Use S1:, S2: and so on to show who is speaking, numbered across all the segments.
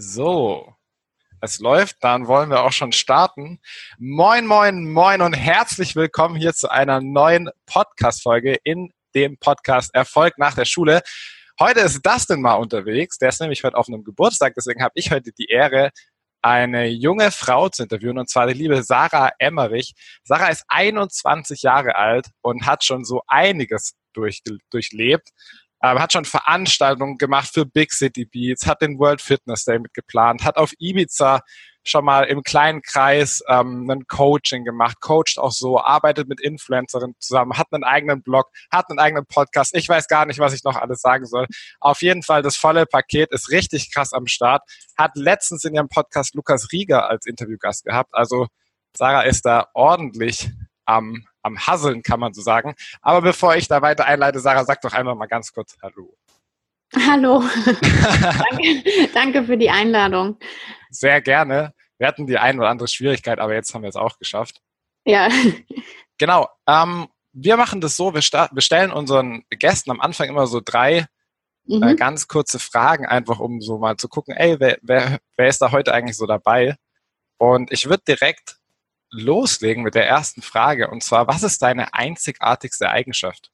S1: So, es läuft, dann wollen wir auch schon starten. Moin, moin, moin und herzlich willkommen hier zu einer neuen Podcast-Folge in dem Podcast Erfolg nach der Schule. Heute ist Dustin mal unterwegs, der ist nämlich heute auf einem Geburtstag, deswegen habe ich heute die Ehre, eine junge Frau zu interviewen, und zwar die liebe Sarah Emmerich. Sarah ist 21 Jahre alt und hat schon so einiges durch, durchlebt ähm, hat schon Veranstaltungen gemacht für Big City Beats, hat den World Fitness Day mitgeplant, hat auf Ibiza schon mal im kleinen Kreis ähm, ein Coaching gemacht, coacht auch so, arbeitet mit Influencerinnen zusammen, hat einen eigenen Blog, hat einen eigenen Podcast. Ich weiß gar nicht, was ich noch alles sagen soll. Auf jeden Fall, das volle Paket ist richtig krass am Start. Hat letztens in ihrem Podcast Lukas Rieger als Interviewgast gehabt. Also Sarah ist da ordentlich am am Hasseln, kann man so sagen. Aber bevor ich da weiter einleite, Sarah, sag doch einmal mal ganz kurz Hallo.
S2: Hallo. danke, danke für die Einladung.
S1: Sehr gerne. Wir hatten die ein oder andere Schwierigkeit, aber jetzt haben wir es auch geschafft.
S2: Ja.
S1: Genau. Ähm, wir machen das so, wir, wir, stellen unseren Gästen am Anfang immer so drei äh, mhm. äh, ganz kurze Fragen, einfach um so mal zu gucken, ey, wer, wer, wer ist da heute eigentlich so dabei? Und ich würde direkt loslegen mit der ersten Frage. Und zwar, was ist deine einzigartigste Eigenschaft?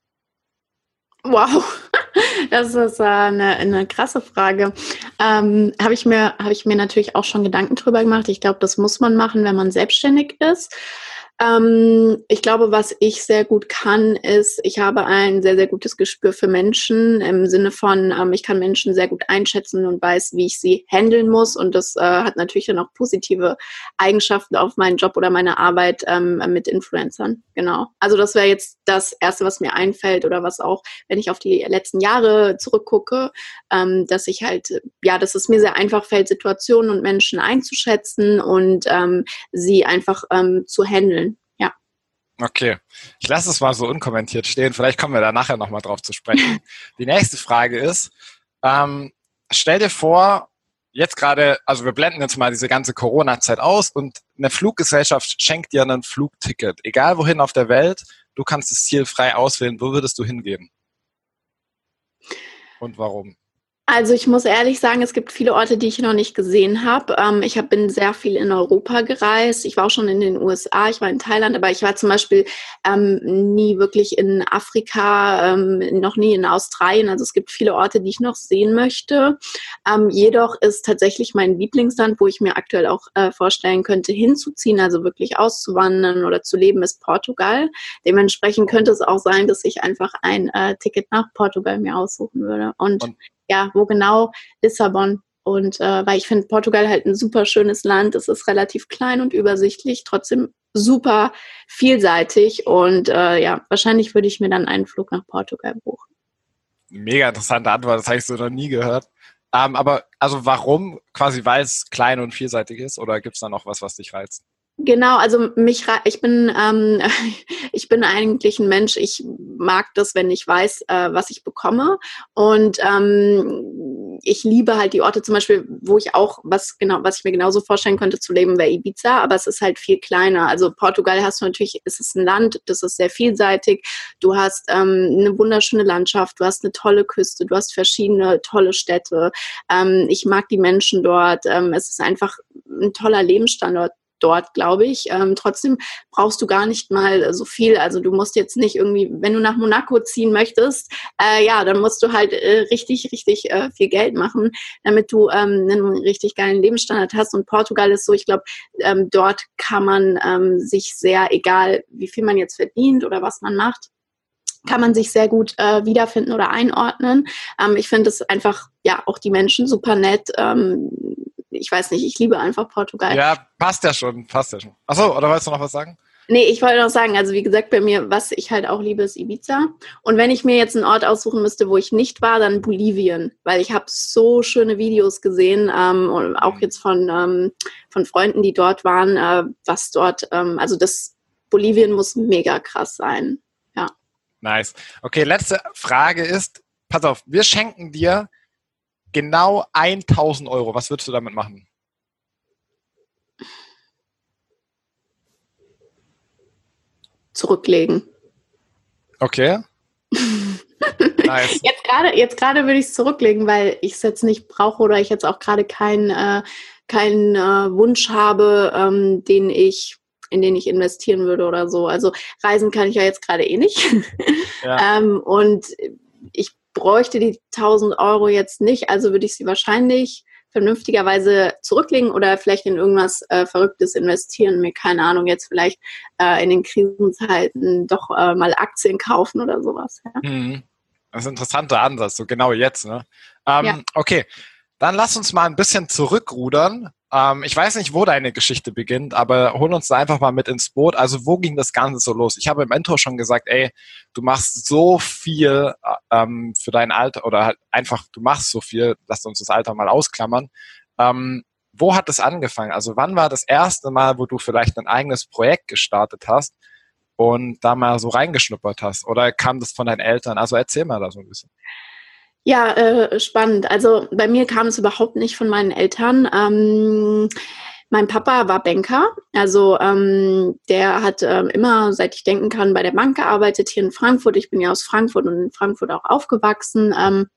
S2: Wow, das ist äh, eine, eine krasse Frage. Ähm, Habe ich, mir, hab ich mir natürlich auch schon Gedanken drüber gemacht. Ich glaube, das muss man machen, wenn man selbstständig ist. Ähm, ich glaube, was ich sehr gut kann, ist, ich habe ein sehr, sehr gutes Gespür für Menschen im Sinne von, ähm, ich kann Menschen sehr gut einschätzen und weiß, wie ich sie handeln muss. Und das äh, hat natürlich dann auch positive Eigenschaften auf meinen Job oder meine Arbeit ähm, mit Influencern. Genau. Also das wäre jetzt das Erste, was mir einfällt oder was auch, wenn ich auf die letzten Jahre zurückgucke, ähm, dass ich halt, ja, dass es mir sehr einfach fällt, Situationen und Menschen einzuschätzen und ähm, sie einfach ähm, zu handeln.
S1: Okay, ich lasse es mal so unkommentiert stehen. Vielleicht kommen wir da nachher nochmal drauf zu sprechen. Die nächste Frage ist, ähm, stell dir vor, jetzt gerade, also wir blenden jetzt mal diese ganze Corona-Zeit aus und eine Fluggesellschaft schenkt dir ein Flugticket, egal wohin auf der Welt, du kannst das Ziel frei auswählen. Wo würdest du hingehen? Und warum?
S2: Also ich muss ehrlich sagen, es gibt viele Orte, die ich noch nicht gesehen habe. Ähm, ich hab, bin sehr viel in Europa gereist. Ich war auch schon in den USA, ich war in Thailand, aber ich war zum Beispiel ähm, nie wirklich in Afrika, ähm, noch nie in Australien. Also es gibt viele Orte, die ich noch sehen möchte. Ähm, jedoch ist tatsächlich mein Lieblingsland, wo ich mir aktuell auch äh, vorstellen könnte, hinzuziehen, also wirklich auszuwandern oder zu leben, ist Portugal. Dementsprechend könnte es auch sein, dass ich einfach ein äh, Ticket nach Portugal mir aussuchen würde. Und, Und ja, wo genau Lissabon. Und äh, weil ich finde Portugal halt ein super schönes Land. Es ist relativ klein und übersichtlich, trotzdem super vielseitig. Und äh, ja, wahrscheinlich würde ich mir dann einen Flug nach Portugal buchen.
S1: Mega interessante Antwort, das habe ich so noch nie gehört. Ähm, aber also warum? Quasi weil es klein und vielseitig ist oder gibt es da noch was, was dich reizt?
S2: Genau, also mich, ich bin, ähm, ich bin eigentlich ein Mensch. Ich mag das, wenn ich weiß, äh, was ich bekomme. Und ähm, ich liebe halt die Orte, zum Beispiel, wo ich auch was genau, was ich mir genauso vorstellen könnte zu leben, wäre Ibiza, aber es ist halt viel kleiner. Also Portugal hast du natürlich, es ist ein Land, das ist sehr vielseitig. Du hast ähm, eine wunderschöne Landschaft, du hast eine tolle Küste, du hast verschiedene tolle Städte. Ähm, ich mag die Menschen dort. Ähm, es ist einfach ein toller Lebensstandort dort, glaube ich. Ähm, trotzdem brauchst du gar nicht mal so viel. Also du musst jetzt nicht irgendwie, wenn du nach Monaco ziehen möchtest, äh, ja, dann musst du halt äh, richtig, richtig äh, viel Geld machen, damit du ähm, einen richtig geilen Lebensstandard hast. Und Portugal ist so, ich glaube, ähm, dort kann man ähm, sich sehr, egal wie viel man jetzt verdient oder was man macht, kann man sich sehr gut äh, wiederfinden oder einordnen. Ähm, ich finde es einfach, ja, auch die Menschen super nett. Ähm, ich weiß nicht, ich liebe einfach Portugal.
S1: Ja, passt ja schon, passt ja schon. Achso, oder wolltest du noch was sagen?
S2: Nee, ich wollte noch sagen, also wie gesagt, bei mir, was ich halt auch liebe, ist Ibiza. Und wenn ich mir jetzt einen Ort aussuchen müsste, wo ich nicht war, dann Bolivien. Weil ich habe so schöne Videos gesehen, ähm, und auch jetzt von, ähm, von Freunden, die dort waren, äh, was dort, ähm, also das Bolivien muss mega krass sein. Ja.
S1: Nice. Okay, letzte Frage ist, pass auf, wir schenken dir genau 1000 Euro. Was würdest du damit machen?
S2: Zurücklegen.
S1: Okay.
S2: Nice. Jetzt gerade jetzt würde ich es zurücklegen, weil ich es jetzt nicht brauche oder ich jetzt auch gerade keinen äh, keinen äh, Wunsch habe, ähm, den ich in den ich investieren würde oder so. Also reisen kann ich ja jetzt gerade eh nicht. Ja. ähm, und ich bräuchte die 1000 Euro jetzt nicht, also würde ich sie wahrscheinlich vernünftigerweise zurücklegen oder vielleicht in irgendwas äh, Verrücktes investieren, mir keine Ahnung, jetzt vielleicht äh, in den Krisenzeiten doch äh, mal Aktien kaufen oder sowas. Ja?
S1: Mhm. Das ist ein interessanter Ansatz, so genau jetzt. Ne? Ähm, ja. Okay, dann lass uns mal ein bisschen zurückrudern. Ähm, ich weiß nicht, wo deine Geschichte beginnt, aber hol uns da einfach mal mit ins Boot. Also wo ging das Ganze so los? Ich habe im Intro schon gesagt, ey, du machst so viel äh, ähm, für dein Alter oder halt einfach, du machst so viel, lass uns das Alter mal ausklammern. Ähm, wo hat es angefangen? Also wann war das erste Mal, wo du vielleicht ein eigenes Projekt gestartet hast und da mal so reingeschnuppert hast? Oder kam das von deinen Eltern? Also erzähl mal da so ein bisschen.
S2: Ja, äh, spannend. Also bei mir kam es überhaupt nicht von meinen Eltern. Ähm, mein Papa war Banker, also ähm, der hat ähm, immer, seit ich denken kann, bei der Bank gearbeitet hier in Frankfurt. Ich bin ja aus Frankfurt und in Frankfurt auch aufgewachsen. Ähm,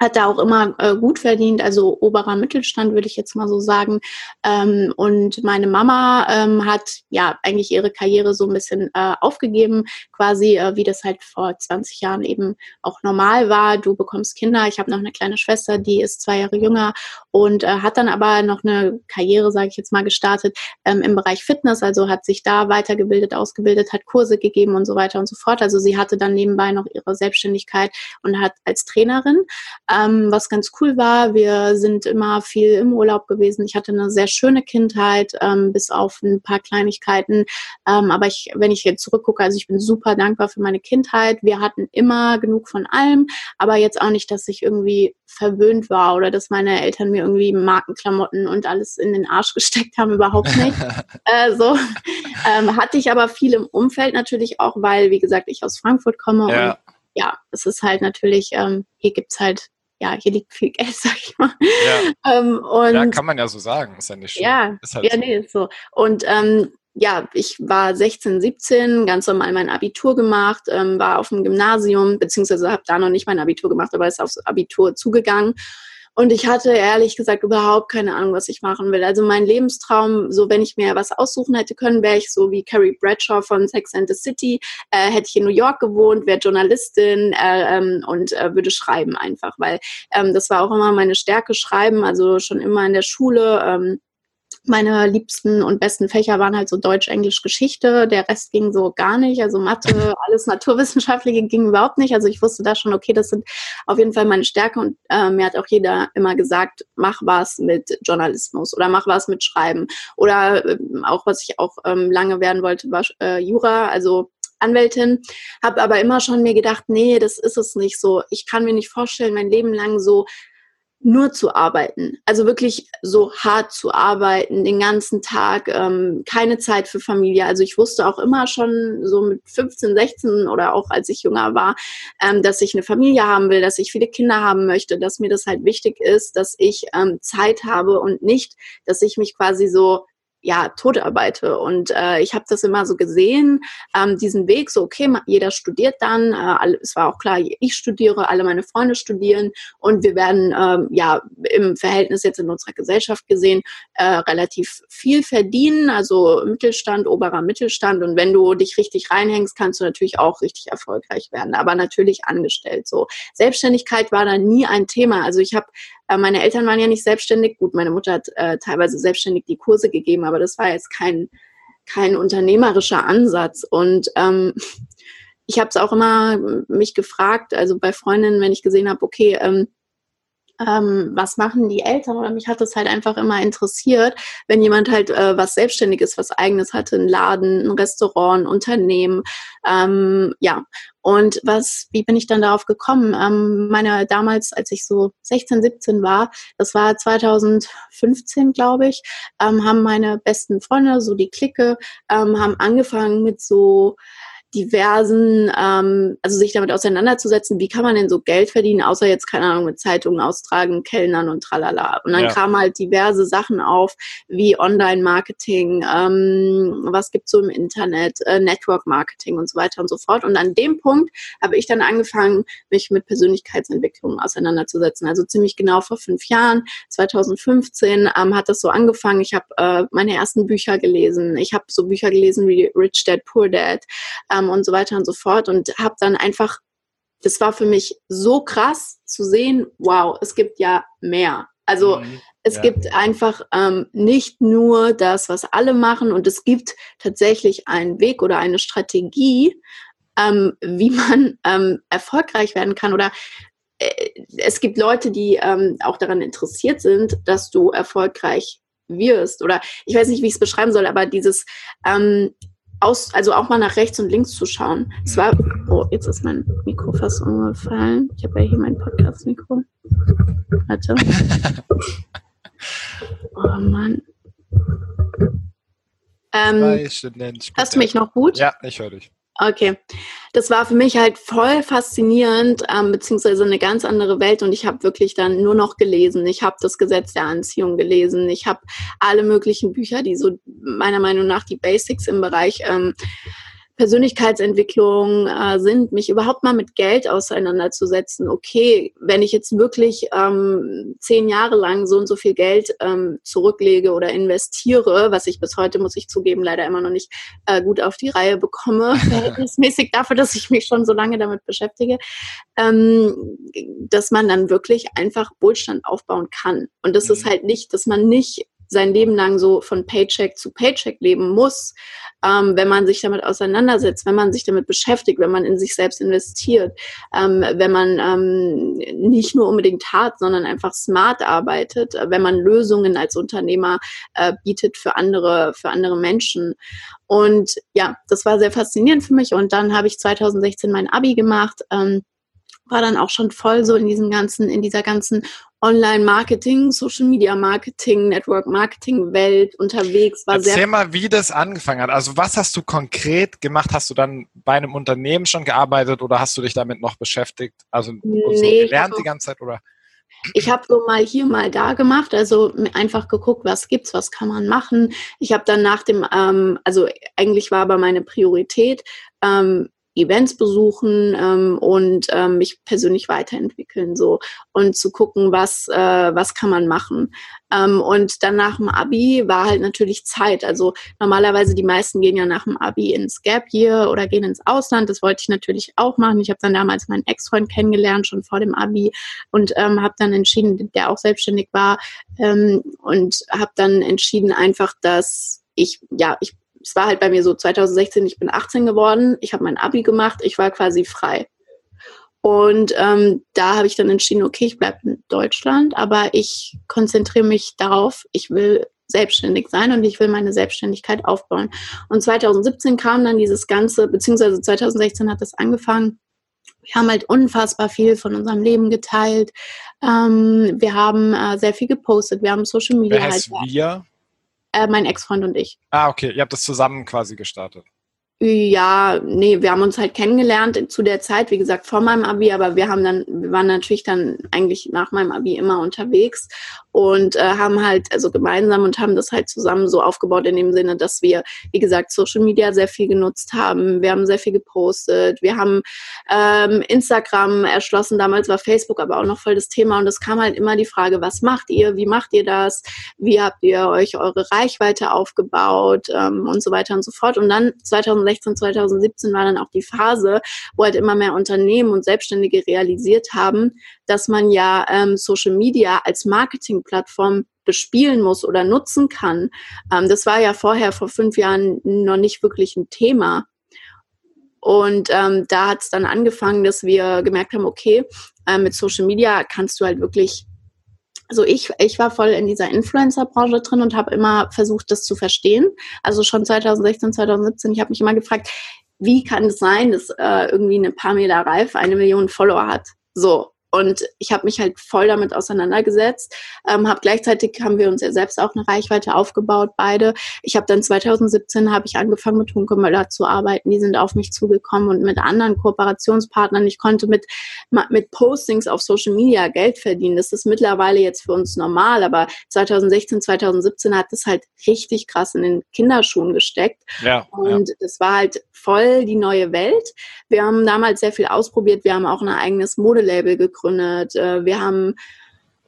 S2: hat da auch immer äh, gut verdient, also oberer Mittelstand würde ich jetzt mal so sagen. Ähm, und meine Mama ähm, hat ja eigentlich ihre Karriere so ein bisschen äh, aufgegeben, quasi äh, wie das halt vor 20 Jahren eben auch normal war. Du bekommst Kinder. Ich habe noch eine kleine Schwester, die ist zwei Jahre jünger und äh, hat dann aber noch eine Karriere, sage ich jetzt mal, gestartet ähm, im Bereich Fitness. Also hat sich da weitergebildet, ausgebildet, hat Kurse gegeben und so weiter und so fort. Also sie hatte dann nebenbei noch ihre Selbstständigkeit und hat als Trainerin ähm, was ganz cool war, wir sind immer viel im Urlaub gewesen. Ich hatte eine sehr schöne Kindheit, ähm, bis auf ein paar Kleinigkeiten. Ähm, aber ich, wenn ich jetzt zurückgucke, also ich bin super dankbar für meine Kindheit. Wir hatten immer genug von allem, aber jetzt auch nicht, dass ich irgendwie verwöhnt war oder dass meine Eltern mir irgendwie Markenklamotten und alles in den Arsch gesteckt haben, überhaupt nicht. äh, so ähm, hatte ich aber viel im Umfeld natürlich auch, weil, wie gesagt, ich aus Frankfurt komme ja. und ja, es ist halt natürlich, ähm, hier es halt ja, hier liegt viel Geld, sag ich mal.
S1: Ja, ähm, und, ja kann man ja so sagen, ist ja nicht schlimm.
S2: Ja,
S1: ist halt
S2: ja so. nee, ist so. Und ähm, ja, ich war 16, 17, ganz normal mein Abitur gemacht, ähm, war auf dem Gymnasium, beziehungsweise habe da noch nicht mein Abitur gemacht, aber ist aufs Abitur zugegangen und ich hatte ehrlich gesagt überhaupt keine Ahnung, was ich machen will. Also mein Lebenstraum, so wenn ich mir was aussuchen hätte können, wäre ich so wie Carrie Bradshaw von Sex and the City, äh, hätte ich in New York gewohnt, wäre Journalistin äh, ähm, und äh, würde schreiben einfach, weil ähm, das war auch immer meine Stärke, schreiben, also schon immer in der Schule. Ähm, meine liebsten und besten Fächer waren halt so Deutsch, Englisch, Geschichte. Der Rest ging so gar nicht. Also Mathe, alles Naturwissenschaftliche ging überhaupt nicht. Also ich wusste da schon, okay, das sind auf jeden Fall meine Stärke. Und äh, mir hat auch jeder immer gesagt, mach was mit Journalismus oder mach was mit Schreiben. Oder äh, auch, was ich auch ähm, lange werden wollte, war äh, Jura. Also Anwältin, habe aber immer schon mir gedacht, nee, das ist es nicht so. Ich kann mir nicht vorstellen, mein Leben lang so nur zu arbeiten. Also wirklich so hart zu arbeiten, den ganzen Tag, ähm, keine Zeit für Familie. Also ich wusste auch immer schon so mit 15, 16 oder auch als ich jünger war, ähm, dass ich eine Familie haben will, dass ich viele Kinder haben möchte, dass mir das halt wichtig ist, dass ich ähm, Zeit habe und nicht, dass ich mich quasi so ja, tot arbeite. Und äh, ich habe das immer so gesehen, ähm, diesen Weg, so, okay, jeder studiert dann. Äh, alle, es war auch klar, ich studiere, alle meine Freunde studieren und wir werden ähm, ja im Verhältnis jetzt in unserer Gesellschaft gesehen äh, relativ viel verdienen, also Mittelstand, oberer Mittelstand. Und wenn du dich richtig reinhängst, kannst du natürlich auch richtig erfolgreich werden, aber natürlich angestellt. So Selbstständigkeit war da nie ein Thema. Also ich habe äh, meine Eltern waren ja nicht selbstständig. Gut, meine Mutter hat äh, teilweise selbstständig die Kurse gegeben, aber das war jetzt kein, kein unternehmerischer Ansatz. Und ähm, ich habe es auch immer mich gefragt, also bei Freundinnen, wenn ich gesehen habe, okay, ähm, ähm, was machen die Eltern oder mich hat das halt einfach immer interessiert, wenn jemand halt äh, was Selbstständiges, was Eigenes hatte, ein Laden, ein Restaurant, ein Unternehmen, ähm, ja. Und was, wie bin ich dann darauf gekommen? Ähm, meine damals, als ich so 16, 17 war, das war 2015, glaube ich, ähm, haben meine besten Freunde, so die Clique, ähm, haben angefangen mit so diversen, ähm, also sich damit auseinanderzusetzen, wie kann man denn so Geld verdienen, außer jetzt, keine Ahnung, mit Zeitungen austragen, Kellnern und tralala. Und dann ja. kamen halt diverse Sachen auf, wie Online-Marketing, ähm, was gibt's so im Internet, äh, Network-Marketing und so weiter und so fort. Und an dem Punkt habe ich dann angefangen, mich mit Persönlichkeitsentwicklung auseinanderzusetzen. Also ziemlich genau vor fünf Jahren, 2015, ähm, hat das so angefangen. Ich habe äh, meine ersten Bücher gelesen. Ich habe so Bücher gelesen wie Rich Dad, Poor Dad ähm, und so weiter und so fort und habe dann einfach, das war für mich so krass zu sehen, wow, es gibt ja mehr. Also mhm. es ja. gibt einfach ähm, nicht nur das, was alle machen und es gibt tatsächlich einen Weg oder eine Strategie, ähm, wie man ähm, erfolgreich werden kann oder äh, es gibt Leute, die ähm, auch daran interessiert sind, dass du erfolgreich wirst. Oder ich weiß nicht, wie ich es beschreiben soll, aber dieses ähm, aus, also auch mal nach rechts und links zu schauen. Es war, oh, jetzt ist mein Mikro fast umgefallen. Ich habe ja hier mein Podcast-Mikro. Warte. Oh Mann. Ähm, hörst du mich noch gut?
S1: Ja, ich höre dich.
S2: Okay, das war für mich halt voll faszinierend, ähm, beziehungsweise eine ganz andere Welt und ich habe wirklich dann nur noch gelesen. Ich habe das Gesetz der Anziehung gelesen. Ich habe alle möglichen Bücher, die so meiner Meinung nach die Basics im Bereich ähm, Persönlichkeitsentwicklung äh, sind, mich überhaupt mal mit Geld auseinanderzusetzen. Okay, wenn ich jetzt wirklich ähm, zehn Jahre lang so und so viel Geld ähm, zurücklege oder investiere, was ich bis heute, muss ich zugeben, leider immer noch nicht äh, gut auf die Reihe bekomme, verhältnismäßig dafür, dass ich mich schon so lange damit beschäftige, ähm, dass man dann wirklich einfach Wohlstand aufbauen kann. Und das mhm. ist halt nicht, dass man nicht sein Leben lang so von Paycheck zu Paycheck leben muss, ähm, wenn man sich damit auseinandersetzt, wenn man sich damit beschäftigt, wenn man in sich selbst investiert, ähm, wenn man ähm, nicht nur unbedingt hart, sondern einfach smart arbeitet, äh, wenn man Lösungen als Unternehmer äh, bietet für andere, für andere Menschen. Und ja, das war sehr faszinierend für mich. Und dann habe ich 2016 mein Abi gemacht. Ähm, war dann auch schon voll so in diesem ganzen, in dieser ganzen Online-Marketing, Social-Media-Marketing, Network-Marketing-Welt unterwegs.
S1: War Erzähl sehr mal, wie das angefangen hat. Also was hast du konkret gemacht? Hast du dann bei einem Unternehmen schon gearbeitet oder hast du dich damit noch beschäftigt? Also nee, so gelernt die ganze Zeit oder?
S2: Ich habe so mal hier, mal da gemacht, also einfach geguckt, was gibt's, was kann man machen. Ich habe dann nach dem, ähm, also eigentlich war aber meine Priorität, ähm, Events besuchen ähm, und ähm, mich persönlich weiterentwickeln so und zu gucken, was äh, was kann man machen. Ähm, und dann nach dem Abi war halt natürlich Zeit. Also normalerweise die meisten gehen ja nach dem Abi ins Gap Year oder gehen ins Ausland. Das wollte ich natürlich auch machen. Ich habe dann damals meinen Ex-Freund kennengelernt schon vor dem Abi und ähm, habe dann entschieden, der auch selbstständig war ähm, und habe dann entschieden einfach, dass ich ja ich es war halt bei mir so 2016, ich bin 18 geworden, ich habe mein Abi gemacht, ich war quasi frei. Und ähm, da habe ich dann entschieden, okay, ich bleibe in Deutschland, aber ich konzentriere mich darauf, ich will selbstständig sein und ich will meine Selbstständigkeit aufbauen. Und 2017 kam dann dieses Ganze, beziehungsweise 2016 hat das angefangen. Wir haben halt unfassbar viel von unserem Leben geteilt. Ähm, wir haben äh, sehr viel gepostet. Wir haben Social Media.
S1: Wer heißt halt, wir?
S2: Äh, mein Ex-Freund und ich.
S1: Ah, okay. Ihr habt das zusammen quasi gestartet.
S2: Ja, nee, wir haben uns halt kennengelernt zu der Zeit, wie gesagt, vor meinem Abi, aber wir haben dann, wir waren natürlich dann eigentlich nach meinem Abi immer unterwegs und äh, haben halt also gemeinsam und haben das halt zusammen so aufgebaut in dem Sinne, dass wir, wie gesagt, Social Media sehr viel genutzt haben. Wir haben sehr viel gepostet. Wir haben ähm, Instagram erschlossen. Damals war Facebook aber auch noch voll das Thema und es kam halt immer die Frage, was macht ihr? Wie macht ihr das? Wie habt ihr euch eure Reichweite aufgebaut? Ähm, und so weiter und so fort. Und dann 2016, 2017 war dann auch die Phase, wo halt immer mehr Unternehmen und Selbstständige realisiert haben, dass man ja ähm, Social Media als Marketingplattform bespielen muss oder nutzen kann. Ähm, das war ja vorher vor fünf Jahren noch nicht wirklich ein Thema. Und ähm, da hat es dann angefangen, dass wir gemerkt haben, okay, äh, mit Social Media kannst du halt wirklich, also ich, ich war voll in dieser Influencer-Branche drin und habe immer versucht, das zu verstehen. Also schon 2016, 2017, ich habe mich immer gefragt, wie kann es sein, dass äh, irgendwie eine Pamela Reif eine Million Follower hat? So, Und ich habe mich halt voll damit auseinandergesetzt. Ähm, hab, gleichzeitig haben wir uns ja selbst auch eine Reichweite aufgebaut, beide. Ich habe dann 2017 habe ich angefangen mit Hunke Möller zu arbeiten. Die sind auf mich zugekommen und mit anderen Kooperationspartnern. Ich konnte mit, mit Postings auf Social Media Geld verdienen. Das ist mittlerweile jetzt für uns normal, aber 2016, 2017 hat das halt richtig krass in den Kinderschuhen gesteckt. Ja, und es ja. war halt voll die neue Welt. Wir haben damals sehr viel ausprobiert. Wir haben auch ein eigenes Modelabel gegründet. Äh, wir haben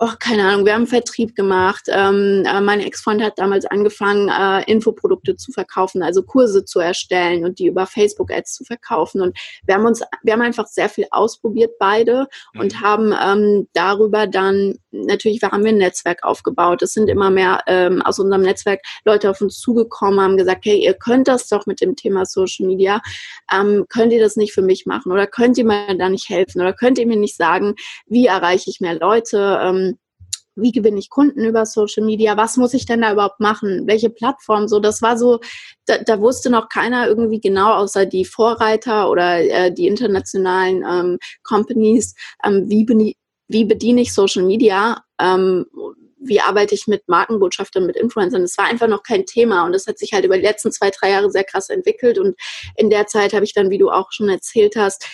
S2: oh, keine Ahnung, wir haben Vertrieb gemacht. Ähm, äh, mein Ex-Freund hat damals angefangen, äh, Infoprodukte zu verkaufen, also Kurse zu erstellen und die über Facebook-Ads zu verkaufen. Und wir haben uns, wir haben einfach sehr viel ausprobiert, beide, mhm. und haben ähm, darüber dann, natürlich haben wir ein Netzwerk aufgebaut. Es sind immer mehr ähm, aus unserem Netzwerk Leute auf uns zugekommen, haben gesagt, hey, ihr könnt das doch mit dem Thema Social Media. Ähm, könnt ihr das nicht für mich machen? Oder könnt ihr mir da nicht helfen? Oder könnt ihr mir nicht sagen, wie erreiche ich mehr Leute? Ähm, wie gewinne ich Kunden über Social Media, was muss ich denn da überhaupt machen, welche Plattform, so, das war so, da, da wusste noch keiner irgendwie genau, außer die Vorreiter oder äh, die internationalen ähm, Companies, ähm, wie, wie bediene ich Social Media, ähm, wie arbeite ich mit Markenbotschaftern, mit Influencern. Das war einfach noch kein Thema und das hat sich halt über die letzten zwei, drei Jahre sehr krass entwickelt und in der Zeit habe ich dann, wie du auch schon erzählt hast,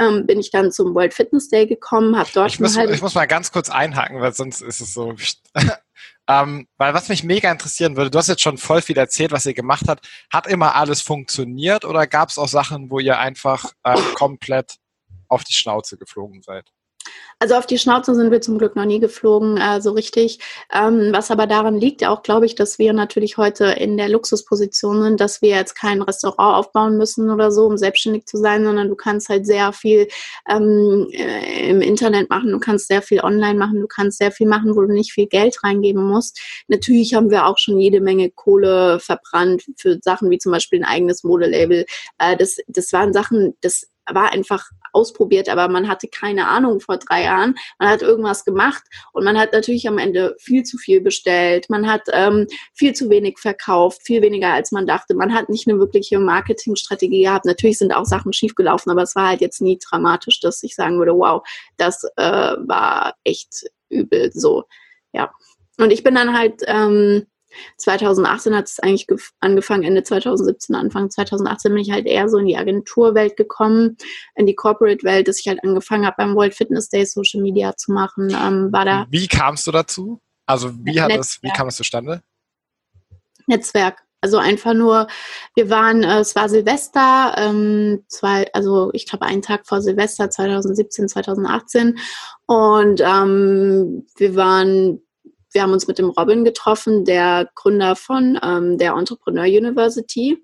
S2: ähm, bin ich dann zum World Fitness Day gekommen, habe dort
S1: ich muss, ich muss mal ganz kurz einhaken, weil sonst ist es so. ähm, weil was mich mega interessieren würde, du hast jetzt schon voll viel erzählt, was ihr gemacht habt. Hat immer alles funktioniert oder gab es auch Sachen, wo ihr einfach äh, komplett auf die Schnauze geflogen seid?
S2: Also auf die Schnauze sind wir zum Glück noch nie geflogen, äh, so richtig. Ähm, was aber daran liegt, auch glaube ich, dass wir natürlich heute in der Luxusposition sind, dass wir jetzt kein Restaurant aufbauen müssen oder so, um selbstständig zu sein, sondern du kannst halt sehr viel ähm, äh, im Internet machen, du kannst sehr viel online machen, du kannst sehr viel machen, wo du nicht viel Geld reingeben musst. Natürlich haben wir auch schon jede Menge Kohle verbrannt für Sachen wie zum Beispiel ein eigenes Modelabel. Äh, das, das waren Sachen, das war einfach ausprobiert, aber man hatte keine Ahnung vor drei Jahren. Man hat irgendwas gemacht und man hat natürlich am Ende viel zu viel bestellt. Man hat ähm, viel zu wenig verkauft, viel weniger als man dachte. Man hat nicht eine wirkliche Marketingstrategie gehabt. Natürlich sind auch Sachen schiefgelaufen, aber es war halt jetzt nie dramatisch, dass ich sagen würde, wow, das äh, war echt übel so. Ja. Und ich bin dann halt ähm, 2018 hat es eigentlich angefangen, Ende 2017, Anfang 2018 bin ich halt eher so in die Agenturwelt gekommen, in die Corporate-Welt, dass ich halt angefangen habe, beim World Fitness Day Social Media zu machen. Ähm, war da
S1: wie kamst du dazu? Also wie hat es, wie kam es zustande?
S2: Netzwerk. Also einfach nur, wir waren, äh, es war Silvester, ähm, zwei, also ich glaube einen Tag vor Silvester 2017, 2018 und ähm, wir waren wir haben uns mit dem Robin getroffen, der Gründer von ähm, der Entrepreneur University.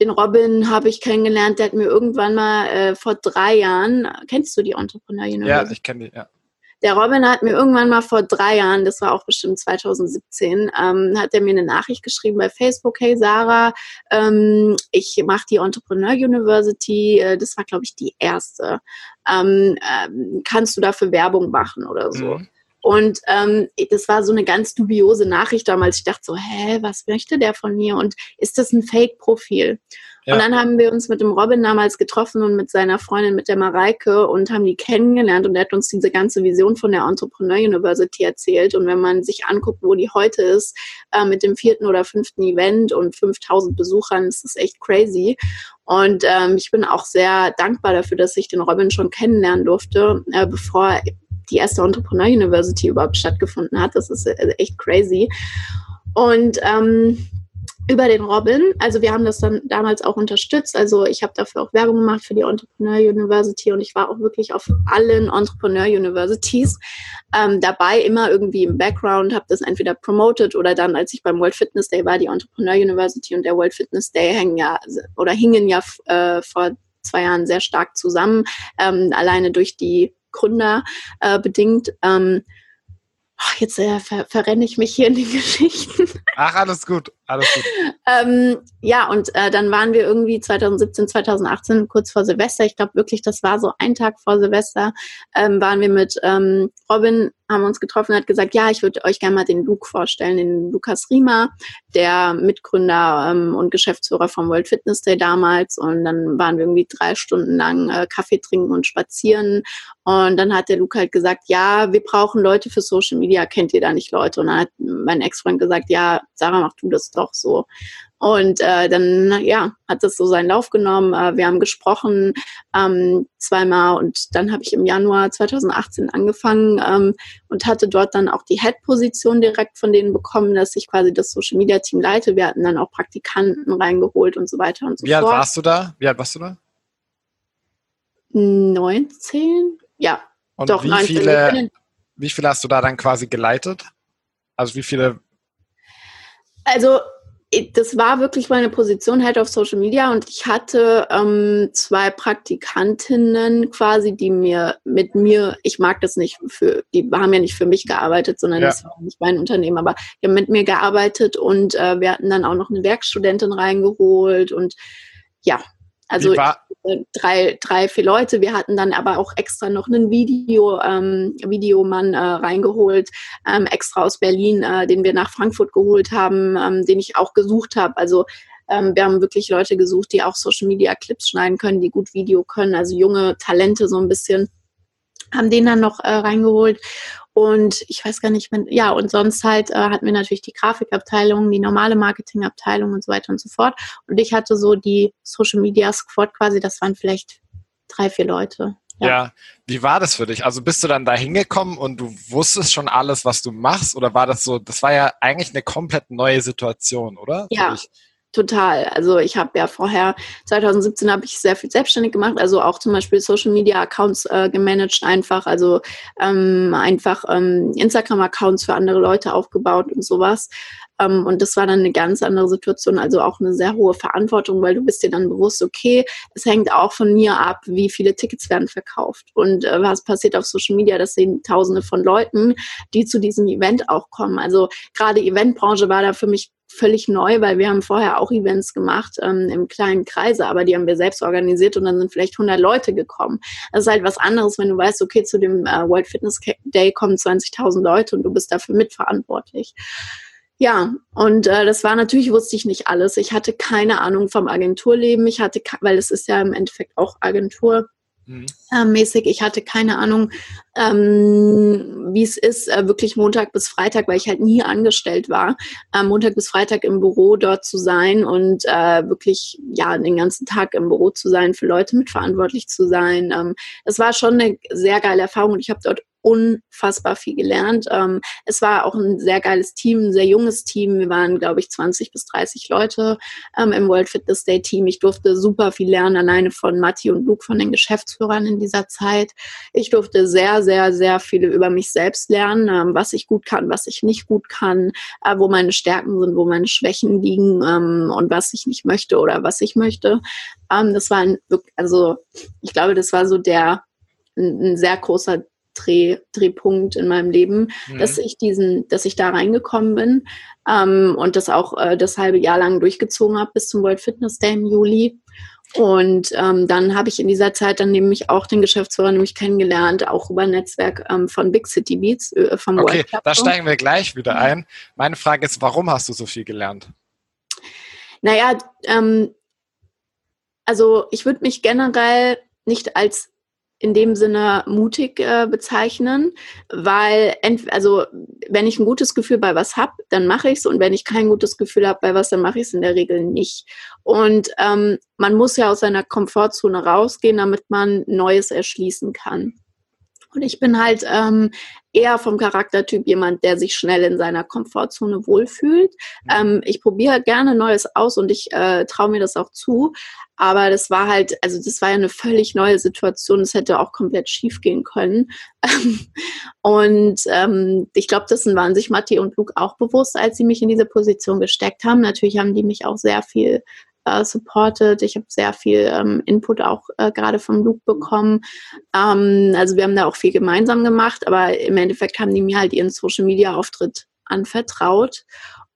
S2: Den Robin habe ich kennengelernt, der hat mir irgendwann mal äh, vor drei Jahren, kennst du die Entrepreneur University?
S1: Ja, ich kenne die, ja.
S2: Der Robin hat mir irgendwann mal vor drei Jahren, das war auch bestimmt 2017, ähm, hat er mir eine Nachricht geschrieben bei Facebook, hey Sarah, ähm, ich mache die Entrepreneur University, äh, das war glaube ich die erste. Ähm, ähm, kannst du dafür Werbung machen oder so? Mhm. Und ähm, das war so eine ganz dubiose Nachricht damals. Ich dachte so, hä, was möchte der von mir? Und ist das ein Fake-Profil? Ja. Und dann haben wir uns mit dem Robin damals getroffen und mit seiner Freundin, mit der Mareike und haben die kennengelernt und er hat uns diese ganze Vision von der Entrepreneur University erzählt. Und wenn man sich anguckt, wo die heute ist, äh, mit dem vierten oder fünften Event und 5000 Besuchern, ist das echt crazy. Und ähm, ich bin auch sehr dankbar dafür, dass ich den Robin schon kennenlernen durfte, äh, bevor die erste Entrepreneur University überhaupt stattgefunden hat. Das ist äh, echt crazy. Und ähm, über den Robin, also wir haben das dann damals auch unterstützt. Also ich habe dafür auch Werbung gemacht für die Entrepreneur University und ich war auch wirklich auf allen Entrepreneur Universities ähm, dabei, immer irgendwie im Background, habe das entweder promoted oder dann, als ich beim World Fitness Day war, die Entrepreneur University und der World Fitness Day hängen ja oder hingen ja äh, vor zwei Jahren sehr stark zusammen, ähm, alleine durch die Gründer äh, bedingt. Ähm, jetzt äh, ver verrenne ich mich hier in den Geschichten.
S1: Ach, alles gut.
S2: Ähm, ja, und äh, dann waren wir irgendwie 2017, 2018, kurz vor Silvester, ich glaube wirklich, das war so ein Tag vor Silvester, ähm, waren wir mit ähm, Robin, haben uns getroffen, hat gesagt, ja, ich würde euch gerne mal den Luke vorstellen, den Lukas Riemer, der Mitgründer ähm, und Geschäftsführer vom World Fitness Day damals. Und dann waren wir irgendwie drei Stunden lang äh, Kaffee trinken und spazieren. Und dann hat der Luke halt gesagt, ja, wir brauchen Leute für Social Media, kennt ihr da nicht Leute? Und dann hat mein Ex-Freund gesagt, ja, Sarah, mach du das doch so. Und äh, dann ja, hat das so seinen Lauf genommen. Äh, wir haben gesprochen ähm, zweimal und dann habe ich im Januar 2018 angefangen ähm, und hatte dort dann auch die Head-Position direkt von denen bekommen, dass ich quasi das Social-Media-Team leite. Wir hatten dann auch Praktikanten reingeholt und so weiter und so
S1: Wie fort. Wie alt warst du da? Wie alt warst du da?
S2: 19? Ja,
S1: und doch, wie 19. Viele, wie viele hast du da dann quasi geleitet? Also wie viele?
S2: Also das war wirklich meine Position halt auf Social Media und ich hatte ähm, zwei Praktikantinnen quasi, die mir mit mir, ich mag das nicht für, die haben ja nicht für mich gearbeitet, sondern ja. das war nicht mein Unternehmen, aber die haben mit mir gearbeitet und äh, wir hatten dann auch noch eine Werkstudentin reingeholt und ja, also drei, drei, vier Leute. Wir hatten dann aber auch extra noch einen Video, ähm, Videomann äh, reingeholt, ähm, extra aus Berlin, äh, den wir nach Frankfurt geholt haben, ähm, den ich auch gesucht habe. Also ähm, wir haben wirklich Leute gesucht, die auch Social Media Clips schneiden können, die gut Video können, also junge Talente so ein bisschen haben den dann noch äh, reingeholt und ich weiß gar nicht, wenn, ja, und sonst halt äh, hatten wir natürlich die Grafikabteilung, die normale Marketingabteilung und so weiter und so fort. Und ich hatte so die Social Media Squad quasi, das waren vielleicht drei, vier Leute.
S1: Ja. ja. wie war das für dich? Also bist du dann da hingekommen und du wusstest schon alles, was du machst? Oder war das so, das war ja eigentlich eine komplett neue Situation, oder?
S2: Ja, Total. Also ich habe ja vorher, 2017 habe ich sehr viel selbstständig gemacht, also auch zum Beispiel Social Media Accounts äh, gemanagt einfach, also ähm, einfach ähm, Instagram-Accounts für andere Leute aufgebaut und sowas. Ähm, und das war dann eine ganz andere Situation, also auch eine sehr hohe Verantwortung, weil du bist dir dann bewusst, okay, es hängt auch von mir ab, wie viele Tickets werden verkauft und äh, was passiert auf Social Media. Das sehen Tausende von Leuten, die zu diesem Event auch kommen. Also gerade Eventbranche war da für mich völlig neu, weil wir haben vorher auch Events gemacht ähm, im kleinen Kreise, aber die haben wir selbst organisiert und dann sind vielleicht 100 Leute gekommen. Das ist halt was anderes, wenn du weißt, okay, zu dem äh, World Fitness Day kommen 20.000 Leute und du bist dafür mitverantwortlich. Ja, und äh, das war natürlich, wusste ich nicht alles. Ich hatte keine Ahnung vom Agenturleben. Ich hatte, weil es ist ja im Endeffekt auch Agentur mhm. äh, mäßig. Ich hatte keine Ahnung, ähm, wie es ist, äh, wirklich Montag bis Freitag, weil ich halt nie angestellt war, äh, Montag bis Freitag im Büro dort zu sein und äh, wirklich ja den ganzen Tag im Büro zu sein, für Leute mitverantwortlich zu sein. Ähm, war schon eine sehr geile Erfahrung und ich habe dort unfassbar viel gelernt. Ähm, es war auch ein sehr geiles Team, ein sehr junges Team. Wir waren, glaube ich, 20 bis 30 Leute ähm, im World Fitness Day Team. Ich durfte super viel lernen, alleine von Matti und Luke, von den Geschäftsführern in dieser Zeit. Ich durfte sehr, sehr, sehr viele über mich selbst lernen, ähm, was ich gut kann, was ich nicht gut kann, äh, wo meine Stärken sind, wo meine Schwächen liegen ähm, und was ich nicht möchte oder was ich möchte. Ähm, das war ein, also ich glaube, das war so der ein, ein sehr großer Dreh, Drehpunkt in meinem Leben, mhm. dass ich diesen, dass ich da reingekommen bin ähm, und das auch äh, das halbe Jahr lang durchgezogen habe bis zum World Fitness Day im Juli. Und ähm, dann habe ich in dieser Zeit dann nämlich auch den Geschäftsführer nämlich kennengelernt, auch über ein Netzwerk ähm, von Big City Beats äh, vom
S1: okay, World Club. Da steigen wir gleich wieder ein. Meine Frage ist, warum hast du so viel gelernt?
S2: Naja, ähm, also ich würde mich generell nicht als in dem Sinne mutig äh, bezeichnen, weil also wenn ich ein gutes Gefühl bei was habe, dann mache ich es und wenn ich kein gutes Gefühl habe bei was, dann mache ich es in der Regel nicht. Und ähm, man muss ja aus seiner Komfortzone rausgehen, damit man Neues erschließen kann. Und ich bin halt ähm, eher vom Charaktertyp jemand, der sich schnell in seiner Komfortzone wohlfühlt. Mhm. Ähm, ich probiere gerne Neues aus und ich äh, traue mir das auch zu. Aber das war halt, also das war ja eine völlig neue Situation. Es hätte auch komplett schief gehen können. und ähm, ich glaube, das waren sich Matti und Luke auch bewusst, als sie mich in diese Position gesteckt haben. Natürlich haben die mich auch sehr viel äh, supported. Ich habe sehr viel ähm, Input auch äh, gerade vom Luke bekommen. Ähm, also wir haben da auch viel gemeinsam gemacht, aber im Endeffekt haben die mir halt ihren Social Media Auftritt anvertraut.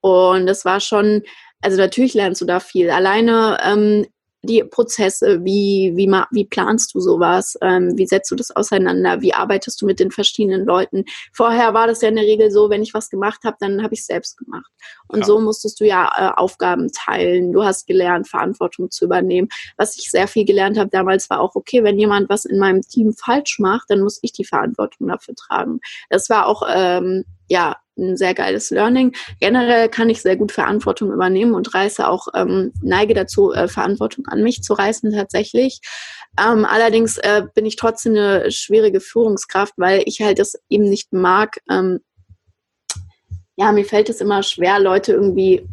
S2: Und das war schon, also natürlich lernst du da viel. Alleine ähm, die Prozesse, wie, wie, wie planst du sowas, ähm, wie setzt du das auseinander, wie arbeitest du mit den verschiedenen Leuten. Vorher war das ja in der Regel so, wenn ich was gemacht habe, dann habe ich es selbst gemacht. Und ja. so musstest du ja äh, Aufgaben teilen. Du hast gelernt, Verantwortung zu übernehmen. Was ich sehr viel gelernt habe damals war auch, okay, wenn jemand was in meinem Team falsch macht, dann muss ich die Verantwortung dafür tragen. Das war auch ähm, ja ein sehr geiles Learning. Generell kann ich sehr gut Verantwortung übernehmen und reiße auch, ähm, neige dazu, äh, Verantwortung an mich zu reißen tatsächlich. Ähm, allerdings äh, bin ich trotzdem eine schwierige Führungskraft, weil ich halt das eben nicht mag. Ähm, ja, mir fällt es immer schwer, Leute irgendwie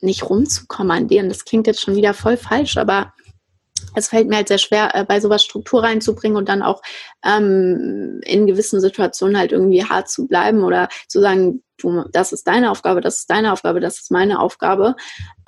S2: nicht rumzukommandieren. Das klingt jetzt schon wieder voll falsch, aber es fällt mir halt sehr schwer, äh, bei sowas Struktur reinzubringen und dann auch ähm, in gewissen Situationen halt irgendwie hart zu bleiben oder zu sagen, du, das ist deine Aufgabe, das ist deine Aufgabe, das ist meine Aufgabe,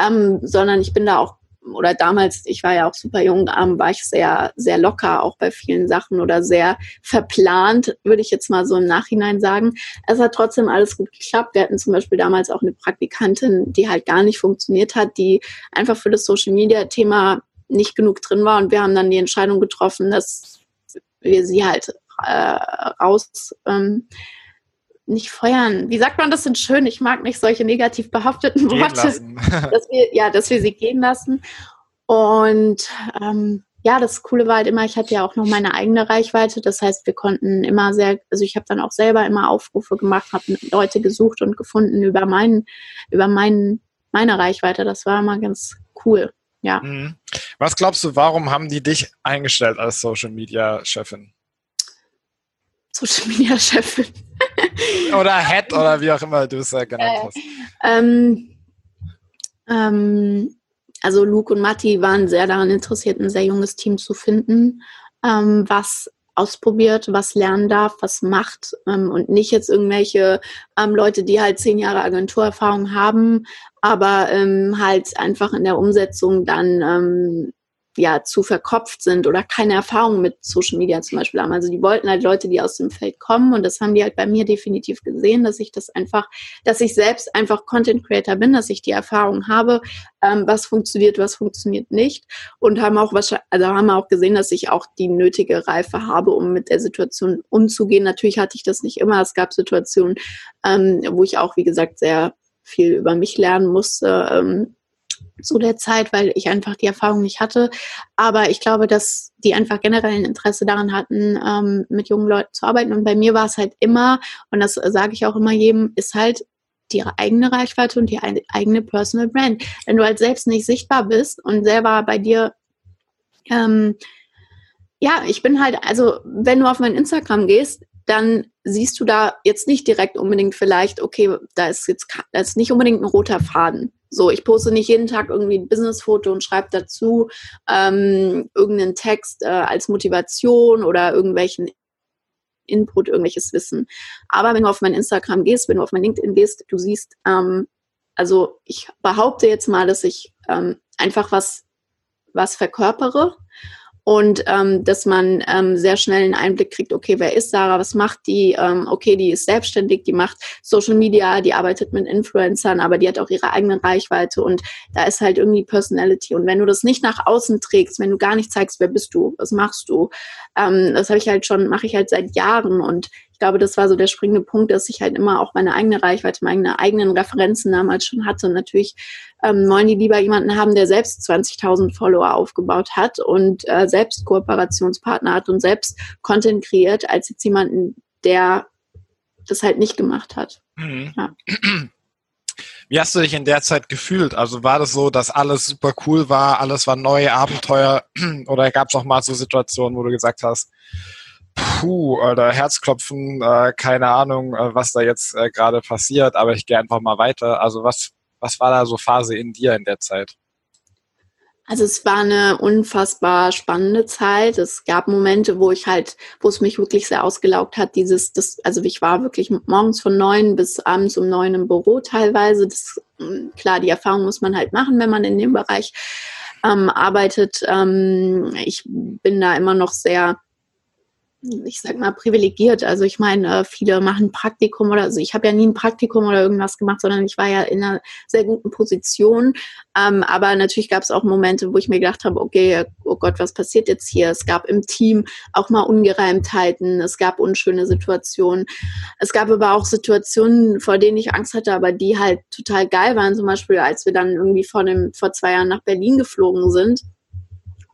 S2: ähm, sondern ich bin da auch oder damals, ich war ja auch super jung, ähm, war ich sehr, sehr locker auch bei vielen Sachen oder sehr verplant, würde ich jetzt mal so im Nachhinein sagen. Es hat trotzdem alles gut geklappt. Wir hatten zum Beispiel damals auch eine Praktikantin, die halt gar nicht funktioniert hat, die einfach für das Social Media Thema nicht genug drin war. Und wir haben dann die Entscheidung getroffen, dass wir sie halt äh, raus ähm, nicht feuern. Wie sagt man das denn schön? Ich mag nicht solche negativ behafteten Worte. dass wir, ja, dass wir sie gehen lassen. Und ähm, ja, das Coole war halt immer, ich hatte ja auch noch meine eigene Reichweite. Das heißt, wir konnten immer sehr, also ich habe dann auch selber immer Aufrufe gemacht, habe Leute gesucht und gefunden über meinen, über meinen, meine Reichweite. Das war immer ganz cool. Ja. Mhm.
S1: Was glaubst du, warum haben die dich eingestellt als Social Media Chefin?
S2: Social Media Chefin.
S1: oder Head oder wie auch immer du es äh, genannt hast.
S2: Ähm, ähm, also Luke und Matti waren sehr daran interessiert, ein sehr junges Team zu finden, ähm, was ausprobiert, was lernen darf, was macht ähm, und nicht jetzt irgendwelche ähm, Leute, die halt zehn Jahre Agenturerfahrung haben, aber ähm, halt einfach in der Umsetzung dann ähm, ja zu verkopft sind oder keine Erfahrung mit Social Media zum Beispiel haben. Also die wollten halt Leute, die aus dem Feld kommen und das haben die halt bei mir definitiv gesehen, dass ich das einfach, dass ich selbst einfach Content Creator bin, dass ich die Erfahrung habe, ähm, was funktioniert, was funktioniert nicht und haben auch wahrscheinlich, also haben auch gesehen, dass ich auch die nötige Reife habe, um mit der Situation umzugehen. Natürlich hatte ich das nicht immer. Es gab Situationen, ähm, wo ich auch, wie gesagt, sehr viel über mich lernen musste ähm, zu der Zeit, weil ich einfach die Erfahrung nicht hatte. Aber ich glaube, dass die einfach generell ein Interesse daran hatten, ähm, mit jungen Leuten zu arbeiten. Und bei mir war es halt immer, und das sage ich auch immer jedem, ist halt die eigene Reichweite und die eigene Personal Brand. Wenn du halt selbst nicht sichtbar bist und selber bei dir ähm, ja, ich bin halt, also wenn du auf mein Instagram gehst, dann siehst du da jetzt nicht direkt unbedingt vielleicht, okay, da ist jetzt da ist nicht unbedingt ein roter Faden. So, ich poste nicht jeden Tag irgendwie ein Businessfoto und schreibe dazu ähm, irgendeinen Text äh, als Motivation oder irgendwelchen Input, irgendwelches Wissen. Aber wenn du auf mein Instagram gehst, wenn du auf mein LinkedIn gehst, du siehst, ähm, also ich behaupte jetzt mal, dass ich ähm, einfach was, was verkörpere und ähm, dass man ähm, sehr schnell einen Einblick kriegt, okay, wer ist Sarah, was macht die, ähm, okay, die ist selbstständig, die macht Social Media, die arbeitet mit Influencern, aber die hat auch ihre eigene Reichweite und da ist halt irgendwie Personality. Und wenn du das nicht nach außen trägst, wenn du gar nicht zeigst, wer bist du, was machst du, ähm, das habe ich halt schon, mache ich halt seit Jahren und glaube, das war so der springende Punkt, dass ich halt immer auch meine eigene Reichweite, meine eigenen Referenzen damals schon hatte. Und natürlich ähm, wollen die lieber jemanden haben, der selbst 20.000 Follower aufgebaut hat und äh, selbst Kooperationspartner hat und selbst Content kreiert, als jetzt jemanden, der das halt nicht gemacht hat. Mhm. Ja.
S1: Wie hast du dich in der Zeit gefühlt? Also war das so, dass alles super cool war, alles war neu, Abenteuer oder gab es auch mal so Situationen, wo du gesagt hast, puh, oder Herzklopfen, äh, keine Ahnung, äh, was da jetzt äh, gerade passiert, aber ich gehe einfach mal weiter. Also was, was war da so Phase in dir in der Zeit?
S2: Also es war eine unfassbar spannende Zeit. Es gab Momente, wo ich halt, wo es mich wirklich sehr ausgelaugt hat. Dieses, das, also ich war wirklich morgens von neun bis abends um neun im Büro teilweise. Das, hm, klar, die Erfahrung muss man halt machen, wenn man in dem Bereich ähm, arbeitet. Ähm, ich bin da immer noch sehr ich sag mal, privilegiert. Also ich meine, äh, viele machen Praktikum oder also ich habe ja nie ein Praktikum oder irgendwas gemacht, sondern ich war ja in einer sehr guten Position. Ähm, aber natürlich gab es auch Momente, wo ich mir gedacht habe, okay, oh Gott, was passiert jetzt hier? Es gab im Team auch mal Ungereimtheiten, es gab unschöne Situationen. Es gab aber auch Situationen, vor denen ich Angst hatte, aber die halt total geil waren. Zum Beispiel, als wir dann irgendwie vor, dem, vor zwei Jahren nach Berlin geflogen sind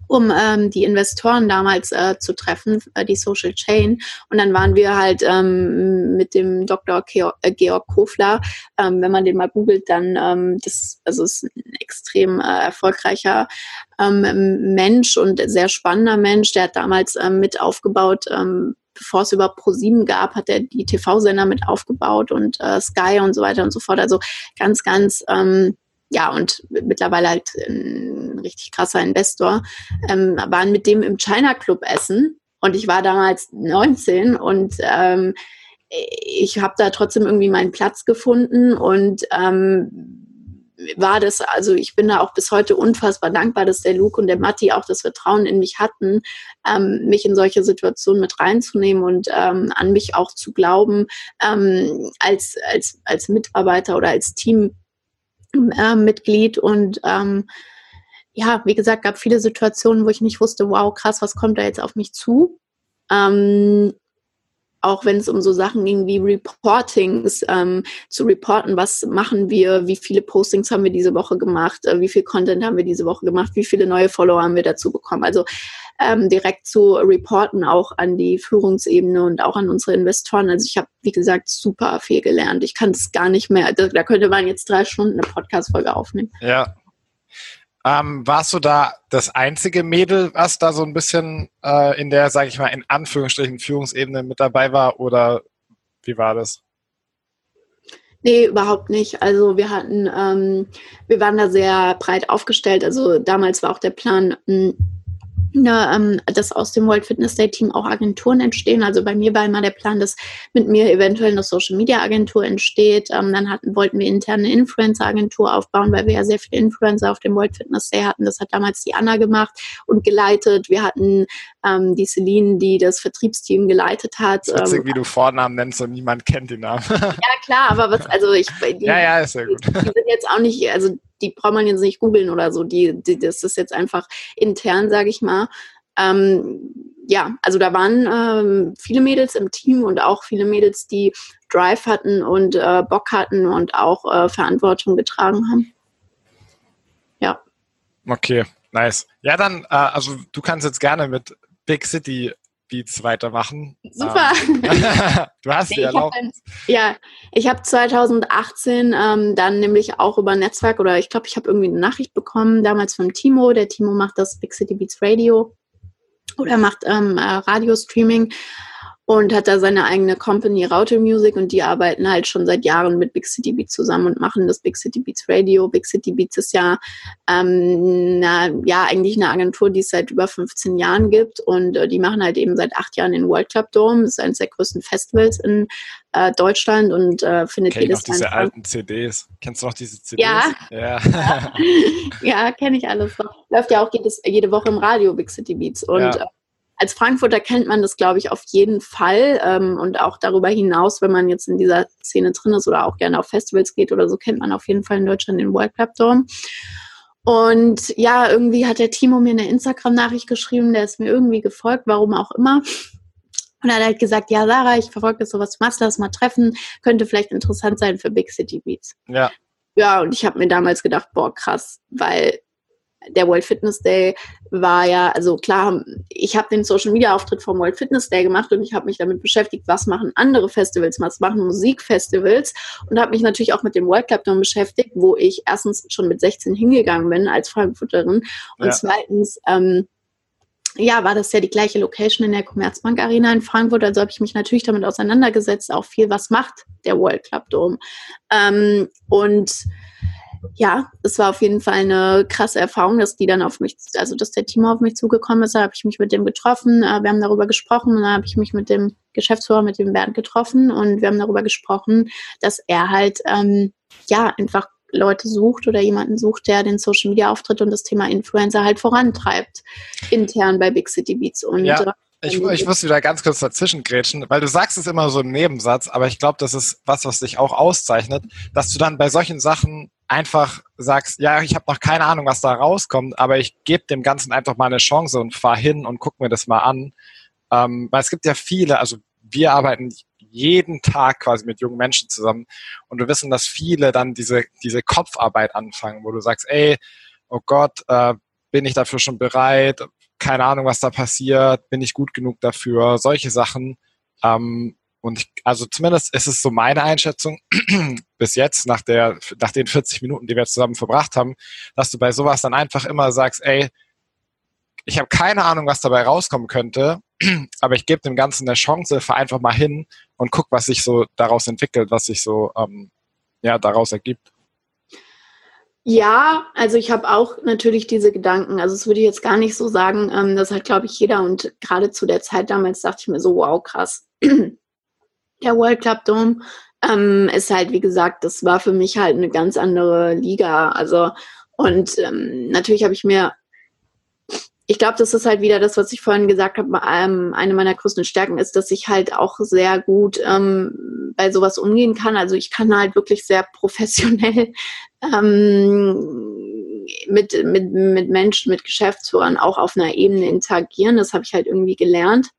S2: um ähm, die Investoren damals äh, zu treffen, äh, die Social Chain. Und dann waren wir halt ähm, mit dem Dr. Georg, äh, Georg Kofler, ähm, wenn man den mal googelt, dann ähm, das also ist ein extrem äh, erfolgreicher ähm, Mensch und sehr spannender Mensch. Der hat damals ähm, mit aufgebaut, ähm, bevor es über Pro7 gab, hat er die TV-Sender mit aufgebaut und äh, Sky und so weiter und so fort. Also ganz, ganz ähm, ja, und mittlerweile halt ein richtig krasser Investor, ähm, waren mit dem im China Club essen. Und ich war damals 19 und ähm, ich habe da trotzdem irgendwie meinen Platz gefunden und ähm, war das, also ich bin da auch bis heute unfassbar dankbar, dass der Luke und der Matti auch das Vertrauen in mich hatten, ähm, mich in solche Situationen mit reinzunehmen und ähm, an mich auch zu glauben, ähm, als, als, als Mitarbeiter oder als Team äh, Mitglied und ähm, ja, wie gesagt, gab viele Situationen, wo ich nicht wusste, wow, krass, was kommt da jetzt auf mich zu? Ähm, auch wenn es um so Sachen ging wie Reportings, ähm, zu reporten, was machen wir, wie viele Postings haben wir diese Woche gemacht, äh, wie viel Content haben wir diese Woche gemacht, wie viele neue Follower haben wir dazu bekommen. Also ähm, direkt zu reporten, auch an die Führungsebene und auch an unsere Investoren. Also ich habe, wie gesagt, super viel gelernt. Ich kann es gar nicht mehr. Da, da, könnte man jetzt drei Stunden eine Podcast-Folge aufnehmen.
S1: Ja. Ähm, warst du da das einzige Mädel, was da so ein bisschen äh, in der, sage ich mal, in Anführungsstrichen Führungsebene mit dabei war oder wie war das?
S2: Nee, überhaupt nicht. Also wir hatten, ähm, wir waren da sehr breit aufgestellt. Also damals war auch der Plan, ne, ähm, dass aus dem World Fitness Day Team auch Agenturen entstehen. Also bei mir war immer der Plan, dass mit mir eventuell eine Social Media Agentur entsteht. Ähm, dann hatten, wollten wir interne Influencer Agentur aufbauen, weil wir ja sehr viele Influencer auf dem World Fitness Day hatten. Das hat damals die Anna gemacht und geleitet. Wir hatten ähm, die Celine, die das Vertriebsteam geleitet hat.
S1: Witzig, ähm, wie du Vornamen nennst und niemand kennt den Namen.
S2: ja, klar, aber was, also ich,
S1: die, ja, ja, ist sehr gut.
S2: Die, die sind jetzt auch nicht, also die braucht man jetzt nicht googeln oder so. Die, die, das ist jetzt einfach intern, sage ich mal. Ähm, ja, also da waren ähm, viele Mädels im Team und auch viele Mädels, die Drive hatten und äh, Bock hatten und auch äh, Verantwortung getragen haben. Ja.
S1: Okay, nice. Ja, dann, äh, also du kannst jetzt gerne mit Big City Beats weitermachen.
S2: Super. Ähm,
S1: du hast die erlaubt.
S2: ja, ich habe 2018 ähm, dann nämlich auch über Netzwerk oder ich glaube, ich habe irgendwie eine Nachricht bekommen, damals von Timo. Der Timo macht das Big City Beats Radio oder macht ähm, äh, Radio-Streaming und hat da seine eigene Company Raute Music und die arbeiten halt schon seit Jahren mit Big City Beats zusammen und machen das Big City Beats Radio. Big City Beats ist ja, ähm, na, ja eigentlich eine Agentur, die es seit über 15 Jahren gibt und äh, die machen halt eben seit acht Jahren den World Club Dome. Das ist eines der größten Festivals in äh, Deutschland und äh, findet
S1: Kenn jedes noch diese alten CDs. Kennst du noch diese CDs?
S2: Ja.
S1: Ja,
S2: ja. ja kenne ich alles. Läuft ja auch jedes, jede Woche im Radio Big City Beats und ja. Als Frankfurter kennt man das, glaube ich, auf jeden Fall. Ähm, und auch darüber hinaus, wenn man jetzt in dieser Szene drin ist oder auch gerne auf Festivals geht oder so, kennt man auf jeden Fall in Deutschland den World Club Dome. Und ja, irgendwie hat der Timo mir eine Instagram-Nachricht geschrieben, der ist mir irgendwie gefolgt, warum auch immer. Und er hat halt gesagt, ja, Sarah, ich verfolge das sowas, machst das mal treffen, könnte vielleicht interessant sein für Big City Beats.
S1: Ja.
S2: Ja, und ich habe mir damals gedacht, boah, krass, weil der World Fitness Day war ja, also klar, ich habe den Social Media Auftritt vom World Fitness Day gemacht und ich habe mich damit beschäftigt, was machen andere Festivals, was machen Musikfestivals und habe mich natürlich auch mit dem World Club Dome beschäftigt, wo ich erstens schon mit 16 hingegangen bin als Frankfurterin und ja. zweitens ähm, ja, war das ja die gleiche Location in der Commerzbank Arena in Frankfurt. Also habe ich mich natürlich damit auseinandergesetzt, auch viel, was macht der World Club Dome. Ähm, und ja, es war auf jeden Fall eine krasse Erfahrung, dass die dann auf mich, also dass der Team auf mich zugekommen ist. Da habe ich mich mit dem getroffen, äh, wir haben darüber gesprochen und dann habe ich mich mit dem Geschäftsführer, mit dem Bernd getroffen und wir haben darüber gesprochen, dass er halt ähm, ja einfach Leute sucht oder jemanden sucht, der den Social Media Auftritt und das Thema Influencer halt vorantreibt, intern bei Big City Beats. Und
S1: ja. Ich, ich muss wieder ganz kurz dazwischen grätschen, weil du sagst es immer so im Nebensatz, aber ich glaube, das ist was, was dich auch auszeichnet, dass du dann bei solchen Sachen einfach sagst, ja, ich habe noch keine Ahnung, was da rauskommt, aber ich gebe dem Ganzen einfach mal eine Chance und fahr hin und guck mir das mal an. Ähm, weil es gibt ja viele, also wir arbeiten jeden Tag quasi mit jungen Menschen zusammen und wir wissen, dass viele dann diese, diese Kopfarbeit anfangen, wo du sagst, ey, oh Gott, äh, bin ich dafür schon bereit? Keine Ahnung, was da passiert, bin ich gut genug dafür, solche Sachen. Ähm, und ich, also zumindest ist es so meine Einschätzung bis jetzt, nach, der, nach den 40 Minuten, die wir zusammen verbracht haben, dass du bei sowas dann einfach immer sagst, ey, ich habe keine Ahnung, was dabei rauskommen könnte, aber ich gebe dem Ganzen eine Chance, fahr einfach mal hin und guck, was sich so daraus entwickelt, was sich so ähm, ja, daraus ergibt.
S2: Ja, also ich habe auch natürlich diese Gedanken. Also das würde ich jetzt gar nicht so sagen. Ähm, das hat, glaube ich, jeder. Und gerade zu der Zeit damals dachte ich mir so, wow, krass. der World Club Dome ähm, ist halt, wie gesagt, das war für mich halt eine ganz andere Liga. Also und ähm, natürlich habe ich mir ich glaube, das ist halt wieder das, was ich vorhin gesagt habe. Ähm, eine meiner größten Stärken ist, dass ich halt auch sehr gut ähm, bei sowas umgehen kann. Also ich kann halt wirklich sehr professionell ähm, mit, mit, mit Menschen, mit Geschäftsführern auch auf einer Ebene interagieren. Das habe ich halt irgendwie gelernt.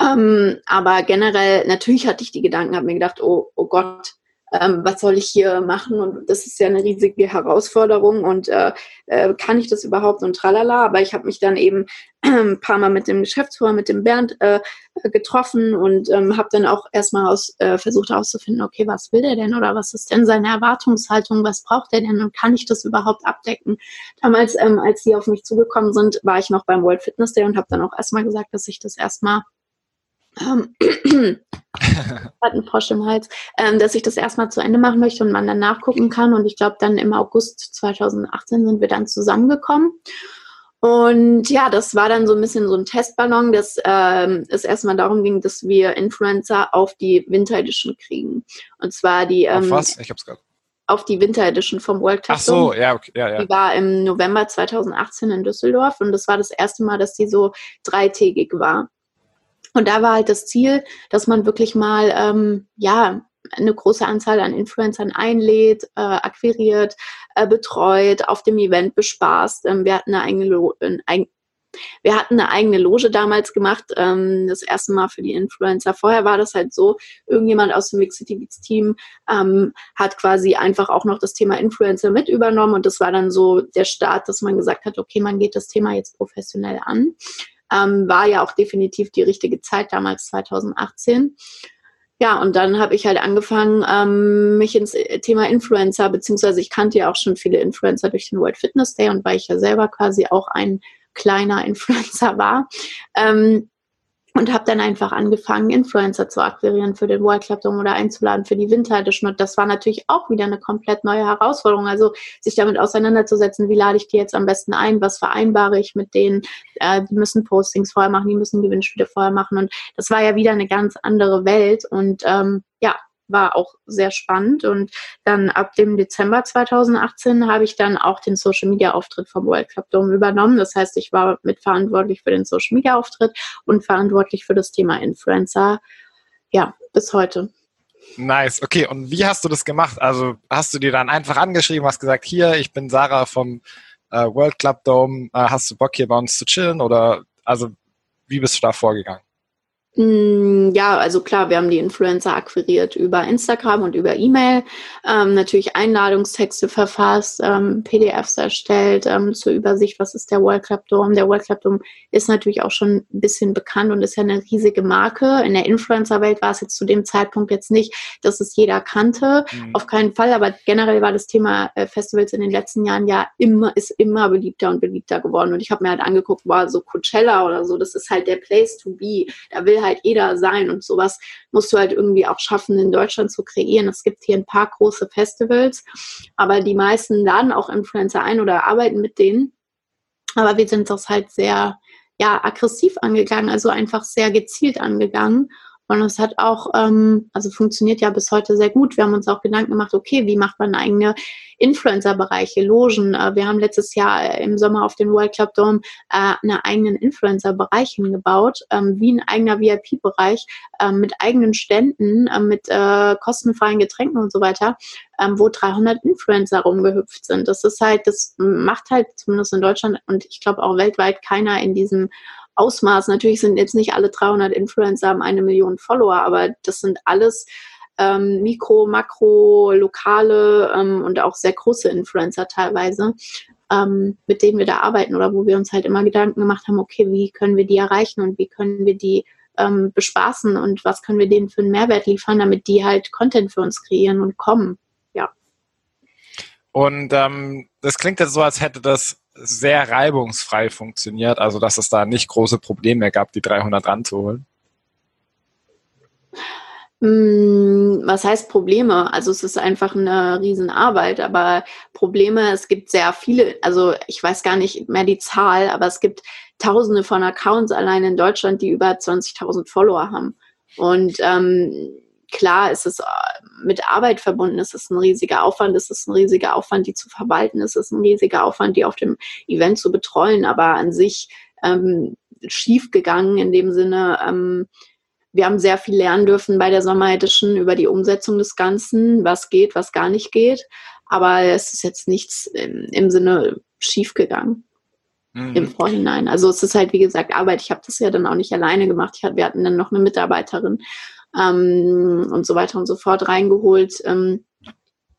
S2: Ähm, aber generell, natürlich hatte ich die Gedanken, habe mir gedacht, oh, oh Gott, ähm, was soll ich hier machen? Und das ist ja eine riesige Herausforderung und äh, äh, kann ich das überhaupt und tralala. Aber ich habe mich dann eben ein paar Mal mit dem Geschäftsführer, mit dem Bernd äh, getroffen und ähm, habe dann auch erstmal aus, äh, versucht herauszufinden, okay, was will der denn oder was ist denn seine Erwartungshaltung, was braucht er denn und kann ich das überhaupt abdecken? Damals, ähm, als sie auf mich zugekommen sind, war ich noch beim World Fitness Day und habe dann auch erstmal gesagt, dass ich das erstmal hat einen Frosch im Hals, ähm, dass ich das erstmal zu Ende machen möchte und man dann nachgucken kann. Und ich glaube, dann im August 2018 sind wir dann zusammengekommen. Und ja, das war dann so ein bisschen so ein Testballon, dass ähm, es erstmal darum ging, dass wir Influencer auf die Winter Edition kriegen. Und zwar die. Ähm,
S1: auf was? Ich hab's gerade.
S2: Auf die Winter Edition vom World Cup.
S1: Ach so, ja, okay, ja, ja.
S2: Die war im November 2018 in Düsseldorf und das war das erste Mal, dass die so dreitägig war. Und da war halt das Ziel, dass man wirklich mal, ähm, ja, eine große Anzahl an Influencern einlädt, äh, akquiriert, äh, betreut, auf dem Event bespaßt. Ähm, wir hatten eine eigene, Lo ein, wir hatten eine eigene Loge damals gemacht, ähm, das erste Mal für die Influencer. Vorher war das halt so, irgendjemand aus dem Mix City Beats Team ähm, hat quasi einfach auch noch das Thema Influencer mit übernommen und das war dann so der Start, dass man gesagt hat, okay, man geht das Thema jetzt professionell an. Ähm, war ja auch definitiv die richtige Zeit damals 2018. Ja, und dann habe ich halt angefangen, ähm, mich ins Thema Influencer, beziehungsweise ich kannte ja auch schon viele Influencer durch den World Fitness Day und weil ich ja selber quasi auch ein kleiner Influencer war, ähm, und habe dann einfach angefangen, Influencer zu akquirieren für den World Club Dome oder einzuladen für die Winter Edition. Und das war natürlich auch wieder eine komplett neue Herausforderung. Also sich damit auseinanderzusetzen, wie lade ich die jetzt am besten ein, was vereinbare ich mit denen, äh, die müssen Postings vorher machen, die müssen Gewinnspiele vorher machen. Und das war ja wieder eine ganz andere Welt. Und ähm, ja, war auch sehr spannend. Und dann ab dem Dezember 2018 habe ich dann auch den Social Media Auftritt vom World Club Dome übernommen. Das heißt, ich war mitverantwortlich für den Social Media Auftritt und verantwortlich für das Thema Influencer. Ja, bis heute.
S1: Nice, okay. Und wie hast du das gemacht? Also hast du dir dann einfach angeschrieben, hast gesagt, hier, ich bin Sarah vom äh, World Club Dome, äh, hast du Bock hier bei uns zu chillen? Oder also wie bist du da vorgegangen?
S2: Mm, ja, also klar, wir haben die Influencer akquiriert über Instagram und über E-Mail, ähm, natürlich Einladungstexte verfasst, ähm, PDFs erstellt ähm, zur Übersicht, was ist der World Club Dome. Der World Club Dome ist natürlich auch schon ein bisschen bekannt und ist ja eine riesige Marke. In der Influencer-Welt war es jetzt zu dem Zeitpunkt jetzt nicht, dass es jeder kannte, mhm. auf keinen Fall, aber generell war das Thema äh, Festivals in den letzten Jahren ja immer, ist immer beliebter und beliebter geworden. Und ich habe mir halt angeguckt, war so Coachella oder so, das ist halt der Place to be. Da will halt jeder sein und sowas musst du halt irgendwie auch schaffen, in Deutschland zu kreieren. Es gibt hier ein paar große Festivals, aber die meisten laden auch Influencer ein oder arbeiten mit denen. Aber wir sind das halt sehr, ja, aggressiv angegangen, also einfach sehr gezielt angegangen Und es hat auch, ähm, also funktioniert ja bis heute sehr gut. Wir haben uns auch Gedanken gemacht, okay, wie macht man eigene Influencer-Bereiche, Logen. Äh, wir haben letztes Jahr im Sommer auf den World Club Dome äh, einen eigenen Influencer-Bereich hingebaut, ähm, wie ein eigener VIP-Bereich äh, mit eigenen Ständen, äh, mit äh, kostenfreien Getränken und so weiter, ähm, wo 300 Influencer rumgehüpft sind. Das ist halt, das macht halt zumindest in Deutschland und ich glaube auch weltweit keiner in diesem Ausmaß. Natürlich sind jetzt nicht alle 300 Influencer haben eine Million Follower, aber das sind alles ähm, Mikro, Makro, lokale ähm, und auch sehr große Influencer teilweise, ähm, mit denen wir da arbeiten oder wo wir uns halt immer Gedanken gemacht haben, okay, wie können wir die erreichen und wie können wir die ähm, bespaßen und was können wir denen für einen Mehrwert liefern, damit die halt Content für uns kreieren und kommen. Ja.
S1: Und ähm, das klingt jetzt so, als hätte das sehr reibungsfrei funktioniert, also dass es da nicht große Probleme gab, die 300 ranzuholen?
S2: Mm, was heißt Probleme? Also es ist einfach eine Riesenarbeit, aber Probleme, es gibt sehr viele, also ich weiß gar nicht mehr die Zahl, aber es gibt tausende von Accounts allein in Deutschland, die über 20.000 Follower haben. Und ähm, klar ist es äh, mit Arbeit verbunden, es ist ein riesiger Aufwand, es ist ein riesiger Aufwand, die zu verwalten, es ist ein riesiger Aufwand, die auf dem Event zu betreuen, aber an sich ähm, schief gegangen in dem Sinne, ähm, wir haben sehr viel lernen dürfen bei der Sommer Edition über die Umsetzung des Ganzen, was geht, was gar nicht geht. Aber es ist jetzt nichts im, im Sinne schief gegangen mhm. im Vorhinein. Also es ist halt, wie gesagt, Arbeit. Ich habe das ja dann auch nicht alleine gemacht. Ich, wir hatten dann noch eine Mitarbeiterin ähm, und so weiter und so fort reingeholt. Ähm,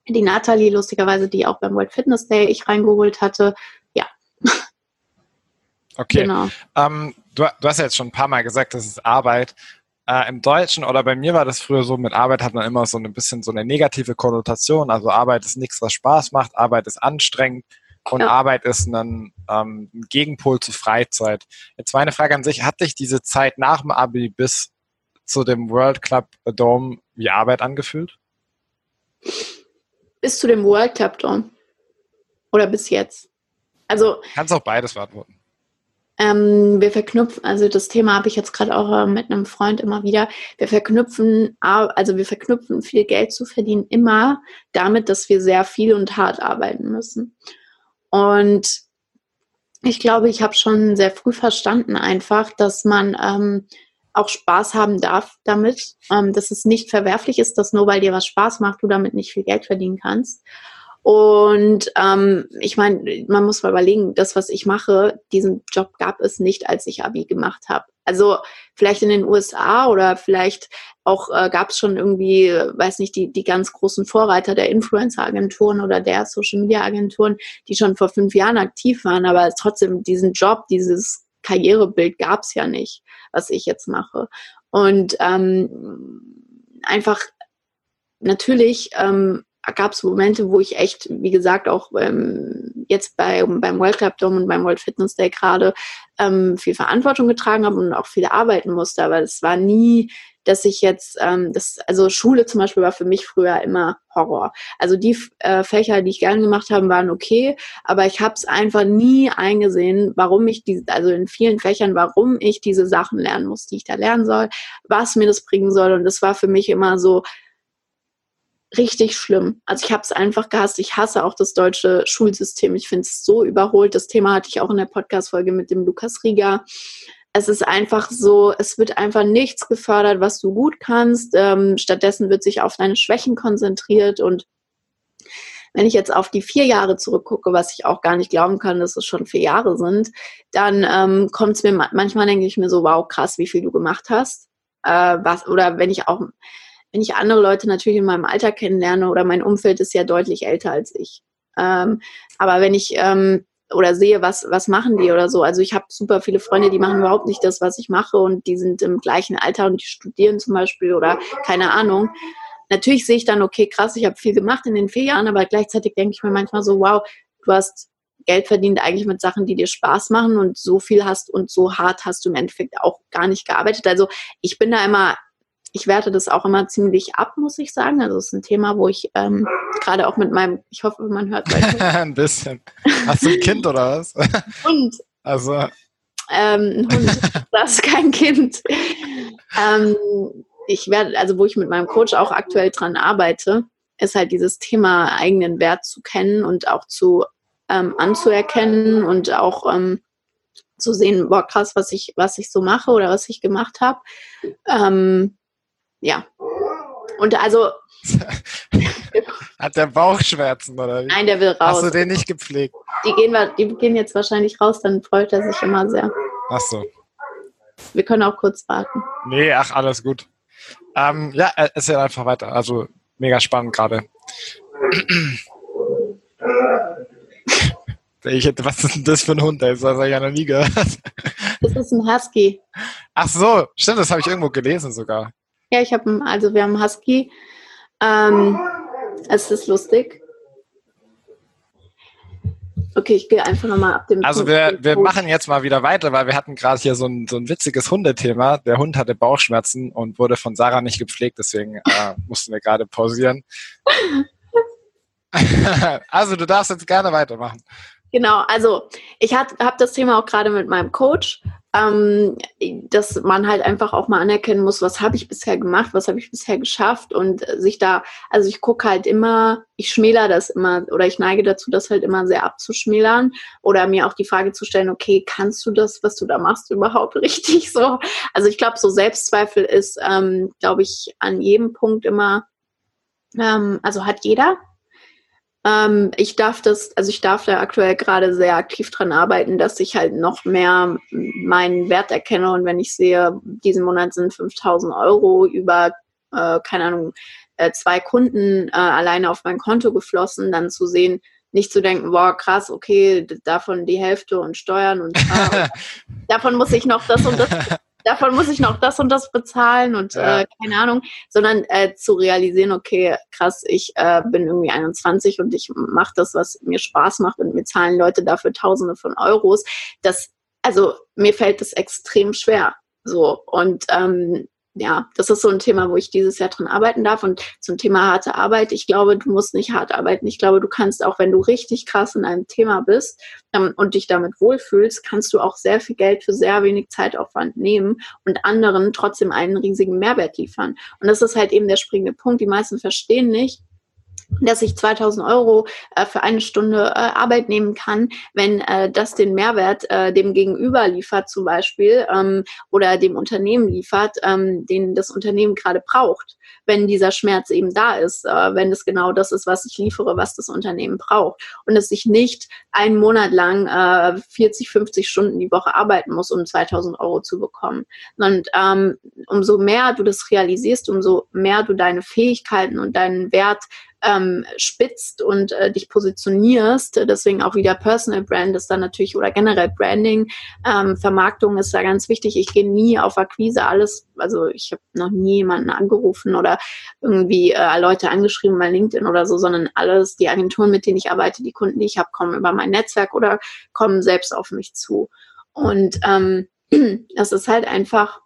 S2: die Nathalie, lustigerweise, die auch beim World Fitness Day ich reingeholt hatte. Ja.
S1: Okay. Genau. Ähm, du, du, hast ja jetzt schon ein paar Mal gesagt, das ist Arbeit. Äh, Im Deutschen oder bei mir war das früher so, mit Arbeit hat man immer so ein bisschen so eine negative Konnotation. Also Arbeit ist nichts, was Spaß macht, Arbeit ist anstrengend und ja. Arbeit ist ein, ähm, Gegenpol zu Freizeit. Jetzt meine Frage an sich, hat dich diese Zeit nach dem Abi bis zu dem World Club Dome wie Arbeit angefühlt?
S2: Bis zu dem World Club Dome. Oder bis jetzt? Also.
S1: Kannst auch beides beantworten.
S2: Ähm, wir verknüpfen, also das Thema habe ich jetzt gerade auch äh, mit einem Freund immer wieder. Wir verknüpfen, also wir verknüpfen viel Geld zu verdienen immer damit, dass wir sehr viel und hart arbeiten müssen. Und ich glaube, ich habe schon sehr früh verstanden einfach, dass man ähm, auch Spaß haben darf damit, ähm, dass es nicht verwerflich ist, dass nur weil dir was Spaß macht, du damit nicht viel Geld verdienen kannst. Und ähm, ich meine, man muss mal überlegen, das, was ich mache, diesen Job gab es nicht, als ich Abi gemacht habe. Also vielleicht in den USA oder vielleicht auch äh, gab es schon irgendwie, weiß nicht, die, die ganz großen Vorreiter der Influencer-Agenturen oder der Social-Media-Agenturen, die schon vor fünf Jahren aktiv waren, aber trotzdem diesen Job, dieses Karrierebild gab es ja nicht, was ich jetzt mache. Und ähm, einfach natürlich ähm, gab es Momente, wo ich echt, wie gesagt, auch ähm, jetzt bei, beim World Cup Dome und beim World Fitness Day gerade ähm, viel Verantwortung getragen habe und auch viel arbeiten musste. Aber es war nie, dass ich jetzt, ähm, das, also Schule zum Beispiel war für mich früher immer Horror. Also die äh, Fächer, die ich gerne gemacht habe, waren okay, aber ich habe es einfach nie eingesehen, warum ich diese, also in vielen Fächern, warum ich diese Sachen lernen muss, die ich da lernen soll, was mir das bringen soll. Und das war für mich immer so, richtig schlimm. Also ich habe es einfach gehasst. Ich hasse auch das deutsche Schulsystem. Ich finde es so überholt. Das Thema hatte ich auch in der Podcast-Folge mit dem Lukas Rieger. Es ist einfach so, es wird einfach nichts gefördert, was du gut kannst. Ähm, stattdessen wird sich auf deine Schwächen konzentriert und wenn ich jetzt auf die vier Jahre zurückgucke, was ich auch gar nicht glauben kann, dass es schon vier Jahre sind, dann ähm, kommt es mir manchmal denke ich mir so, wow, krass, wie viel du gemacht hast. Äh, was, oder wenn ich auch wenn ich andere Leute natürlich in meinem Alter kennenlerne oder mein Umfeld ist ja deutlich älter als ich. Ähm, aber wenn ich ähm, oder sehe, was, was machen die oder so. Also ich habe super viele Freunde, die machen überhaupt nicht das, was ich mache und die sind im gleichen Alter und die studieren zum Beispiel oder keine Ahnung. Natürlich sehe ich dann, okay, krass, ich habe viel gemacht in den vier Jahren, aber gleichzeitig denke ich mir manchmal so, wow, du hast Geld verdient eigentlich mit Sachen, die dir Spaß machen und so viel hast und so hart hast du im Endeffekt auch gar nicht gearbeitet. Also ich bin da immer ich werte das auch immer ziemlich ab, muss ich sagen. Also es ist ein Thema, wo ich ähm, gerade auch mit meinem, ich hoffe, man hört
S1: ein bisschen. Hast du ein Kind oder was?
S2: Hund.
S1: Also.
S2: Ähm, ein Hund. Das ist kein Kind. ähm, ich werde, also wo ich mit meinem Coach auch aktuell dran arbeite, ist halt dieses Thema eigenen Wert zu kennen und auch zu ähm, anzuerkennen und auch ähm, zu sehen, boah, krass, was ich, was ich so mache oder was ich gemacht habe. Ähm, ja. Und also.
S1: Hat der Bauchschmerzen oder wie?
S2: Nein, der will raus.
S1: Hast du den nicht gepflegt?
S2: Die gehen, die gehen jetzt wahrscheinlich raus, dann freut er sich immer sehr.
S1: Ach so.
S2: Wir können auch kurz warten.
S1: Nee, ach, alles gut. Ähm, ja, erzähl einfach weiter. Also mega spannend gerade. Ich hätte, was ist denn das für ein Hund? Das habe ich ja noch nie gehört.
S2: Das ist ein Husky.
S1: Ach so, stimmt, das habe ich irgendwo gelesen sogar.
S2: Ja, ich habe, also wir haben einen Husky. Ähm, es ist lustig. Okay, ich gehe einfach nochmal ab dem.
S1: Also wir, wir machen jetzt mal wieder weiter, weil wir hatten gerade hier so ein, so ein witziges Hundethema. Der Hund hatte Bauchschmerzen und wurde von Sarah nicht gepflegt, deswegen äh, mussten wir gerade pausieren. also du darfst jetzt gerne weitermachen.
S2: Genau, also ich habe das Thema auch gerade mit meinem Coach, ähm, dass man halt einfach auch mal anerkennen muss, was habe ich bisher gemacht, was habe ich bisher geschafft und sich da, also ich gucke halt immer, ich schmäler das immer oder ich neige dazu, das halt immer sehr abzuschmälern oder mir auch die Frage zu stellen, okay, kannst du das, was du da machst, überhaupt richtig so? Also ich glaube, so Selbstzweifel ist, ähm, glaube ich, an jedem Punkt immer, ähm, also hat jeder, ähm, ich darf das, also ich darf da aktuell gerade sehr aktiv dran arbeiten, dass ich halt noch mehr meinen Wert erkenne. Und wenn ich sehe, diesen Monat sind 5000 Euro über, äh, keine Ahnung, äh, zwei Kunden äh, alleine auf mein Konto geflossen, dann zu sehen, nicht zu denken, boah, krass, okay, davon die Hälfte und Steuern und äh, davon muss ich noch das und das davon muss ich noch das und das bezahlen und ja. äh, keine Ahnung, sondern äh, zu realisieren, okay, krass, ich äh, bin irgendwie 21 und ich mache das, was mir Spaß macht und mir zahlen Leute dafür Tausende von Euros. Das, also mir fällt das extrem schwer. So und ähm, ja, das ist so ein Thema, wo ich dieses Jahr dran arbeiten darf. Und zum Thema harte Arbeit, ich glaube, du musst nicht hart arbeiten. Ich glaube, du kannst auch, wenn du richtig krass in einem Thema bist ähm, und dich damit wohlfühlst, kannst du auch sehr viel Geld für sehr wenig Zeitaufwand nehmen und anderen trotzdem einen riesigen Mehrwert liefern. Und das ist halt eben der springende Punkt. Die meisten verstehen nicht, dass ich 2000 Euro äh, für eine Stunde äh, Arbeit nehmen kann, wenn äh, das den Mehrwert äh, dem Gegenüber liefert zum Beispiel ähm, oder dem Unternehmen liefert, ähm, den das Unternehmen gerade braucht, wenn dieser Schmerz eben da ist, äh, wenn es genau das ist, was ich liefere, was das Unternehmen braucht und dass ich nicht einen Monat lang äh, 40, 50 Stunden die Woche arbeiten muss, um 2000 Euro zu bekommen. Und ähm, umso mehr du das realisierst, umso mehr du deine Fähigkeiten und deinen Wert ähm, spitzt und äh, dich positionierst, deswegen auch wieder Personal Brand ist dann natürlich oder generell Branding, ähm, Vermarktung ist da ganz wichtig. Ich gehe nie auf Akquise, alles, also ich habe noch nie jemanden angerufen oder irgendwie äh, Leute angeschrieben bei LinkedIn oder so, sondern alles, die Agenturen, mit denen ich arbeite, die Kunden, die ich habe, kommen über mein Netzwerk oder kommen selbst auf mich zu. Und ähm, das ist halt einfach ein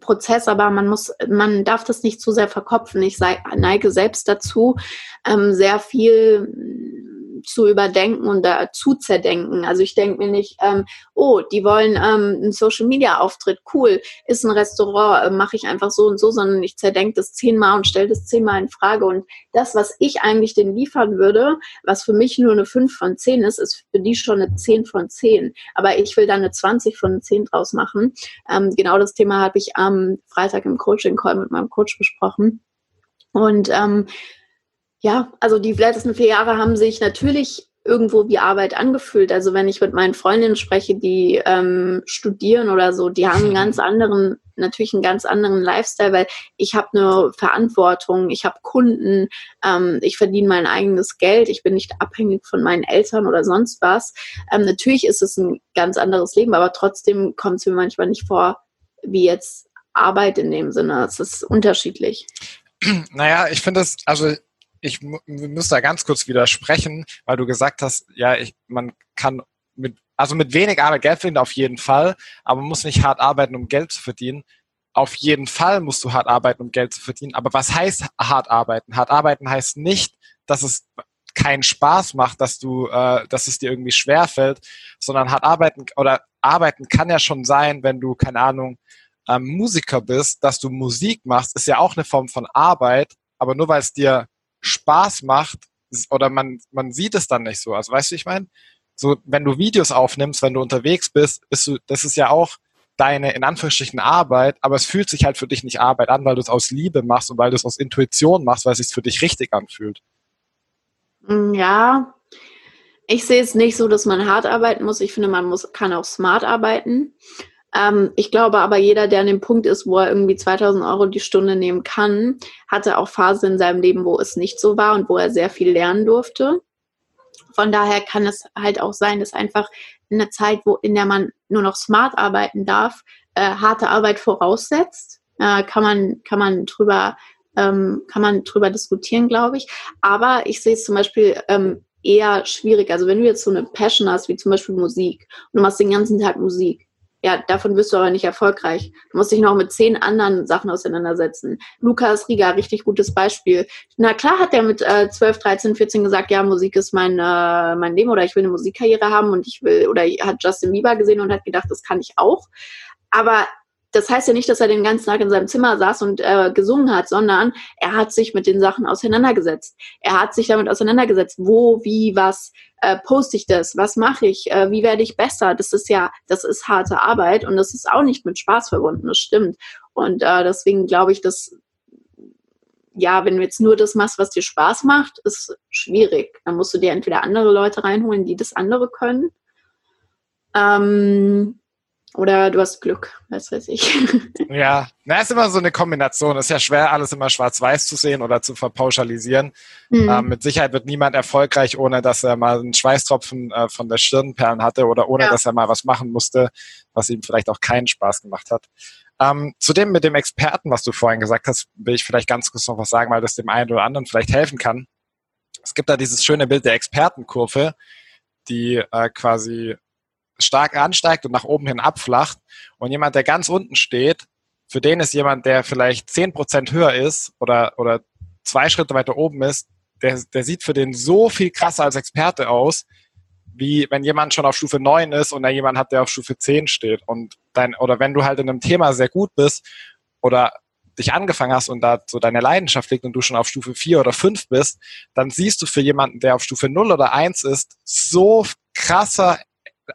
S2: Prozess, aber man muss, man darf das nicht zu sehr verkopfen. Ich sei, neige selbst dazu, ähm, sehr viel zu überdenken und dazu zerdenken. Also ich denke mir nicht, ähm, oh, die wollen ähm, einen Social Media Auftritt, cool, ist ein Restaurant, äh, mache ich einfach so und so, sondern ich zerdenke das zehnmal und stelle das zehnmal in Frage. Und das, was ich eigentlich denen liefern würde, was für mich nur eine 5 von 10 ist, ist für die schon eine 10 von 10. Aber ich will da eine 20 von 10 draus machen. Ähm, genau das Thema habe ich am Freitag im Coaching-Call mit meinem Coach besprochen. Und ähm, ja, also die letzten vier Jahre haben sich natürlich irgendwo wie Arbeit angefühlt. Also wenn ich mit meinen Freundinnen spreche, die ähm, studieren oder so, die haben einen ganz anderen, natürlich einen ganz anderen Lifestyle, weil ich habe eine Verantwortung, ich habe Kunden, ähm, ich verdiene mein eigenes Geld, ich bin nicht abhängig von meinen Eltern oder sonst was. Ähm, natürlich ist es ein ganz anderes Leben, aber trotzdem kommt es mir manchmal nicht vor, wie jetzt Arbeit in dem Sinne. Es ist unterschiedlich.
S1: Naja, ich finde es, also ich muss da ganz kurz widersprechen, weil du gesagt hast, ja, ich, man kann mit, also mit wenig Arbeit Geld verdienen auf jeden Fall, aber man muss nicht hart arbeiten, um Geld zu verdienen. Auf jeden Fall musst du hart arbeiten, um Geld zu verdienen. Aber was heißt hart arbeiten? Hart arbeiten heißt nicht, dass es keinen Spaß macht, dass du, äh, dass es dir irgendwie schwer fällt, sondern hart arbeiten oder arbeiten kann ja schon sein, wenn du keine Ahnung ähm, Musiker bist, dass du Musik machst, ist ja auch eine Form von Arbeit, aber nur weil es dir Spaß macht oder man, man sieht es dann nicht so. Also weißt du, ich meine, so wenn du Videos aufnimmst, wenn du unterwegs bist, bist du, das ist ja auch deine in Anführungsstrichen Arbeit, aber es fühlt sich halt für dich nicht Arbeit an, weil du es aus Liebe machst und weil du es aus Intuition machst, weil es sich für dich richtig anfühlt.
S2: Mm, ja, ich sehe es nicht so, dass man hart arbeiten muss. Ich finde, man muss, kann auch smart arbeiten. Ähm, ich glaube aber, jeder, der an dem Punkt ist, wo er irgendwie 2000 Euro die Stunde nehmen kann, hatte auch Phasen in seinem Leben, wo es nicht so war und wo er sehr viel lernen durfte. Von daher kann es halt auch sein, dass einfach eine Zeit, wo in der man nur noch smart arbeiten darf, äh, harte Arbeit voraussetzt. Äh, kann man kann man drüber ähm, kann man drüber diskutieren, glaube ich. Aber ich sehe es zum Beispiel ähm, eher schwierig. Also wenn du jetzt so eine Passion hast, wie zum Beispiel Musik, und du machst den ganzen Tag Musik, ja, davon wirst du aber nicht erfolgreich. Du musst dich noch mit zehn anderen Sachen auseinandersetzen. Lukas Rieger, richtig gutes Beispiel. Na klar hat er mit äh, 12, 13, 14 gesagt, ja, Musik ist mein, äh, mein Leben oder ich will eine Musikkarriere haben und ich will, oder hat Justin Bieber gesehen und hat gedacht, das kann ich auch. Aber das heißt ja nicht, dass er den ganzen Tag in seinem Zimmer saß und äh, gesungen hat, sondern er hat sich mit den Sachen auseinandergesetzt. Er hat sich damit auseinandergesetzt, wo, wie, was äh, poste ich das, was mache ich, äh, wie werde ich besser. Das ist ja, das ist harte Arbeit und das ist auch nicht mit Spaß verbunden, das stimmt. Und äh, deswegen glaube ich, dass ja, wenn du jetzt nur das machst, was dir Spaß macht, ist schwierig. Dann musst du dir entweder andere Leute reinholen, die das andere können. Ähm, oder du hast Glück, was weiß ich.
S1: Ja, na, ist immer so eine Kombination. Ist ja schwer, alles immer schwarz-weiß zu sehen oder zu verpauschalisieren. Mhm. Ähm, mit Sicherheit wird niemand erfolgreich, ohne dass er mal einen Schweißtropfen äh, von der Stirnperlen hatte oder ohne, ja. dass er mal was machen musste, was ihm vielleicht auch keinen Spaß gemacht hat. Ähm, zudem mit dem Experten, was du vorhin gesagt hast, will ich vielleicht ganz kurz noch was sagen, weil das dem einen oder anderen vielleicht helfen kann. Es gibt da dieses schöne Bild der Expertenkurve, die äh, quasi stark ansteigt und nach oben hin abflacht. Und jemand, der ganz unten steht, für den ist jemand, der vielleicht zehn Prozent höher ist oder, oder zwei Schritte weiter oben ist, der, der sieht für den so viel krasser als Experte aus, wie wenn jemand schon auf Stufe 9 ist und da jemand hat, der auf Stufe 10 steht. Und dein, oder wenn du halt in einem Thema sehr gut bist oder dich angefangen hast und da so deine Leidenschaft liegt und du schon auf Stufe 4 oder 5 bist, dann siehst du für jemanden, der auf Stufe 0 oder 1 ist, so krasser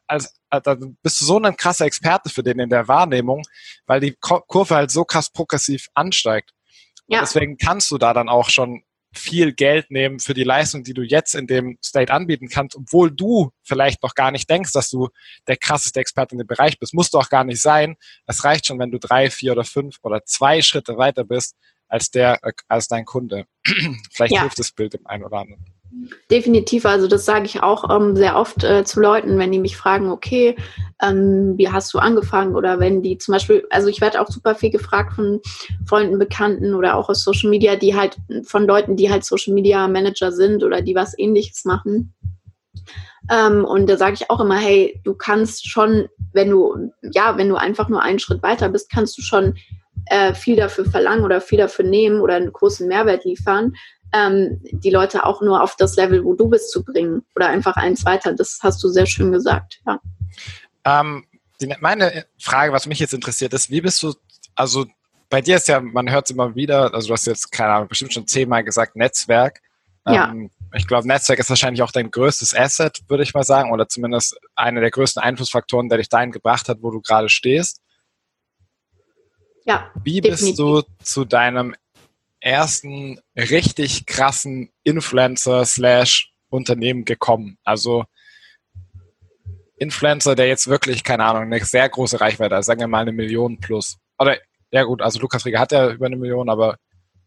S1: als, dann bist du so ein krasser Experte für den in der Wahrnehmung, weil die Kurve halt so krass progressiv ansteigt. Ja. Deswegen kannst du da dann auch schon viel Geld nehmen für die Leistung, die du jetzt in dem State anbieten kannst, obwohl du vielleicht noch gar nicht denkst, dass du der krasseste Experte in dem Bereich bist. Musst du auch gar nicht sein. Es reicht schon, wenn du drei, vier oder fünf oder zwei Schritte weiter bist als der, äh, als dein Kunde. vielleicht ja. hilft das Bild dem einen oder anderen.
S2: Definitiv, also das sage ich auch ähm, sehr oft äh, zu Leuten, wenn die mich fragen, okay, ähm, wie hast du angefangen? Oder wenn die zum Beispiel, also ich werde auch super viel gefragt von Freunden, Bekannten oder auch aus Social Media, die halt von Leuten, die halt Social Media Manager sind oder die was ähnliches machen. Ähm, und da sage ich auch immer, hey, du kannst schon, wenn du, ja, wenn du einfach nur einen Schritt weiter bist, kannst du schon äh, viel dafür verlangen oder viel dafür nehmen oder einen großen Mehrwert liefern ähm, die Leute auch nur auf das Level, wo du bist, zu bringen oder einfach eins weiter. Das hast du sehr schön gesagt, ja.
S1: Ähm, meine Frage, was mich jetzt interessiert, ist, wie bist du, also bei dir ist ja, man hört es immer wieder, also du hast jetzt, keine Ahnung, bestimmt schon zehnmal gesagt, Netzwerk. Ja. Ähm, ich glaube, Netzwerk ist wahrscheinlich auch dein größtes Asset, würde ich mal sagen, oder zumindest einer der größten Einflussfaktoren, der dich dahin gebracht hat, wo du gerade stehst. Ja. Wie definitiv. bist du zu deinem ersten richtig krassen Influencer slash Unternehmen gekommen? Also Influencer, der jetzt wirklich, keine Ahnung, eine sehr große Reichweite hat, sagen wir mal eine Million plus. Oder, ja gut, also Lukas Rieger hat ja über eine Million, aber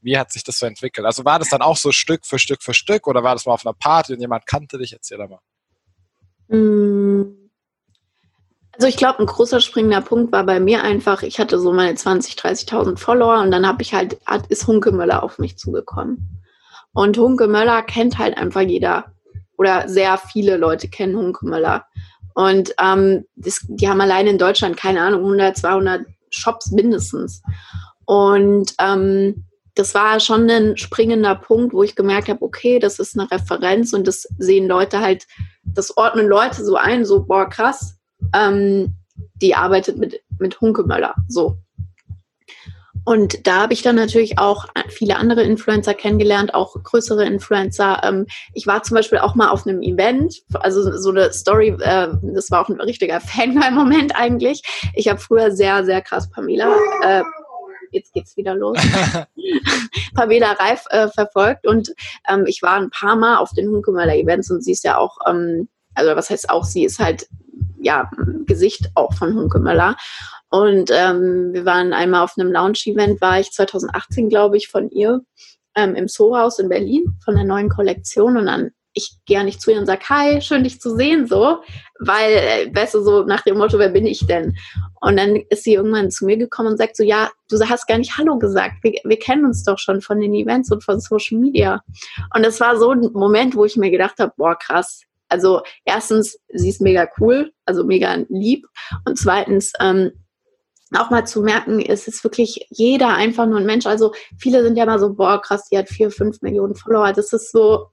S1: wie hat sich das so entwickelt? Also war das dann auch so Stück für Stück für Stück oder war das mal auf einer Party und jemand kannte dich? Erzähl da mal.
S2: Mm. Also ich glaube, ein großer springender Punkt war bei mir einfach, ich hatte so meine 20, 30.000 Follower und dann habe ich halt, ist Hunke Möller auf mich zugekommen. Und Hunke Möller kennt halt einfach jeder oder sehr viele Leute kennen Hunke Möller. Und ähm, das, die haben alleine in Deutschland, keine Ahnung, 100, 200 Shops mindestens. Und ähm, das war schon ein springender Punkt, wo ich gemerkt habe, okay, das ist eine Referenz und das sehen Leute halt, das ordnen Leute so ein, so, boah, krass, ähm, die arbeitet mit, mit Hunkemöller. So. Und da habe ich dann natürlich auch viele andere Influencer kennengelernt, auch größere Influencer. Ähm, ich war zum Beispiel auch mal auf einem Event, also so eine Story, äh, das war auch ein richtiger Fangirl-Moment eigentlich. Ich habe früher sehr, sehr krass Pamela, äh, jetzt geht's wieder los, Pamela Reif äh, verfolgt und ähm, ich war ein paar Mal auf den Hunkemöller Events und sie ist ja auch, ähm, also was heißt auch, sie ist halt ja Gesicht auch von Hunkemöller. Und ähm, wir waren einmal auf einem Lounge-Event, war ich 2018, glaube ich, von ihr ähm, im Sohaus in Berlin von der neuen Kollektion. Und dann, ich gehe ja nicht zu ihr und sage, hi, schön dich zu sehen, so, weil, äh, weißt du, so nach dem Motto, wer bin ich denn? Und dann ist sie irgendwann zu mir gekommen und sagt so, ja, du hast gar nicht Hallo gesagt. Wir, wir kennen uns doch schon von den Events und von Social Media. Und das war so ein Moment, wo ich mir gedacht habe, boah, krass. Also erstens, sie ist mega cool, also mega lieb. Und zweitens, ähm, auch mal zu merken, es ist wirklich jeder einfach nur ein Mensch. Also viele sind ja mal so, boah, krass, die hat vier, fünf Millionen Follower. Das ist so,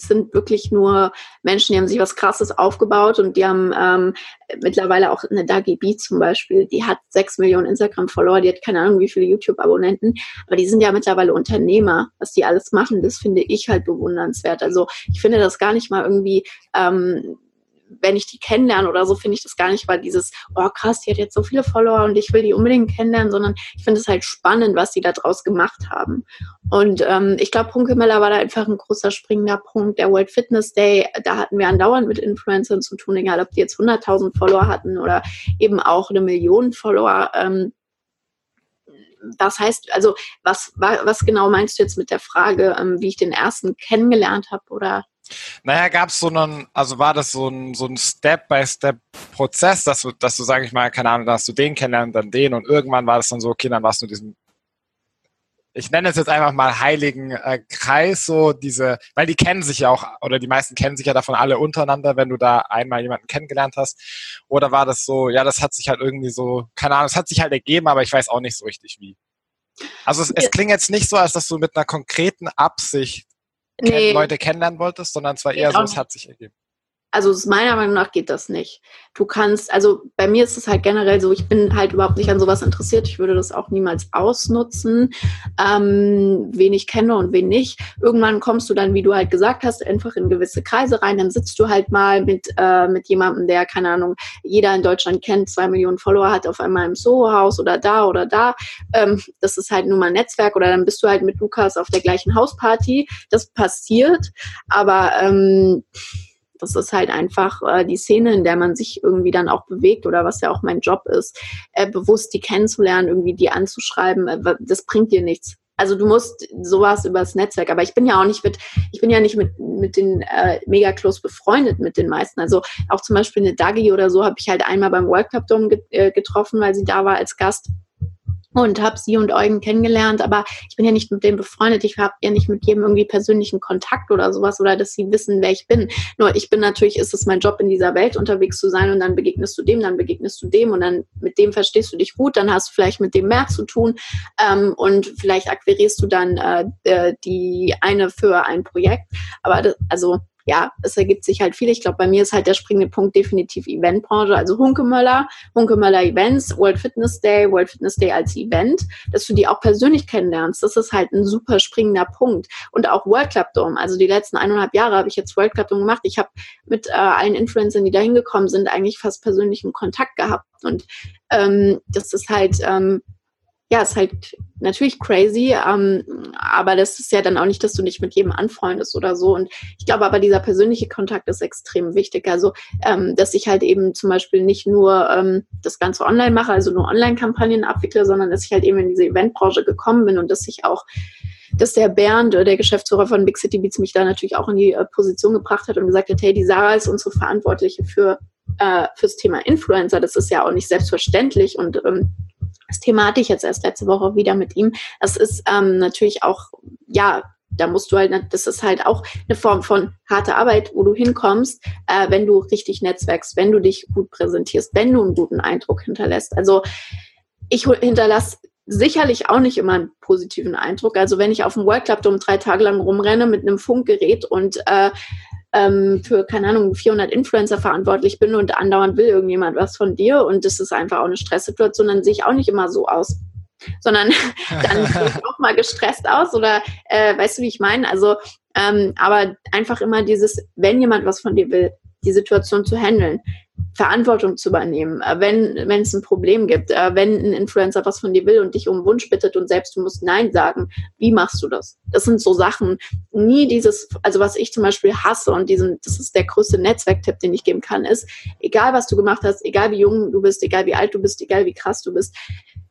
S2: sind wirklich nur Menschen, die haben sich was Krasses aufgebaut und die haben ähm, mittlerweile auch eine Dagi B zum Beispiel, die hat sechs Millionen Instagram-Follower, die hat keine Ahnung, wie viele YouTube-Abonnenten, aber die sind ja mittlerweile Unternehmer, was die alles machen, das finde ich halt bewundernswert. Also ich finde das gar nicht mal irgendwie ähm, wenn ich die kennenlerne oder so, finde ich das gar nicht, weil dieses, oh krass, die hat jetzt so viele Follower und ich will die unbedingt kennenlernen, sondern ich finde es halt spannend, was die da draus gemacht haben. Und ähm, ich glaube, Punkemeller war da einfach ein großer springender Punkt. Der World Fitness Day, da hatten wir andauernd mit Influencern zu tun, egal ob die jetzt 100.000 Follower hatten oder eben auch eine Million Follower. Ähm, das heißt, also was, was genau meinst du jetzt mit der Frage, ähm, wie ich den ersten kennengelernt habe oder
S1: naja, gab es so einen, also war das so ein, so ein Step-by-Step-Prozess, dass du, dass du, sag ich mal, keine Ahnung, dass du den kennenlernst, dann den und irgendwann war das dann so, okay, dann warst du diesen, ich nenne es jetzt einfach mal heiligen äh, Kreis, so diese, weil die kennen sich ja auch, oder die meisten kennen sich ja davon alle untereinander, wenn du da einmal jemanden kennengelernt hast. Oder war das so, ja, das hat sich halt irgendwie so, keine Ahnung, es hat sich halt ergeben, aber ich weiß auch nicht so richtig wie. Also es, es klingt jetzt nicht so, als dass du mit einer konkreten Absicht nee. Leute kennenlernen wolltest, sondern es war eher so, es hat sich ergeben.
S2: Also meiner Meinung nach geht das nicht. Du kannst, also bei mir ist es halt generell so, ich bin halt überhaupt nicht an sowas interessiert. Ich würde das auch niemals ausnutzen, ähm, wen ich kenne und wen nicht. Irgendwann kommst du dann, wie du halt gesagt hast, einfach in gewisse Kreise rein. Dann sitzt du halt mal mit, äh, mit jemandem, der, keine Ahnung, jeder in Deutschland kennt, zwei Millionen Follower hat, auf einmal im Soho-Haus oder da oder da. Ähm, das ist halt nur mal ein Netzwerk. Oder dann bist du halt mit Lukas auf der gleichen Hausparty. Das passiert. Aber ähm, das ist halt einfach äh, die Szene, in der man sich irgendwie dann auch bewegt oder was ja auch mein Job ist, äh, bewusst die kennenzulernen, irgendwie die anzuschreiben, äh, das bringt dir nichts. Also du musst sowas übers Netzwerk, aber ich bin ja auch nicht mit, ich bin ja nicht mit, mit den äh, mega close befreundet mit den meisten. Also auch zum Beispiel eine Dagi oder so habe ich halt einmal beim World Cup Dome äh, getroffen, weil sie da war als Gast und habe sie und Eugen kennengelernt, aber ich bin ja nicht mit dem befreundet. Ich habe ja nicht mit jedem irgendwie persönlichen Kontakt oder sowas oder dass sie wissen, wer ich bin. Nur ich bin natürlich, ist es mein Job, in dieser Welt unterwegs zu sein und dann begegnest du dem, dann begegnest du dem und dann mit dem verstehst du dich gut, dann hast du vielleicht mit dem mehr zu tun ähm, und vielleicht akquirierst du dann äh, äh die eine für ein Projekt. Aber das, also ja, es ergibt sich halt viel. Ich glaube, bei mir ist halt der springende Punkt definitiv Eventbranche, also Hunkemöller, Hunkemöller Events, World Fitness Day, World Fitness Day als Event, dass du die auch persönlich kennenlernst. Das ist halt ein super springender Punkt. Und auch World Club Dome. Also die letzten eineinhalb Jahre habe ich jetzt World Club Dome gemacht. Ich habe mit äh, allen Influencern, die da hingekommen sind, eigentlich fast persönlichen Kontakt gehabt. Und ähm, das ist halt ähm, ja, ist halt natürlich crazy, ähm, aber das ist ja dann auch nicht, dass du nicht mit jedem anfreundest oder so. Und ich glaube aber, dieser persönliche Kontakt ist extrem wichtig. Also, ähm, dass ich halt eben zum Beispiel nicht nur ähm, das Ganze online mache, also nur Online-Kampagnen abwickle, sondern dass ich halt eben in diese Eventbranche gekommen bin und dass ich auch dass der Bernd, äh, der Geschäftsführer von Big City Beats, mich da natürlich auch in die äh, Position gebracht hat und gesagt hat, hey, die Sarah ist unsere Verantwortliche für äh, fürs Thema Influencer. Das ist ja auch nicht selbstverständlich und ähm, das Thema hatte ich jetzt erst letzte Woche wieder mit ihm. Das ist ähm, natürlich auch, ja, da musst du halt, das ist halt auch eine Form von harter Arbeit, wo du hinkommst, äh, wenn du richtig netzwerkst, wenn du dich gut präsentierst, wenn du einen guten Eindruck hinterlässt. Also ich hinterlasse sicherlich auch nicht immer einen positiven Eindruck. Also wenn ich auf dem World Club um drei Tage lang rumrenne mit einem Funkgerät und äh, ähm, für, keine Ahnung, 400 Influencer verantwortlich bin und andauernd will irgendjemand was von dir und das ist einfach auch eine Stresssituation, dann sehe ich auch nicht immer so aus. sondern dann sehe ich auch mal gestresst aus oder äh, weißt du, wie ich meine? Also, ähm, aber einfach immer dieses, wenn jemand was von dir will, die Situation zu handeln, Verantwortung zu übernehmen, äh, wenn, wenn es ein Problem gibt, äh, wenn ein Influencer was von dir will und dich um Wunsch bittet und selbst du musst Nein sagen, wie machst du das? Das sind so Sachen, nie dieses, also was ich zum Beispiel hasse und diesen, das ist der größte Netzwerktipp, den ich geben kann, ist, egal was du gemacht hast, egal wie jung du bist, egal wie alt du bist, egal wie krass du bist,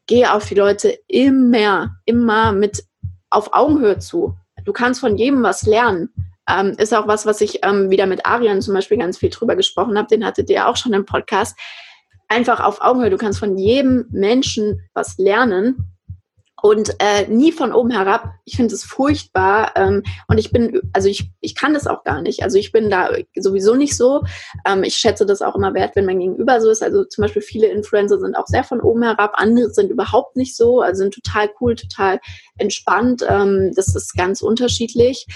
S2: geh auf die Leute immer, immer mit auf Augenhöhe zu. Du kannst von jedem was lernen. Ähm, ist auch was, was ich ähm, wieder mit Arian zum Beispiel ganz viel drüber gesprochen habe. Den hattet ihr auch schon im Podcast. Einfach auf Augenhöhe. Du kannst von jedem Menschen was lernen und äh, nie von oben herab. Ich finde es furchtbar ähm, und ich bin, also ich, ich kann das auch gar nicht. Also ich bin da sowieso nicht so. Ähm, ich schätze das auch immer wert, wenn mein Gegenüber so ist. Also zum Beispiel viele Influencer sind auch sehr von oben herab, andere sind überhaupt nicht so, also sind total cool, total entspannt. Ähm, das ist ganz unterschiedlich.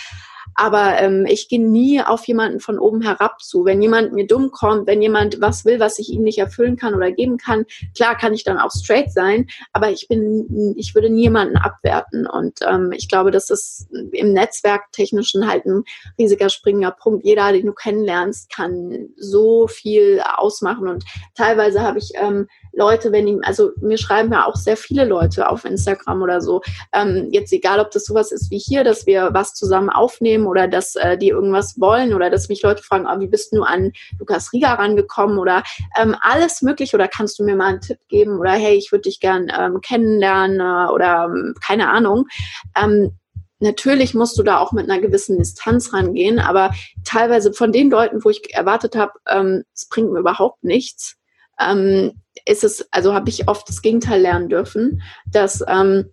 S2: Aber ähm, ich gehe nie auf jemanden von oben herab zu. Wenn jemand mir dumm kommt, wenn jemand was will, was ich ihm nicht erfüllen kann oder geben kann, klar kann ich dann auch straight sein, aber ich bin, ich würde niemanden abwerten. Und ähm, ich glaube, das ist im Netzwerktechnischen halt ein riesiger springender Punkt. Jeder, den du kennenlernst, kann so viel ausmachen. Und teilweise habe ich ähm, Leute, wenn die, also mir schreiben ja auch sehr viele Leute auf Instagram oder so. Ähm, jetzt egal, ob das sowas ist wie hier, dass wir was zusammen aufnehmen oder dass äh, die irgendwas wollen oder dass mich Leute fragen, oh, wie bist du an Lukas Rieger rangekommen oder ähm, alles möglich oder kannst du mir mal einen Tipp geben oder hey, ich würde dich gern ähm, kennenlernen äh, oder ähm, keine Ahnung. Ähm, natürlich musst du da auch mit einer gewissen Distanz rangehen, aber teilweise von den Leuten, wo ich erwartet habe, ähm, es bringt mir überhaupt nichts, ähm, ist es, also habe ich oft das Gegenteil lernen dürfen, dass ähm,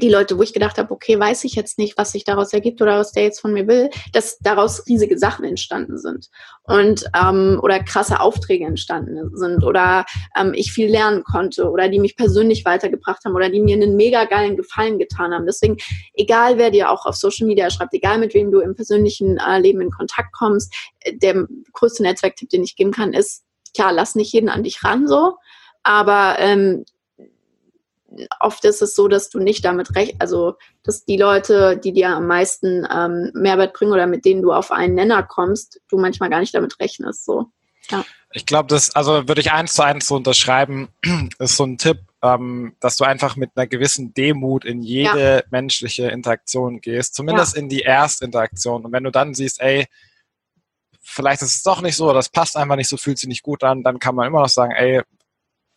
S2: die Leute, wo ich gedacht habe, okay, weiß ich jetzt nicht, was sich daraus ergibt oder was der jetzt von mir will, dass daraus riesige Sachen entstanden sind und ähm, oder krasse Aufträge entstanden sind oder ähm, ich viel lernen konnte oder die mich persönlich weitergebracht haben oder die mir einen mega geilen Gefallen getan haben. Deswegen, egal wer dir auch auf Social Media schreibt, egal mit wem du im persönlichen äh, Leben in Kontakt kommst, äh, der größte Netzwerktipp, den ich geben kann, ist klar, lass nicht jeden an dich ran so, aber ähm, oft ist es so, dass du nicht damit recht, also dass die Leute, die dir am meisten ähm, Mehrwert bringen oder mit denen du auf einen Nenner kommst, du manchmal gar nicht damit rechnest. So.
S1: Ja. Ich glaube, das, also würde ich eins zu eins so unterschreiben, ist so ein Tipp, ähm, dass du einfach mit einer gewissen Demut in jede ja. menschliche Interaktion gehst, zumindest ja. in die Erstinteraktion. Und wenn du dann siehst, ey, vielleicht ist es doch nicht so, das passt einfach nicht so, fühlt sich nicht gut an, dann kann man immer noch sagen, ey,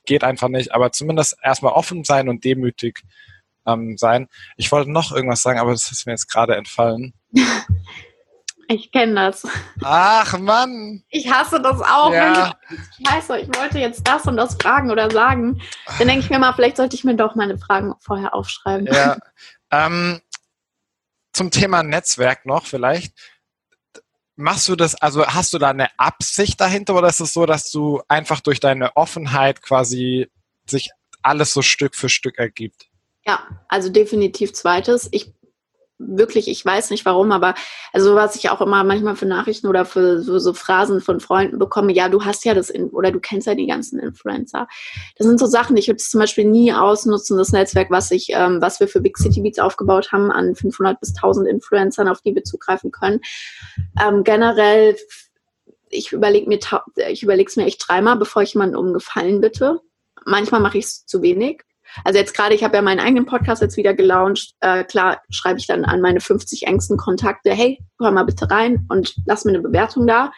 S1: geht einfach nicht, aber zumindest erstmal offen sein und demütig ähm, sein. Ich wollte noch irgendwas sagen, aber das ist mir jetzt gerade entfallen.
S2: Ich kenne das.
S1: Ach Mann.
S2: Ich hasse das auch. Ja. Scheiße, ich wollte jetzt das und das fragen oder sagen. Dann denke ich mir mal, vielleicht sollte ich mir doch meine Fragen vorher aufschreiben.
S1: Ja. Ähm, zum Thema Netzwerk noch vielleicht machst du das, also hast du da eine Absicht dahinter oder ist es so, dass du einfach durch deine Offenheit quasi sich alles so Stück für Stück ergibt?
S2: Ja, also definitiv zweites. Ich wirklich, ich weiß nicht warum, aber also was ich auch immer manchmal für Nachrichten oder für so, so Phrasen von Freunden bekomme, ja, du hast ja das in, oder du kennst ja die ganzen Influencer. Das sind so Sachen, ich würde zum Beispiel nie ausnutzen, das Netzwerk, was ich, ähm, was wir für Big City Beats aufgebaut haben, an 500 bis 1000 Influencern, auf die wir zugreifen können. Ähm, generell, ich überlege mir, ich überlege es mir echt dreimal, bevor ich jemanden um Gefallen bitte. Manchmal mache ich es zu wenig. Also jetzt gerade, ich habe ja meinen eigenen Podcast jetzt wieder gelauncht. Äh, klar schreibe ich dann an meine 50 engsten Kontakte, hey, hör mal bitte rein und lass mir eine Bewertung da.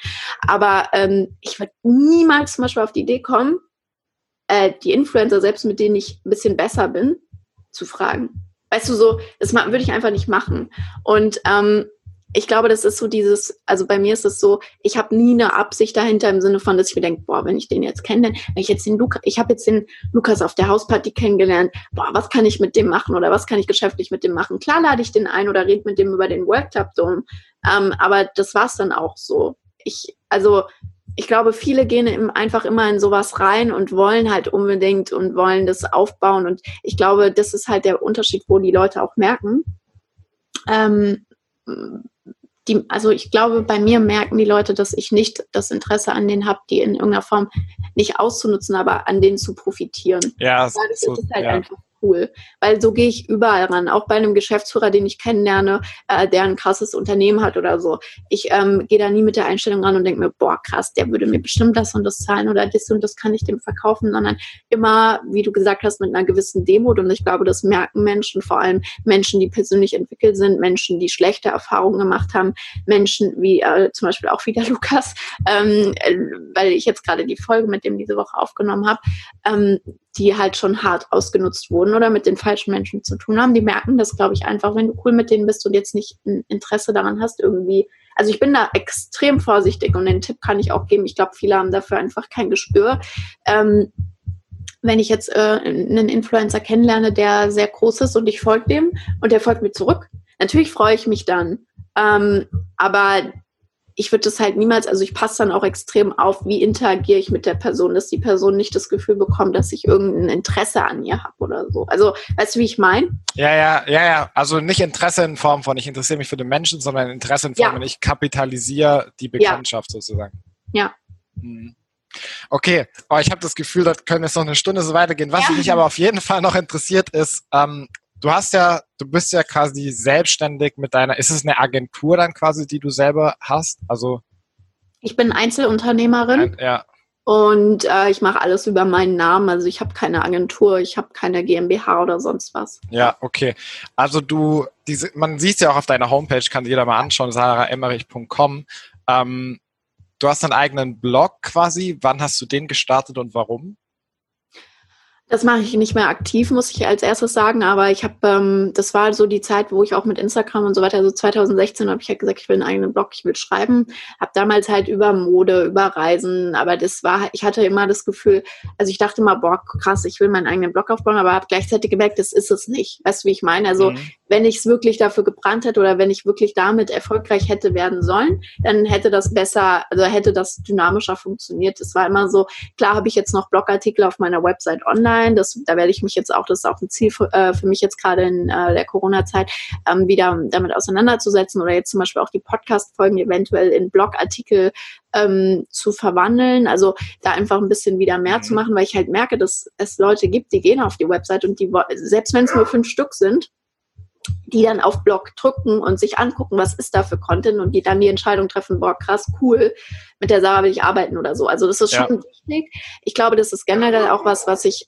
S2: Aber ähm, ich würde niemals zum Beispiel auf die Idee kommen, äh, die Influencer, selbst mit denen ich ein bisschen besser bin, zu fragen. Weißt du, so, das würde ich einfach nicht machen. Und ähm, ich glaube, das ist so dieses, also bei mir ist es so, ich habe nie eine Absicht dahinter im Sinne von, dass ich mir denke, boah, wenn ich den jetzt kenne, wenn ich jetzt den Lukas, ich habe jetzt den Lukas auf der Hausparty kennengelernt, boah, was kann ich mit dem machen oder was kann ich geschäftlich mit dem machen? Klar lade ich den ein oder rede mit dem über den World Dome, ähm, aber das war's dann auch so. Ich, also ich glaube, viele gehen einfach immer in sowas rein und wollen halt unbedingt und wollen das aufbauen und ich glaube, das ist halt der Unterschied, wo die Leute auch merken. Ähm, die, also ich glaube, bei mir merken die Leute, dass ich nicht das Interesse an denen habe, die in irgendeiner Form nicht auszunutzen, aber an denen zu profitieren.
S1: Ja, so,
S2: ist halt
S1: ja.
S2: einfach cool, weil so gehe ich überall ran, auch bei einem Geschäftsführer, den ich kennenlerne, äh, der ein krasses Unternehmen hat oder so. Ich ähm, gehe da nie mit der Einstellung ran und denke mir, boah, krass, der würde mir bestimmt das und das zahlen oder das und das kann ich dem verkaufen, sondern immer, wie du gesagt hast, mit einer gewissen Demut. Und ich glaube, das merken Menschen, vor allem Menschen, die persönlich entwickelt sind, Menschen, die schlechte Erfahrungen gemacht haben, Menschen wie äh, zum Beispiel auch wieder Lukas, ähm, äh, weil ich jetzt gerade die Folge mit dem diese Woche aufgenommen habe, ähm, die halt schon hart ausgenutzt wurden oder mit den falschen Menschen zu tun haben. Die merken das, glaube ich, einfach, wenn du cool mit denen bist und jetzt nicht ein Interesse daran hast, irgendwie. Also ich bin da extrem vorsichtig und den Tipp kann ich auch geben. Ich glaube, viele haben dafür einfach kein Gespür. Ähm, wenn ich jetzt äh, einen Influencer kennenlerne, der sehr groß ist und ich folge dem und der folgt mir zurück, natürlich freue ich mich dann. Ähm, aber ich würde das halt niemals, also ich passe dann auch extrem auf, wie interagiere ich mit der Person, dass die Person nicht das Gefühl bekommt, dass ich irgendein Interesse an ihr habe oder so. Also, weißt du, wie ich meine?
S1: Ja, ja, ja, ja. Also nicht Interesse in Form von, ich interessiere mich für den Menschen, sondern Interesse in Form von, ja. ich kapitalisiere die Bekanntschaft ja. sozusagen.
S2: Ja. Hm.
S1: Okay, oh, ich habe das Gefühl, das können jetzt noch eine Stunde so weitergehen. Was ja. mich aber auf jeden Fall noch interessiert ist, ähm, du hast ja, du bist ja quasi selbstständig mit deiner, ist es eine Agentur dann quasi, die du selber hast? Also
S2: ich bin Einzelunternehmerin. Ein,
S1: ja.
S2: Und äh, ich mache alles über meinen Namen. Also ich habe keine Agentur, ich habe keine GmbH oder sonst was.
S1: Ja, okay. Also du, diese, man sieht ja auch auf deiner Homepage, kann jeder mal anschauen, saraemmerich.com. Ähm, du hast einen eigenen Blog quasi. Wann hast du den gestartet und warum?
S2: Das mache ich nicht mehr aktiv, muss ich als erstes sagen, aber ich habe, ähm, das war so die Zeit, wo ich auch mit Instagram und so weiter, also 2016 habe ich halt gesagt, ich will einen eigenen Blog, ich will schreiben. Habe damals halt über Mode, über Reisen, aber das war, ich hatte immer das Gefühl, also ich dachte immer, boah, krass, ich will meinen eigenen Blog aufbauen, aber habe gleichzeitig gemerkt, das ist es nicht. Weißt du, wie ich meine? Also mhm. wenn ich es wirklich dafür gebrannt hätte oder wenn ich wirklich damit erfolgreich hätte werden sollen, dann hätte das besser, also hätte das dynamischer funktioniert. Es war immer so, klar habe ich jetzt noch Blogartikel auf meiner Website online, sein. Das, da werde ich mich jetzt auch, das ist auch ein Ziel für, äh, für mich jetzt gerade in äh, der Corona-Zeit, ähm, wieder damit auseinanderzusetzen oder jetzt zum Beispiel auch die Podcast-Folgen eventuell in Blogartikel ähm, zu verwandeln. Also da einfach ein bisschen wieder mehr mhm. zu machen, weil ich halt merke, dass es Leute gibt, die gehen auf die Website und die, selbst wenn es nur fünf Stück sind, die dann auf Blog drücken und sich angucken, was ist da für Content und die dann die Entscheidung treffen, boah, krass, cool, mit der Sarah will ich arbeiten oder so. Also das ist schon ja. wichtig. Ich glaube, das ist generell auch was, was ich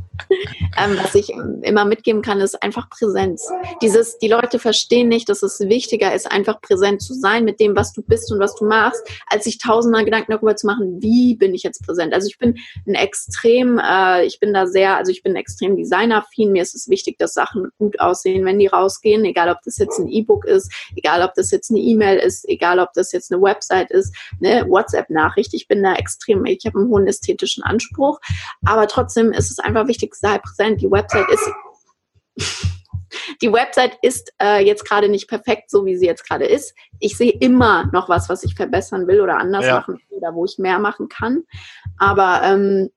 S2: ähm, was ich immer mitgeben kann, ist einfach Präsenz. Dieses, die Leute verstehen nicht, dass es wichtiger ist, einfach präsent zu sein mit dem, was du bist und was du machst, als sich tausendmal Gedanken darüber zu machen, wie bin ich jetzt präsent. Also ich bin ein extrem, äh, ich bin da sehr, also ich bin extrem designaffin. Mir ist es wichtig, dass Sachen gut aussehen, wenn die rausgehen, egal ob das jetzt ein E-Book ist, egal ob das jetzt eine E-Mail ist, egal ob das jetzt eine Website ist, eine WhatsApp-Nachricht. Ich bin da extrem, ich habe einen hohen ästhetischen Anspruch, aber trotzdem ist es einfach wichtig, sei präsent. Die Website ist die Website ist äh, jetzt gerade nicht perfekt, so wie sie jetzt gerade ist. Ich sehe immer noch was, was ich verbessern will oder anders ja. machen will oder wo ich mehr machen kann. Aber ähm,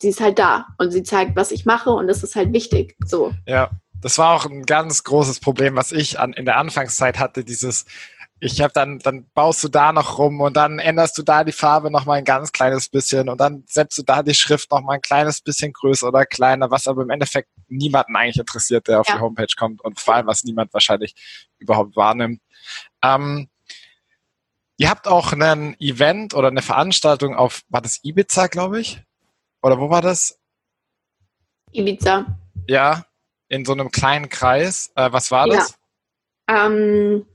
S2: sie ist halt da und sie zeigt, was ich mache und das ist halt wichtig. So.
S1: Ja, das war auch ein ganz großes Problem, was ich an, in der Anfangszeit hatte, dieses ich habe dann, dann baust du da noch rum und dann änderst du da die Farbe noch mal ein ganz kleines bisschen und dann setzt du da die Schrift noch mal ein kleines bisschen größer oder kleiner, was aber im Endeffekt niemanden eigentlich interessiert, der auf ja. die Homepage kommt und vor allem, was niemand wahrscheinlich überhaupt wahrnimmt. Ähm, ihr habt auch ein Event oder eine Veranstaltung auf, war das Ibiza, glaube ich? Oder wo war das?
S2: Ibiza.
S1: Ja, in so einem kleinen Kreis. Äh, was war das?
S2: Ja. Ähm,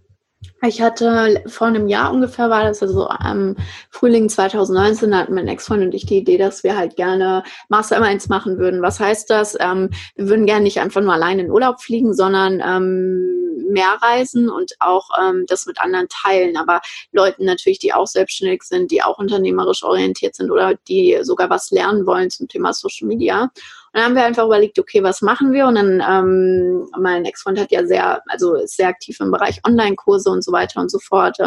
S2: ich hatte vor einem Jahr ungefähr war das, also am Frühling 2019 hatten mein Ex-Freund und ich die Idee, dass wir halt gerne Master M1 machen würden. Was heißt das? Ähm, wir würden gerne nicht einfach nur allein in Urlaub fliegen, sondern ähm, mehr reisen und auch ähm, das mit anderen teilen. Aber Leuten natürlich, die auch selbstständig sind, die auch unternehmerisch orientiert sind oder die sogar was lernen wollen zum Thema Social Media dann haben wir einfach überlegt, okay, was machen wir? Und dann, ähm, mein Ex-Freund hat ja sehr, also ist sehr aktiv im Bereich Online-Kurse und so weiter und so fort.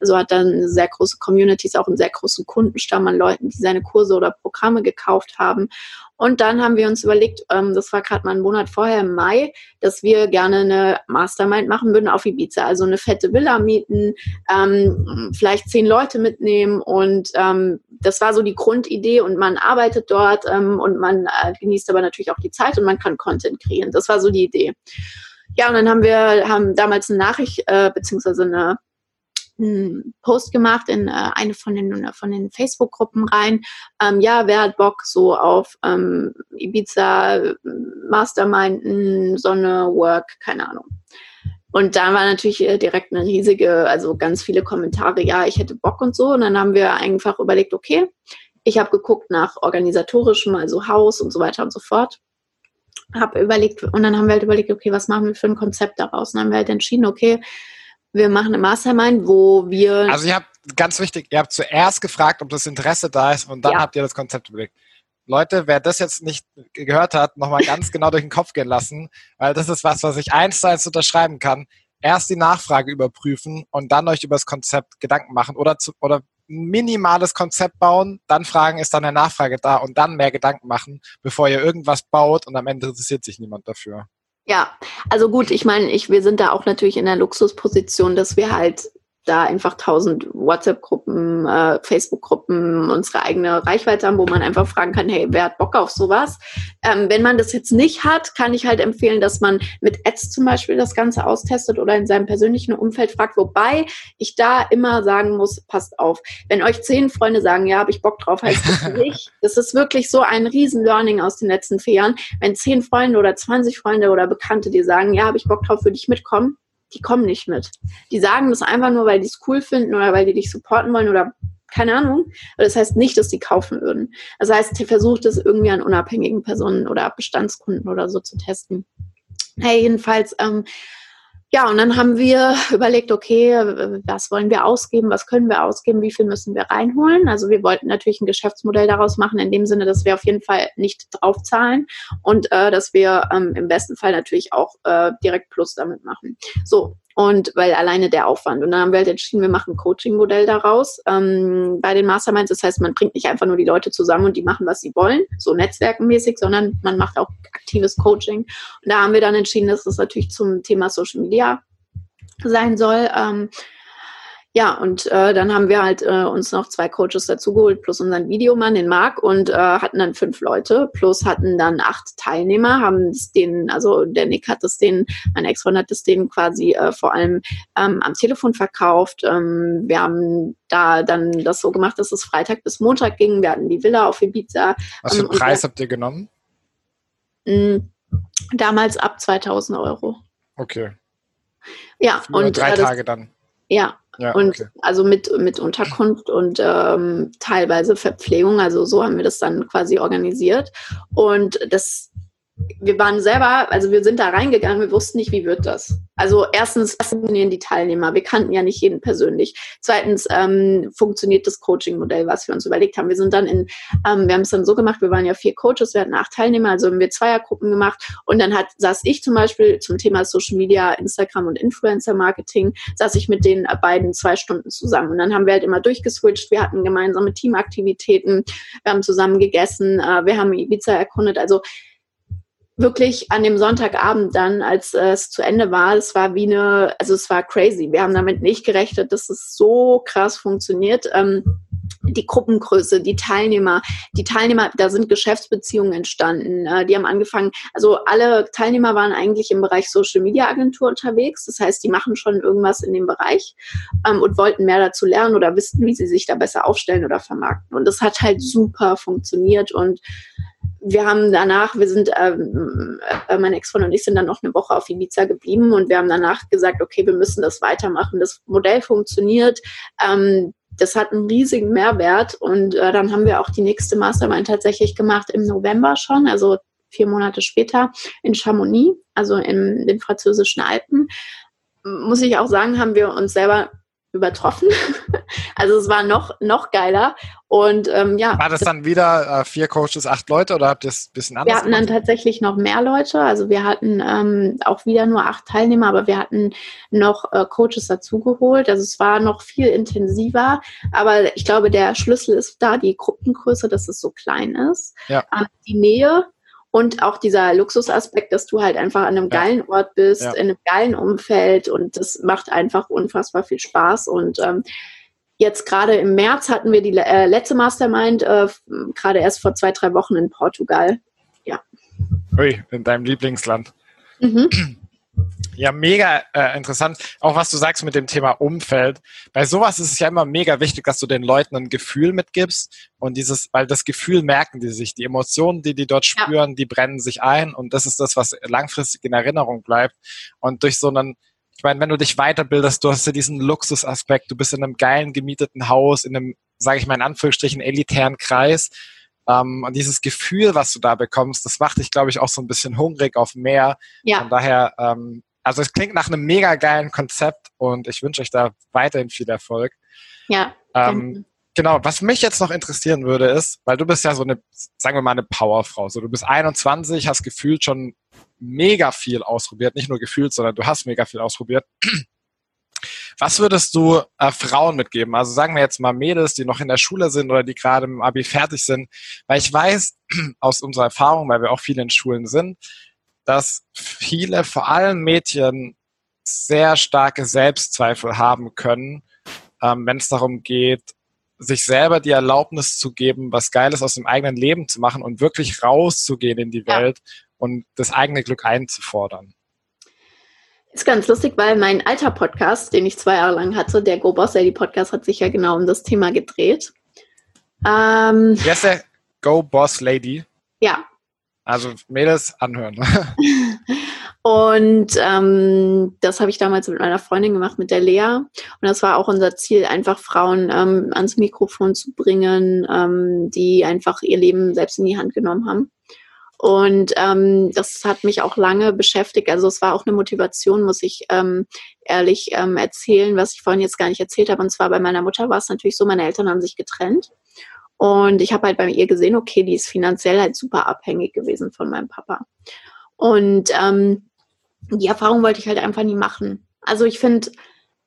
S2: Also hat dann sehr große Communities, auch einen sehr großen Kundenstamm an Leuten, die seine Kurse oder Programme gekauft haben. Und dann haben wir uns überlegt, ähm, das war gerade mal einen Monat vorher im Mai, dass wir gerne eine Mastermind machen würden auf Ibiza. Also eine fette Villa mieten, ähm, vielleicht zehn Leute mitnehmen und das war so die Grundidee und man arbeitet dort und man äh, genießt aber natürlich auch die Zeit und man kann Content kreieren. Das war so die Idee. Ja, und dann haben wir haben damals eine Nachricht äh, beziehungsweise eine einen Post gemacht in äh, eine von den von den Facebook-Gruppen rein. Ähm, ja, wer hat Bock so auf ähm, Ibiza, Masterminden, Sonne, Work, keine Ahnung. Und da war natürlich äh, direkt eine riesige, also ganz viele Kommentare, ja, ich hätte Bock und so. Und dann haben wir einfach überlegt, okay, ich habe geguckt nach organisatorischem, also Haus und so weiter und so fort. Hab überlegt, und dann haben wir halt überlegt, okay, was machen wir für ein Konzept daraus? Und dann haben wir halt entschieden, okay, wir machen eine Mastermind, wo wir.
S1: Also ihr habt ganz wichtig, ihr habt zuerst gefragt, ob das Interesse da ist und dann ja. habt ihr das Konzept überlegt. Leute, wer das jetzt nicht gehört hat, nochmal ganz genau durch den Kopf gehen lassen, weil das ist was, was ich eins zu eins unterschreiben kann. Erst die Nachfrage überprüfen und dann euch über das Konzept Gedanken machen oder, zu, oder minimales Konzept bauen, dann fragen, ist dann eine Nachfrage da und dann mehr Gedanken machen, bevor ihr irgendwas baut und am Ende interessiert sich niemand dafür.
S2: Ja, also gut, ich meine, ich, wir sind da auch natürlich in der Luxusposition, dass wir halt da einfach tausend WhatsApp-Gruppen, äh, Facebook-Gruppen, unsere eigene Reichweite haben, wo man einfach fragen kann, hey, wer hat Bock auf sowas? Ähm, wenn man das jetzt nicht hat, kann ich halt empfehlen, dass man mit Ads zum Beispiel das Ganze austestet oder in seinem persönlichen Umfeld fragt, wobei ich da immer sagen muss, passt auf, wenn euch zehn Freunde sagen, ja, habe ich Bock drauf, heißt das nicht. Das ist wirklich so ein riesen Learning aus den letzten vier Jahren. Wenn zehn Freunde oder 20 Freunde oder Bekannte dir sagen, ja, habe ich Bock drauf, würde ich mitkommen, die kommen nicht mit. Die sagen das einfach nur, weil die es cool finden oder weil die dich supporten wollen oder keine Ahnung. Aber das heißt nicht, dass die kaufen würden. Das heißt, versucht es irgendwie an unabhängigen Personen oder Bestandskunden oder so zu testen. Hey, jedenfalls ähm, ja, und dann haben wir überlegt, okay, was wollen wir ausgeben, was können wir ausgeben, wie viel müssen wir reinholen. Also wir wollten natürlich ein Geschäftsmodell daraus machen, in dem Sinne, dass wir auf jeden Fall nicht draufzahlen und äh, dass wir ähm, im besten Fall natürlich auch äh, direkt Plus damit machen. So, und weil alleine der Aufwand. Und dann haben wir halt entschieden, wir machen ein Coaching-Modell daraus ähm, bei den Masterminds. Das heißt, man bringt nicht einfach nur die Leute zusammen und die machen, was sie wollen, so netzwerkenmäßig, sondern man macht auch aktives Coaching. Und da haben wir dann entschieden, dass das natürlich zum Thema Social Media sein soll. Ähm, ja, und äh, dann haben wir halt äh, uns noch zwei Coaches dazugeholt, plus unseren Videomann, den Marc, und äh, hatten dann fünf Leute, plus hatten dann acht Teilnehmer, haben es denen, also der Nick hat es denen, mein Ex-Freund hat es denen quasi äh, vor allem ähm, am Telefon verkauft. Ähm, wir haben da dann das so gemacht, dass es Freitag bis Montag ging. Wir hatten die Villa auf Ibiza.
S1: Was für einen ähm, Preis habt ihr genommen?
S2: Mh, damals ab 2000 Euro.
S1: Okay.
S2: Ja,
S1: für und drei äh, das, Tage dann.
S2: Ja, ja, und okay. also mit, mit Unterkunft und ähm, teilweise Verpflegung, also so haben wir das dann quasi organisiert. Und das wir waren selber, also wir sind da reingegangen, wir wussten nicht, wie wird das. Also erstens funktionieren die Teilnehmer, wir kannten ja nicht jeden persönlich. Zweitens ähm, funktioniert das Coaching-Modell, was wir uns überlegt haben. Wir sind dann in, ähm, wir haben es dann so gemacht, wir waren ja vier Coaches, wir hatten acht Teilnehmer, also haben wir Zweiergruppen gemacht. Und dann hat, saß ich zum Beispiel zum Thema Social Media, Instagram und Influencer-Marketing, saß ich mit den beiden zwei Stunden zusammen. Und dann haben wir halt immer durchgeswitcht, wir hatten gemeinsame Teamaktivitäten, wir haben zusammen gegessen, äh, wir haben Ibiza erkundet, also wirklich an dem Sonntagabend dann, als äh, es zu Ende war, es war wie eine, also es war crazy. Wir haben damit nicht gerechnet, dass es so krass funktioniert. Ähm, die Gruppengröße, die Teilnehmer, die Teilnehmer, da sind Geschäftsbeziehungen entstanden. Äh, die haben angefangen, also alle Teilnehmer waren eigentlich im Bereich Social Media Agentur unterwegs. Das heißt, die machen schon irgendwas in dem Bereich ähm, und wollten mehr dazu lernen oder wissen, wie sie sich da besser aufstellen oder vermarkten. Und das hat halt super funktioniert und wir haben danach, wir sind, ähm, äh, mein Ex-Freund und ich sind dann noch eine Woche auf Ibiza geblieben und wir haben danach gesagt, okay, wir müssen das weitermachen. Das Modell funktioniert. Ähm, das hat einen riesigen Mehrwert und äh, dann haben wir auch die nächste Mastermind tatsächlich gemacht im November schon, also vier Monate später in Chamonix, also in den französischen Alpen. Muss ich auch sagen, haben wir uns selber übertroffen. also es war noch, noch geiler. Und ähm, ja.
S1: War das dann wieder äh, vier Coaches, acht Leute oder habt ihr es ein bisschen anders?
S2: Wir hatten gemacht? dann tatsächlich noch mehr Leute. Also wir hatten ähm, auch wieder nur acht Teilnehmer, aber wir hatten noch äh, Coaches dazugeholt. Also es war noch viel intensiver. Aber ich glaube, der Schlüssel ist da die Gruppengröße, dass es so klein ist. Ja. Ähm, die Nähe, und auch dieser Luxusaspekt, dass du halt einfach an einem ja. geilen Ort bist, ja. in einem geilen Umfeld und das macht einfach unfassbar viel Spaß. Und ähm, jetzt gerade im März hatten wir die äh, letzte Mastermind, äh, gerade erst vor zwei, drei Wochen in Portugal. Ja.
S1: Ui, in deinem Lieblingsland. Mhm. Ja, mega äh, interessant. Auch was du sagst mit dem Thema Umfeld. Bei sowas ist es ja immer mega wichtig, dass du den Leuten ein Gefühl mitgibst und dieses, weil das Gefühl merken die sich, die Emotionen, die die dort spüren, ja. die brennen sich ein und das ist das, was langfristig in Erinnerung bleibt. Und durch so einen, ich meine, wenn du dich weiterbildest, du hast ja diesen Luxusaspekt, du bist in einem geilen gemieteten Haus, in einem, sage ich mal in Anführungsstrichen, elitären Kreis. Um, und dieses Gefühl, was du da bekommst, das macht dich, glaube ich, auch so ein bisschen hungrig auf mehr. Ja. Von daher ähm, also es klingt nach einem mega geilen Konzept und ich wünsche euch da weiterhin viel Erfolg.
S2: Ja.
S1: Ähm, genau, was mich jetzt noch interessieren würde, ist, weil du bist ja so eine, sagen wir mal, eine Powerfrau. So, du bist 21, hast gefühlt schon mega viel ausprobiert. Nicht nur gefühlt, sondern du hast mega viel ausprobiert. Was würdest du äh, Frauen mitgeben? Also sagen wir jetzt mal Mädels, die noch in der Schule sind oder die gerade im Abi fertig sind. Weil ich weiß aus unserer Erfahrung, weil wir auch viele in Schulen sind, dass viele, vor allem Mädchen, sehr starke Selbstzweifel haben können, ähm, wenn es darum geht, sich selber die Erlaubnis zu geben, was Geiles aus dem eigenen Leben zu machen und wirklich rauszugehen in die Welt und das eigene Glück einzufordern.
S2: Ist ganz lustig, weil mein alter Podcast, den ich zwei Jahre lang hatte, der Go Boss Lady Podcast, hat sich ja genau um das Thema gedreht.
S1: Ähm, der Go Boss Lady?
S2: Ja,
S1: also Mädels anhören.
S2: Und ähm, das habe ich damals mit meiner Freundin gemacht, mit der Lea. Und das war auch unser Ziel, einfach Frauen ähm, ans Mikrofon zu bringen, ähm, die einfach ihr Leben selbst in die Hand genommen haben. Und ähm, das hat mich auch lange beschäftigt. Also es war auch eine Motivation, muss ich ähm, ehrlich ähm, erzählen, was ich vorhin jetzt gar nicht erzählt habe. Und zwar bei meiner Mutter war es natürlich so, meine Eltern haben sich getrennt. Und ich habe halt bei ihr gesehen, okay, die ist finanziell halt super abhängig gewesen von meinem Papa. Und ähm, die Erfahrung wollte ich halt einfach nie machen. Also ich finde,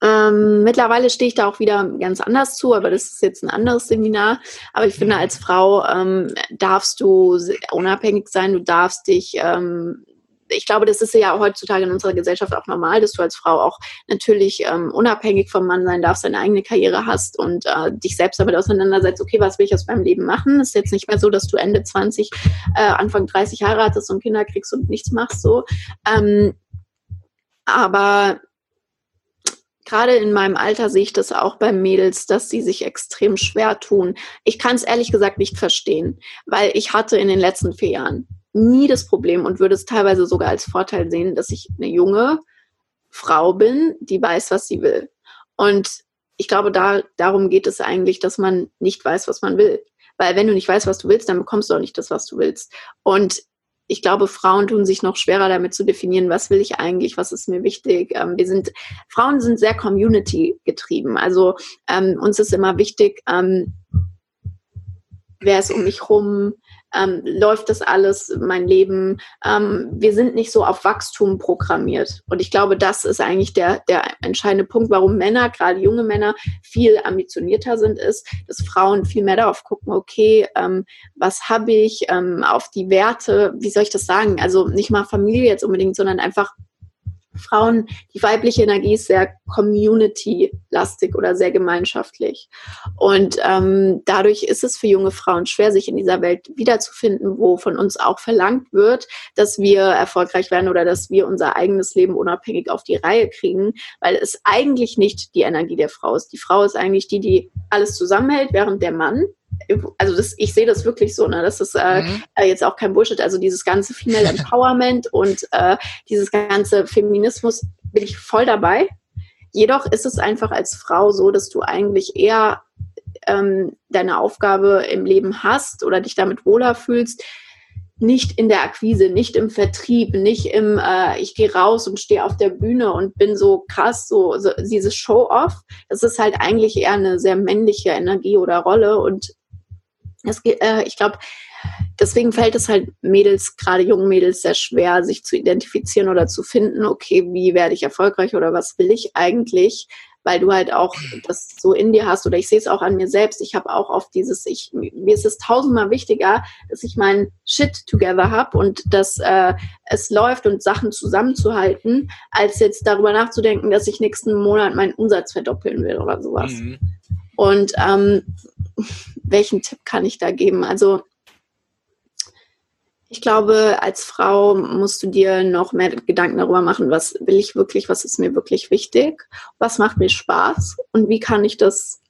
S2: ähm, mittlerweile stehe ich da auch wieder ganz anders zu, aber das ist jetzt ein anderes Seminar. Aber ich finde, als Frau ähm, darfst du unabhängig sein, du darfst dich ähm, ich glaube, das ist ja heutzutage in unserer Gesellschaft auch normal, dass du als Frau auch natürlich ähm, unabhängig vom Mann sein darfst, deine eigene Karriere hast und äh, dich selbst damit auseinandersetzt, okay, was will ich aus meinem Leben machen? Ist jetzt nicht mehr so, dass du Ende 20, äh, Anfang 30 heiratest und Kinder kriegst und nichts machst so. Ähm, aber gerade in meinem Alter sehe ich das auch bei Mädels, dass sie sich extrem schwer tun. Ich kann es ehrlich gesagt nicht verstehen, weil ich hatte in den letzten vier Jahren nie das Problem und würde es teilweise sogar als Vorteil sehen, dass ich eine junge Frau bin, die weiß, was sie will. Und ich glaube, da, darum geht es eigentlich, dass man nicht weiß, was man will. Weil wenn du nicht weißt, was du willst, dann bekommst du auch nicht das, was du willst. Und ich glaube, Frauen tun sich noch schwerer damit zu definieren, was will ich eigentlich, was ist mir wichtig. Ähm, wir sind, Frauen sind sehr Community getrieben. Also ähm, uns ist immer wichtig, ähm, wer ist um mich rum, ähm, läuft das alles, mein Leben. Ähm, wir sind nicht so auf Wachstum programmiert. Und ich glaube, das ist eigentlich der, der entscheidende Punkt, warum Männer, gerade junge Männer, viel ambitionierter sind, ist, dass Frauen viel mehr darauf gucken, okay, ähm, was habe ich, ähm, auf die Werte, wie soll ich das sagen? Also nicht mal Familie jetzt unbedingt, sondern einfach Frauen, die weibliche Energie ist sehr community-lastig oder sehr gemeinschaftlich. Und ähm, dadurch ist es für junge Frauen schwer, sich in dieser Welt wiederzufinden, wo von uns auch verlangt wird, dass wir erfolgreich werden oder dass wir unser eigenes Leben unabhängig auf die Reihe kriegen, weil es eigentlich nicht die Energie der Frau ist. Die Frau ist eigentlich die, die alles zusammenhält, während der Mann also das, ich sehe das wirklich so, ne? Das ist äh, mhm. Äh, jetzt auch kein Bullshit. Also dieses ganze Female Empowerment und äh, dieses ganze Feminismus bin ich voll dabei. Jedoch ist es einfach als Frau so, dass du eigentlich eher ähm, deine Aufgabe im Leben hast oder dich damit wohler fühlst, nicht in der Akquise, nicht im Vertrieb, nicht im, äh, ich gehe raus und stehe auf der Bühne und bin so krass, so, so dieses Show-off. Das ist halt eigentlich eher eine sehr männliche Energie oder Rolle und es, äh, ich glaube, deswegen fällt es halt Mädels, gerade jungen Mädels, sehr schwer, sich zu identifizieren oder zu finden, okay, wie werde ich erfolgreich oder was will ich eigentlich? Weil du halt auch das so in dir hast oder ich sehe es auch an mir selbst. Ich habe auch oft dieses, ich, mir ist es tausendmal wichtiger, dass ich meinen Shit together habe und dass äh, es läuft und Sachen zusammenzuhalten, als jetzt darüber nachzudenken, dass ich nächsten Monat meinen Umsatz verdoppeln will oder sowas. Mhm. Und ähm, welchen Tipp kann ich da geben? Also ich glaube, als Frau musst du dir noch mehr Gedanken darüber machen, was will ich wirklich, was ist mir wirklich wichtig, was macht mir Spaß und wie kann ich das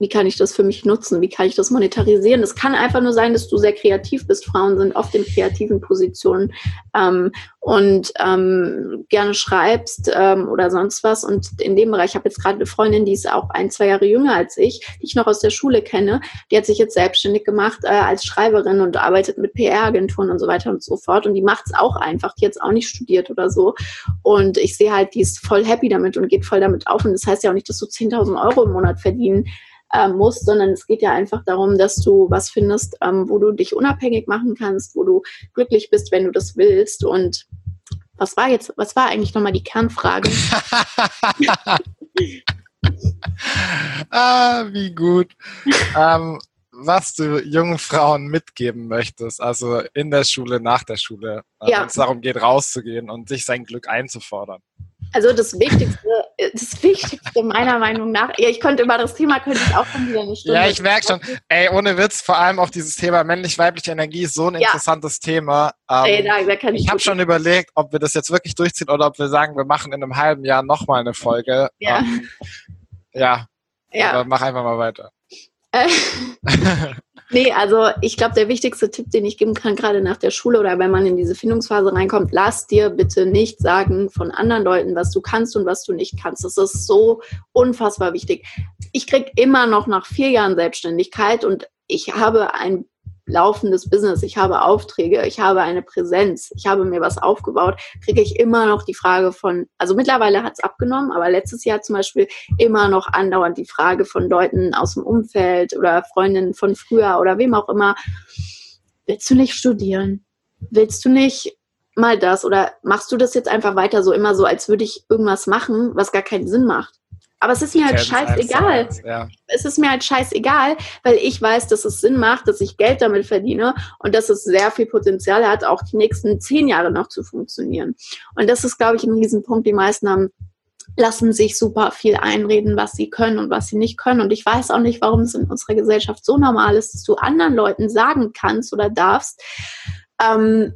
S2: wie kann ich das für mich nutzen? Wie kann ich das monetarisieren? Es kann einfach nur sein, dass du sehr kreativ bist. Frauen sind oft in kreativen Positionen ähm, und ähm, gerne schreibst ähm, oder sonst was. Und in dem Bereich, ich habe jetzt gerade eine Freundin, die ist auch ein, zwei Jahre jünger als ich, die ich noch aus der Schule kenne. Die hat sich jetzt selbstständig gemacht äh, als Schreiberin und arbeitet mit PR-Agenturen und so weiter und so fort. Und die macht es auch einfach. Die hat es auch nicht studiert oder so. Und ich sehe halt, die ist voll happy damit und geht voll damit auf. Und das heißt ja auch nicht, dass du 10.000 Euro im Monat verdienen äh, musst, sondern es geht ja einfach darum, dass du was findest, ähm, wo du dich unabhängig machen kannst, wo du glücklich bist, wenn du das willst. Und was war jetzt, was war eigentlich nochmal die Kernfrage?
S1: ah, wie gut. ähm, was du jungen Frauen mitgeben möchtest, also in der Schule, nach der Schule, äh, ja. wenn es darum geht, rauszugehen und sich sein Glück einzufordern.
S2: Also das Wichtigste, das Wichtigste meiner Meinung nach, ja, ich konnte über das Thema könnte ich auch von wieder eine Stunde.
S1: Ja, ich merke schon. Ey, ohne Witz, vor allem auch dieses Thema männlich-weibliche Energie ist so ein ja. interessantes Thema. Ähm, Ey, da, da kann ich ich habe schon überlegt, ob wir das jetzt wirklich durchziehen oder ob wir sagen, wir machen in einem halben Jahr nochmal eine Folge. Ja. Ähm, ja. ja. Aber mach einfach mal weiter. Äh,
S2: Nee, also ich glaube, der wichtigste Tipp, den ich geben kann, gerade nach der Schule oder wenn man in diese Findungsphase reinkommt, lass dir bitte nicht sagen von anderen Leuten, was du kannst und was du nicht kannst. Das ist so unfassbar wichtig. Ich kriege immer noch nach vier Jahren Selbstständigkeit und ich habe ein laufendes Business, ich habe Aufträge, ich habe eine Präsenz, ich habe mir was aufgebaut, kriege ich immer noch die Frage von, also mittlerweile hat es abgenommen, aber letztes Jahr zum Beispiel immer noch andauernd die Frage von Leuten aus dem Umfeld oder Freundinnen von früher oder wem auch immer, willst du nicht studieren? Willst du nicht mal das oder machst du das jetzt einfach weiter so immer so, als würde ich irgendwas machen, was gar keinen Sinn macht? Aber es ist mir halt scheißegal. Ja. Es ist mir halt scheißegal, weil ich weiß, dass es Sinn macht, dass ich Geld damit verdiene und dass es sehr viel Potenzial hat, auch die nächsten zehn Jahre noch zu funktionieren. Und das ist, glaube ich, ein Riesenpunkt. Die meisten haben lassen sich super viel einreden, was sie können und was sie nicht können. Und ich weiß auch nicht, warum es in unserer Gesellschaft so normal ist, dass du anderen Leuten sagen kannst oder darfst, ähm,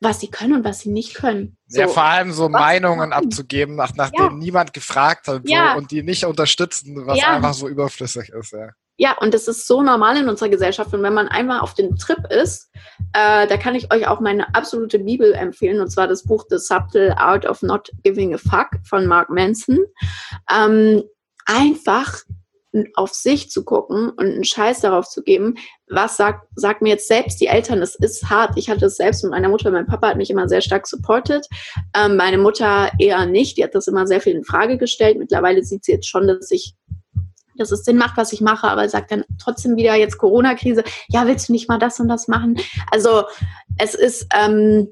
S2: was sie können und was sie nicht können.
S1: So, ja, vor allem so Meinungen abzugeben, nach, nachdem ja. niemand gefragt hat ja. so, und die nicht unterstützen, was ja. einfach so überflüssig ist. Ja.
S2: ja, und das ist so normal in unserer Gesellschaft. Und wenn man einmal auf den Trip ist, äh, da kann ich euch auch meine absolute Bibel empfehlen, und zwar das Buch The Subtle Art of Not Giving a Fuck von Mark Manson. Ähm, einfach auf sich zu gucken und einen Scheiß darauf zu geben, was sagt, sagt mir jetzt selbst die Eltern, es ist hart. Ich hatte es selbst mit meiner Mutter, mein Papa hat mich immer sehr stark supportet, ähm, meine Mutter eher nicht, die hat das immer sehr viel in Frage gestellt. Mittlerweile sieht sie jetzt schon, dass ich dass es Sinn macht, was ich mache, aber sagt dann trotzdem wieder jetzt Corona-Krise, ja, willst du nicht mal das und das machen? Also es ist ähm,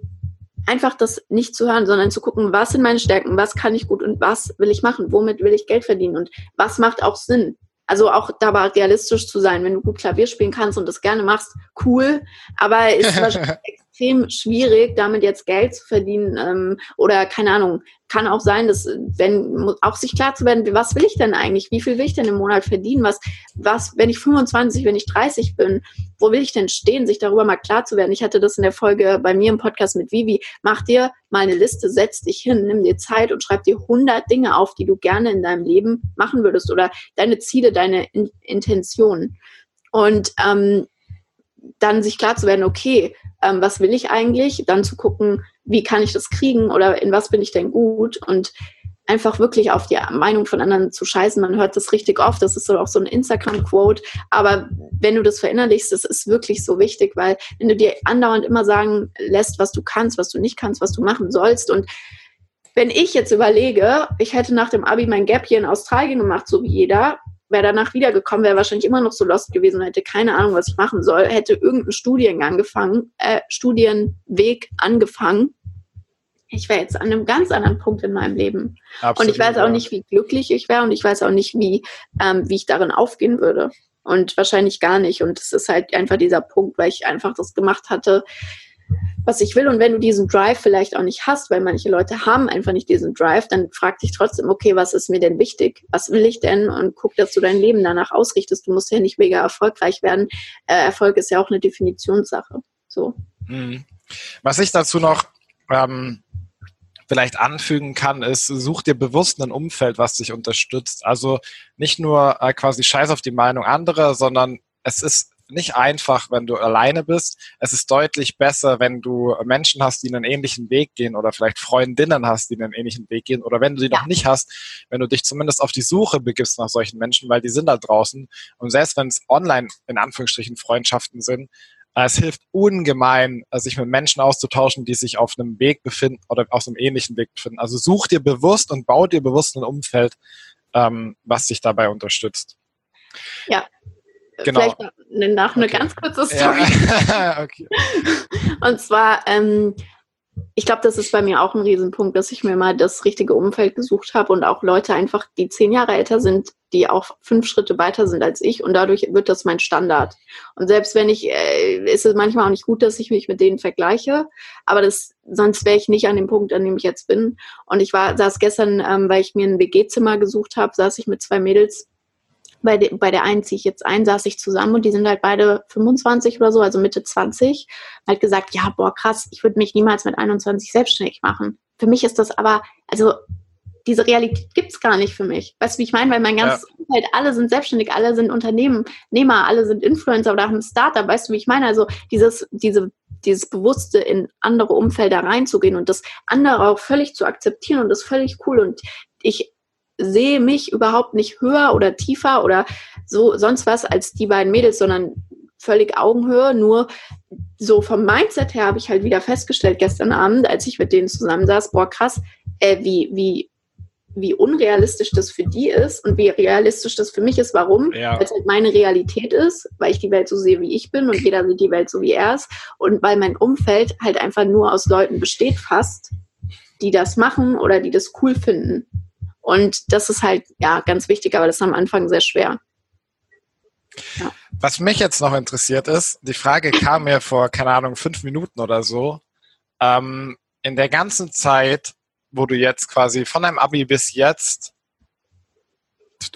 S2: einfach das nicht zu hören, sondern zu gucken, was sind meine Stärken, was kann ich gut und was will ich machen, womit will ich Geld verdienen und was macht auch Sinn. Also auch dabei realistisch zu sein, wenn du gut Klavier spielen kannst und das gerne machst, cool. Aber ist wahrscheinlich extrem schwierig, damit jetzt Geld zu verdienen ähm, oder keine Ahnung. Kann auch sein, dass wenn auch sich klar zu werden, was will ich denn eigentlich? Wie viel will ich denn im Monat verdienen? Was, was, wenn ich 25, wenn ich 30 bin, wo will ich denn stehen? Sich darüber mal klar zu werden. Ich hatte das in der Folge bei mir im Podcast mit Vivi. Mach dir mal eine Liste, setz dich hin, nimm dir Zeit und schreib dir 100 Dinge auf, die du gerne in deinem Leben machen würdest oder deine Ziele, deine in Intentionen. Und ähm, dann sich klar zu werden, okay, ähm, was will ich eigentlich? Dann zu gucken, wie kann ich das kriegen oder in was bin ich denn gut? Und einfach wirklich auf die Meinung von anderen zu scheißen. Man hört das richtig oft. Das ist so auch so ein Instagram-Quote. Aber wenn du das verinnerlichst, das ist wirklich so wichtig, weil wenn du dir andauernd immer sagen lässt, was du kannst, was du nicht kannst, was du machen sollst und wenn ich jetzt überlege, ich hätte nach dem Abi mein Gap hier in Australien gemacht, so wie jeder, wäre danach wiedergekommen, wäre wahrscheinlich immer noch so lost gewesen, hätte keine Ahnung, was ich machen soll, hätte irgendeinen Studiengang angefangen, äh, Studienweg angefangen. Ich wäre jetzt an einem ganz anderen Punkt in meinem Leben. Absolut, und ich weiß auch nicht, wie glücklich ich wäre und ich weiß auch nicht, wie, ähm, wie ich darin aufgehen würde. Und wahrscheinlich gar nicht. Und es ist halt einfach dieser Punkt, weil ich einfach das gemacht hatte, was ich will. Und wenn du diesen Drive vielleicht auch nicht hast, weil manche Leute haben einfach nicht diesen Drive, dann frag dich trotzdem, okay, was ist mir denn wichtig? Was will ich denn? Und guck, dass du dein Leben danach ausrichtest. Du musst ja nicht mega erfolgreich werden. Äh, Erfolg ist ja auch eine Definitionssache. So.
S1: Mhm. Was ich dazu noch ähm, vielleicht anfügen kann, ist, such dir bewusst ein Umfeld, was dich unterstützt. Also nicht nur äh, quasi scheiß auf die Meinung anderer, sondern es ist nicht einfach, wenn du alleine bist. Es ist deutlich besser, wenn du Menschen hast, die einen ähnlichen Weg gehen oder vielleicht Freundinnen hast, die einen ähnlichen Weg gehen oder wenn du sie ja. noch nicht hast, wenn du dich zumindest auf die Suche begibst nach solchen Menschen, weil die sind da draußen. Und selbst wenn es online in Anführungsstrichen Freundschaften sind, äh, es hilft ungemein, äh, sich mit Menschen auszutauschen, die sich auf einem Weg befinden oder auf einem ähnlichen Weg befinden. Also such dir bewusst und bau dir bewusst ein Umfeld, ähm, was dich dabei unterstützt.
S2: Ja, genau. vielleicht nach eine okay. ganz kurze Story. Ja. okay. Und zwar, ähm, ich glaube, das ist bei mir auch ein Riesenpunkt, dass ich mir mal das richtige Umfeld gesucht habe und auch Leute einfach, die zehn Jahre älter sind, die auch fünf Schritte weiter sind als ich und dadurch wird das mein Standard. Und selbst wenn ich, äh, ist es manchmal auch nicht gut, dass ich mich mit denen vergleiche, aber das, sonst wäre ich nicht an dem Punkt, an dem ich jetzt bin. Und ich war, saß gestern, ähm, weil ich mir ein WG-Zimmer gesucht habe, saß ich mit zwei Mädels bei, de, bei der einen ziehe ich jetzt ein, saß ich zusammen und die sind halt beide 25 oder so, also Mitte 20, halt gesagt, ja, boah, krass, ich würde mich niemals mit 21 selbstständig machen. Für mich ist das aber, also diese Realität gibt's gar nicht für mich. Weißt du, wie ich meine? Weil mein ganzes ja. Umfeld, alle sind selbstständig, alle sind Unternehmer, alle sind Influencer oder haben ein Startup. Weißt du, wie ich meine? Also dieses, diese, dieses Bewusste in andere Umfelder reinzugehen und das andere auch völlig zu akzeptieren und das völlig cool. Und ich sehe mich überhaupt nicht höher oder tiefer oder so sonst was als die beiden Mädels, sondern völlig Augenhöhe. Nur so vom Mindset her habe ich halt wieder festgestellt gestern Abend, als ich mit denen zusammensaß, boah krass, äh, wie, wie, wie unrealistisch das für die ist und wie realistisch das für mich ist. Warum? Ja. Weil es halt meine Realität ist, weil ich die Welt so sehe, wie ich bin und jeder sieht die Welt so, wie er ist. Und weil mein Umfeld halt einfach nur aus Leuten besteht fast, die das machen oder die das cool finden. Und das ist halt, ja, ganz wichtig, aber das ist am Anfang sehr schwer.
S1: Ja. Was mich jetzt noch interessiert ist, die Frage kam mir vor, keine Ahnung, fünf Minuten oder so. Ähm, in der ganzen Zeit, wo du jetzt quasi von deinem Abi bis jetzt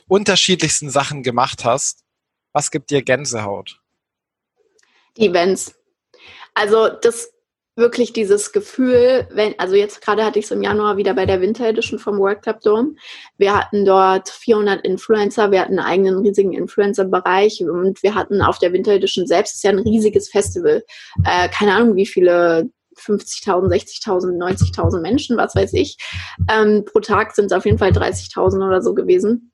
S1: unterschiedlichsten Sachen gemacht hast, was gibt dir Gänsehaut?
S2: Die Events. Also das wirklich dieses Gefühl, wenn, also jetzt gerade hatte ich es im Januar wieder bei der Winter Edition vom World Club Dome. Wir hatten dort 400 Influencer, wir hatten einen eigenen riesigen Influencer-Bereich und wir hatten auf der Winter Edition selbst, ist ja ein riesiges Festival, äh, keine Ahnung wie viele 50.000, 60.000, 90.000 Menschen, was weiß ich. Ähm, pro Tag sind es auf jeden Fall 30.000 oder so gewesen.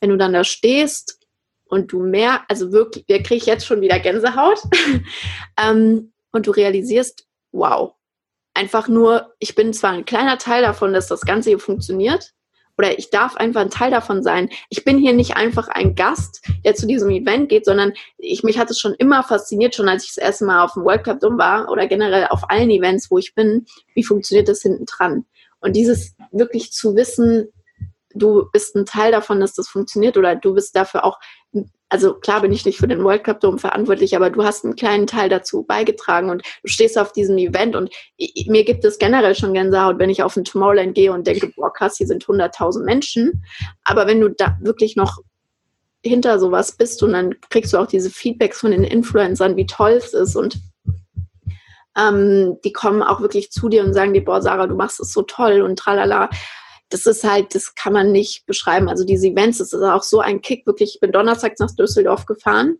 S2: Wenn du dann da stehst und du mehr, also wirklich, wir kriegen jetzt schon wieder Gänsehaut ähm, und du realisierst, wow. Einfach nur, ich bin zwar ein kleiner Teil davon, dass das Ganze hier funktioniert, oder ich darf einfach ein Teil davon sein. Ich bin hier nicht einfach ein Gast, der zu diesem Event geht, sondern ich, mich hat es schon immer fasziniert, schon als ich das erste Mal auf dem World Cup Dome war oder generell auf allen Events, wo ich bin, wie funktioniert das hinten dran? Und dieses wirklich zu wissen, du bist ein Teil davon, dass das funktioniert oder du bist dafür auch also klar bin ich nicht für den World Cup Dome verantwortlich, aber du hast einen kleinen Teil dazu beigetragen und du stehst auf diesem Event und mir gibt es generell schon Gänsehaut, wenn ich auf ein Tomorrowland gehe und denke, boah krass, hier sind 100.000 Menschen. Aber wenn du da wirklich noch hinter sowas bist und dann kriegst du auch diese Feedbacks von den Influencern, wie toll es ist und ähm, die kommen auch wirklich zu dir und sagen dir, boah Sarah, du machst es so toll und tralala das ist halt, das kann man nicht beschreiben. Also diese Events, das ist auch so ein Kick. Wirklich, ich bin donnerstags nach Düsseldorf gefahren.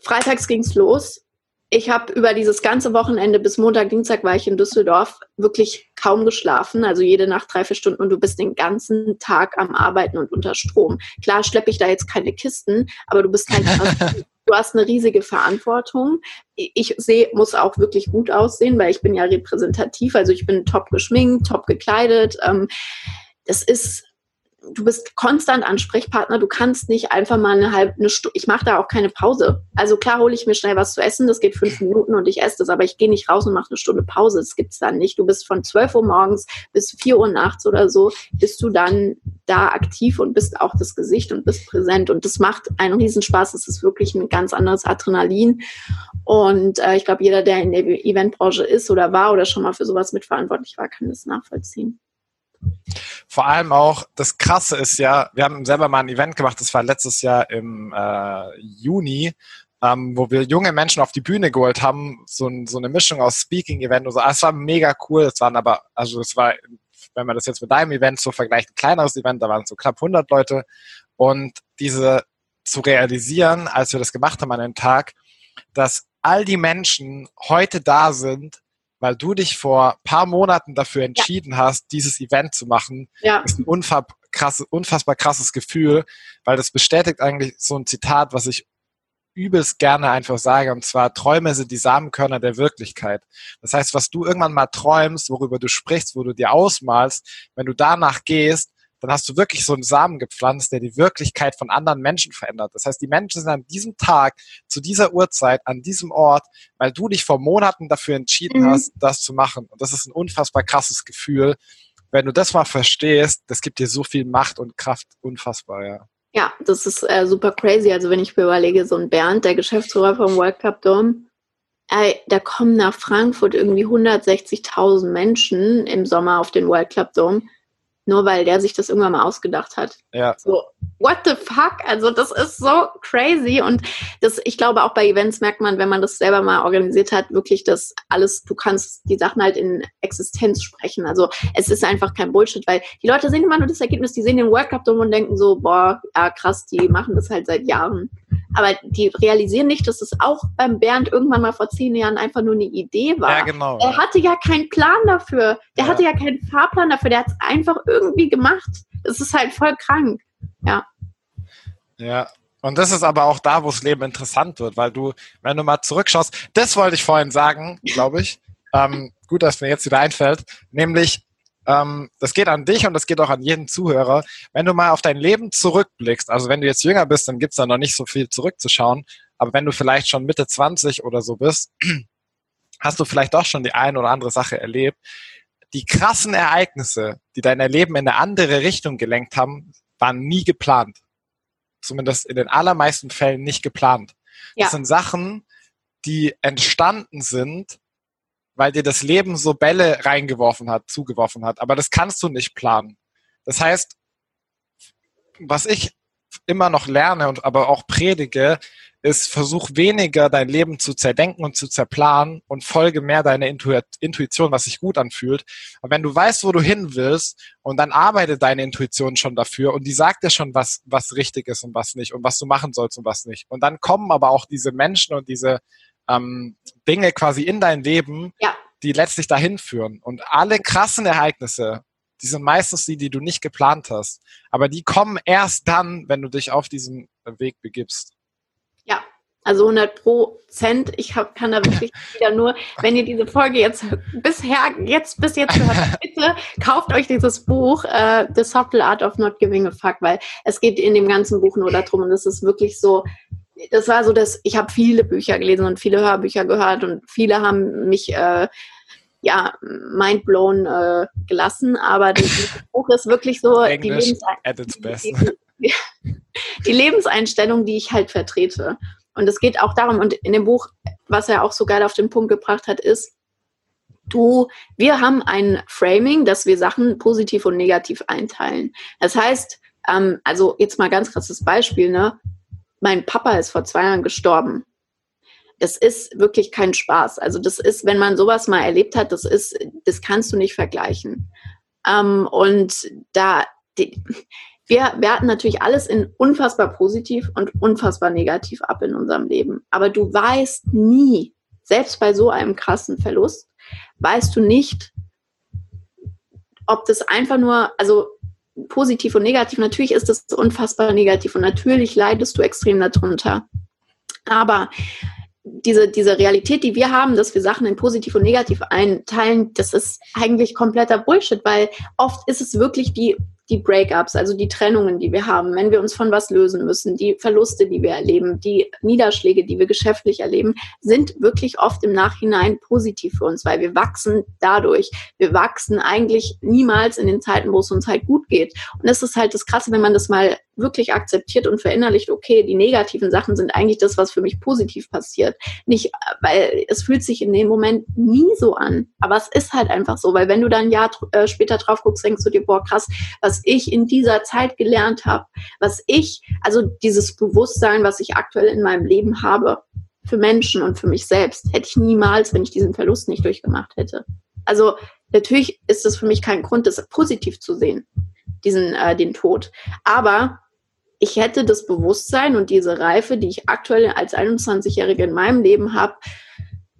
S2: Freitags ging's los. Ich habe über dieses ganze Wochenende bis Montag, Dienstag war ich in Düsseldorf wirklich kaum geschlafen. Also jede Nacht drei, vier Stunden und du bist den ganzen Tag am Arbeiten und unter Strom. Klar schleppe ich da jetzt keine Kisten, aber du bist halt du hast eine riesige Verantwortung. Ich sehe, muss auch wirklich gut aussehen, weil ich bin ja repräsentativ. Also ich bin top geschminkt, top gekleidet. Ähm, das ist du bist konstant Ansprechpartner, du kannst nicht einfach mal eine halbe eine Stunde, ich mache da auch keine Pause. Also klar hole ich mir schnell was zu essen, das geht fünf Minuten und ich esse das, aber ich gehe nicht raus und mache eine Stunde Pause. Das gibt's dann nicht. Du bist von 12 Uhr morgens bis 4 Uhr nachts oder so, bist du dann da aktiv und bist auch das Gesicht und bist präsent. Und das macht einen Riesenspaß. Das ist wirklich ein ganz anderes Adrenalin. Und äh, ich glaube, jeder, der in der Eventbranche ist oder war oder schon mal für sowas mitverantwortlich war, kann das nachvollziehen.
S1: Vor allem auch, das Krasse ist ja, wir haben selber mal ein Event gemacht, das war letztes Jahr im äh, Juni, ähm, wo wir junge Menschen auf die Bühne geholt haben, so, so eine Mischung aus Speaking-Event und so. Also es war mega cool, es waren aber, also es war, wenn man das jetzt mit deinem Event so vergleicht, ein kleineres Event, da waren so knapp 100 Leute und diese zu realisieren, als wir das gemacht haben an dem Tag, dass all die Menschen heute da sind, weil du dich vor paar Monaten dafür entschieden ja. hast, dieses Event zu machen, ja. ist ein unfassbar, krass, unfassbar krasses Gefühl, weil das bestätigt eigentlich so ein Zitat, was ich übelst gerne einfach sage, und zwar Träume sind die Samenkörner der Wirklichkeit. Das heißt, was du irgendwann mal träumst, worüber du sprichst, wo du dir ausmalst, wenn du danach gehst, dann hast du wirklich so einen Samen gepflanzt, der die Wirklichkeit von anderen Menschen verändert. Das heißt, die Menschen sind an diesem Tag, zu dieser Uhrzeit, an diesem Ort, weil du dich vor Monaten dafür entschieden mhm. hast, das zu machen. Und das ist ein unfassbar krasses Gefühl. Wenn du das mal verstehst, das gibt dir so viel Macht und Kraft, unfassbar, ja.
S2: Ja, das ist äh, super crazy. Also wenn ich mir überlege, so ein Bernd, der Geschäftsführer vom World Cup Dome, ey, da kommen nach Frankfurt irgendwie 160.000 Menschen im Sommer auf den World Club Dome nur weil der sich das irgendwann mal ausgedacht hat. Ja. So, what the fuck? Also das ist so crazy und das, ich glaube auch bei Events merkt man, wenn man das selber mal organisiert hat, wirklich dass alles, du kannst die Sachen halt in Existenz sprechen. Also es ist einfach kein Bullshit, weil die Leute sehen immer nur das Ergebnis, die sehen den World Cup und denken so, boah, ja krass, die machen das halt seit Jahren. Aber die realisieren nicht, dass es auch beim Bernd irgendwann mal vor zehn Jahren einfach nur eine Idee war. Ja, genau. Er hatte ja keinen Plan dafür. Der ja. hatte ja keinen Fahrplan dafür. Der hat es einfach irgendwie gemacht. Es ist halt voll krank. Ja.
S1: Ja, und das ist aber auch da, wo das Leben interessant wird, weil du, wenn du mal zurückschaust, das wollte ich vorhin sagen, glaube ich. ähm, gut, dass mir jetzt wieder einfällt, nämlich ähm, das geht an dich und das geht auch an jeden Zuhörer. Wenn du mal auf dein Leben zurückblickst, also wenn du jetzt jünger bist, dann gibt's da noch nicht so viel zurückzuschauen, aber wenn du vielleicht schon Mitte 20 oder so bist, hast du vielleicht doch schon die eine oder andere Sache erlebt. Die krassen Ereignisse, die dein Leben in eine andere Richtung gelenkt haben, waren nie geplant. Zumindest in den allermeisten Fällen nicht geplant. Ja. Das sind Sachen, die entstanden sind, weil dir das Leben so Bälle reingeworfen hat, zugeworfen hat. Aber das kannst du nicht planen. Das heißt, was ich immer noch lerne und aber auch predige, ist, versuch weniger dein Leben zu zerdenken und zu zerplanen und folge mehr deiner Intuition, was sich gut anfühlt. Und wenn du weißt, wo du hin willst, und dann arbeite deine Intuition schon dafür und die sagt dir schon, was, was richtig ist und was nicht und was du machen sollst und was nicht. Und dann kommen aber auch diese Menschen und diese ähm, Dinge quasi in dein Leben, ja. die letztlich dahin führen. Und alle krassen Ereignisse, die sind meistens die, die du nicht geplant hast. Aber die kommen erst dann, wenn du dich auf diesen Weg begibst.
S2: Ja, also 100 Prozent. Ich hab, kann da wirklich wieder nur, wenn ihr diese Folge jetzt bisher, jetzt bis jetzt gehört bitte kauft euch dieses Buch, äh, The Subtle Art of Not Giving a Fuck, weil es geht in dem ganzen Buch nur darum und es ist wirklich so, das war so, dass ich habe viele Bücher gelesen und viele Hörbücher gehört und viele haben mich äh, ja mindblown äh, gelassen, aber das Buch ist wirklich so die, Lebensein die, die Lebenseinstellung, die ich halt vertrete. Und es geht auch darum, und in dem Buch, was er auch so geil auf den Punkt gebracht hat, ist, du, wir haben ein Framing, dass wir Sachen positiv und negativ einteilen. Das heißt, ähm, also jetzt mal ganz krasses Beispiel, ne? Mein Papa ist vor zwei Jahren gestorben. Das ist wirklich kein Spaß. Also das ist, wenn man sowas mal erlebt hat, das ist, das kannst du nicht vergleichen. Ähm, und da, die, wir werten natürlich alles in unfassbar positiv und unfassbar negativ ab in unserem Leben. Aber du weißt nie, selbst bei so einem krassen Verlust, weißt du nicht, ob das einfach nur, also positiv und negativ. Natürlich ist es unfassbar negativ und natürlich leidest du extrem darunter. Aber diese, diese Realität, die wir haben, dass wir Sachen in positiv und negativ einteilen, das ist eigentlich kompletter Bullshit, weil oft ist es wirklich wie, die Breakups, also die Trennungen, die wir haben, wenn wir uns von was lösen müssen, die Verluste, die wir erleben, die Niederschläge, die wir geschäftlich erleben, sind wirklich oft im Nachhinein positiv für uns, weil wir wachsen dadurch. Wir wachsen eigentlich niemals in den Zeiten, wo es uns halt gut geht. Und das ist halt das Krasse, wenn man das mal wirklich akzeptiert und verinnerlicht, okay, die negativen Sachen sind eigentlich das, was für mich positiv passiert. Nicht, weil es fühlt sich in dem Moment nie so an. Aber es ist halt einfach so, weil wenn du dann ein Jahr äh, später drauf guckst, denkst du dir, boah, krass, was ich in dieser Zeit gelernt habe, was ich, also dieses Bewusstsein, was ich aktuell in meinem Leben habe, für Menschen und für mich selbst, hätte ich niemals, wenn ich diesen Verlust nicht durchgemacht hätte. Also natürlich ist es für mich kein Grund, das positiv zu sehen diesen, äh, den Tod. Aber ich hätte das Bewusstsein und diese Reife, die ich aktuell als 21-Jährige in meinem Leben habe,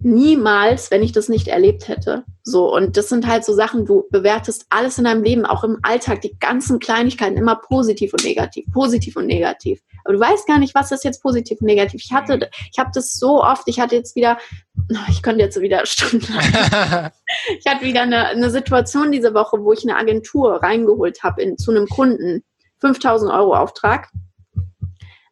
S2: niemals, wenn ich das nicht erlebt hätte. So, und das sind halt so Sachen, du bewertest alles in deinem Leben, auch im Alltag, die ganzen Kleinigkeiten immer positiv und negativ, positiv und negativ. Aber du weißt gar nicht, was ist jetzt positiv und negativ. Ich hatte, mhm. ich habe das so oft, ich hatte jetzt wieder, ich könnte jetzt wieder Stunden. ich hatte wieder eine, eine Situation diese Woche, wo ich eine Agentur reingeholt habe zu einem Kunden 5000 Euro Auftrag.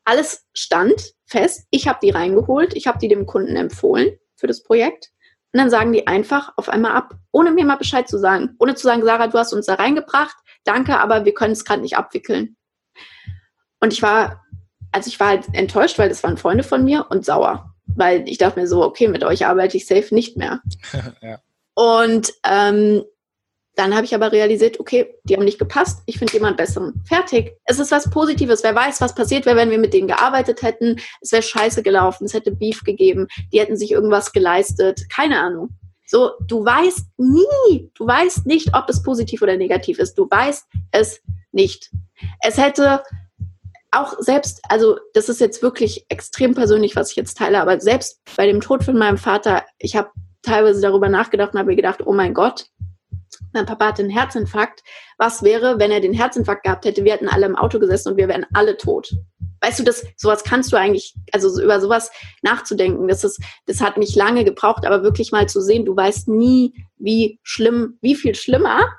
S2: Alles stand fest. Ich habe die reingeholt. Ich habe die dem Kunden empfohlen für das Projekt. Und dann sagen die einfach auf einmal ab, ohne mir mal Bescheid zu sagen. Ohne zu sagen, Sarah, du hast uns da reingebracht. Danke, aber wir können es gerade nicht abwickeln. Und ich war, also ich war halt enttäuscht, weil das waren Freunde von mir und sauer. Weil ich dachte mir so, okay, mit euch arbeite ich safe nicht mehr. ja. Und ähm, dann habe ich aber realisiert, okay, die haben nicht gepasst, ich finde jemand besseren. Fertig. Es ist was Positives. Wer weiß, was passiert wäre, wenn wir mit denen gearbeitet hätten. Es wäre scheiße gelaufen, es hätte Beef gegeben, die hätten sich irgendwas geleistet. Keine Ahnung. So, du weißt nie, du weißt nicht, ob es positiv oder negativ ist. Du weißt es nicht. Es hätte auch selbst, also das ist jetzt wirklich extrem persönlich, was ich jetzt teile, aber selbst bei dem Tod von meinem Vater, ich habe teilweise darüber nachgedacht und habe mir gedacht, oh mein Gott, mein Papa hatte einen Herzinfarkt. Was wäre, wenn er den Herzinfarkt gehabt hätte? Wir hätten alle im Auto gesessen und wir wären alle tot. Weißt du, das, sowas kannst du eigentlich, also über sowas nachzudenken, das ist, das hat mich lange gebraucht, aber wirklich mal zu sehen, du weißt nie, wie schlimm, wie viel schlimmer,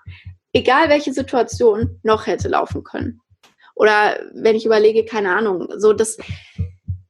S2: egal welche Situation, noch hätte laufen können. Oder wenn ich überlege, keine Ahnung, so das,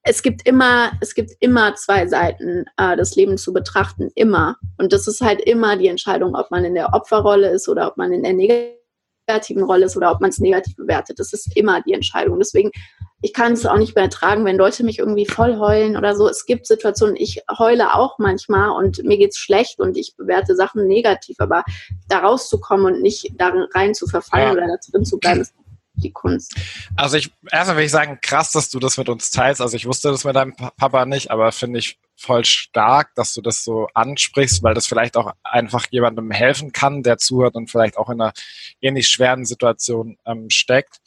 S2: es gibt immer, es gibt immer zwei Seiten, äh, das Leben zu betrachten, immer. Und das ist halt immer die Entscheidung, ob man in der Opferrolle ist oder ob man in der negativen Rolle ist oder ob man es negativ bewertet. Das ist immer die Entscheidung. Deswegen, ich kann es auch nicht mehr ertragen, wenn Leute mich irgendwie voll heulen oder so. Es gibt Situationen, ich heule auch manchmal und mir geht's schlecht und ich bewerte Sachen negativ, aber da rauszukommen und nicht da rein zu verfallen ja. oder da drin zu bleiben, ist die Kunst.
S1: Also ich, erstmal will ich sagen, krass, dass du das mit uns teilst. Also ich wusste das mit deinem Papa nicht, aber finde ich voll stark, dass du das so ansprichst, weil das vielleicht auch einfach jemandem helfen kann, der zuhört und vielleicht auch in einer ähnlich schweren Situation ähm, steckt.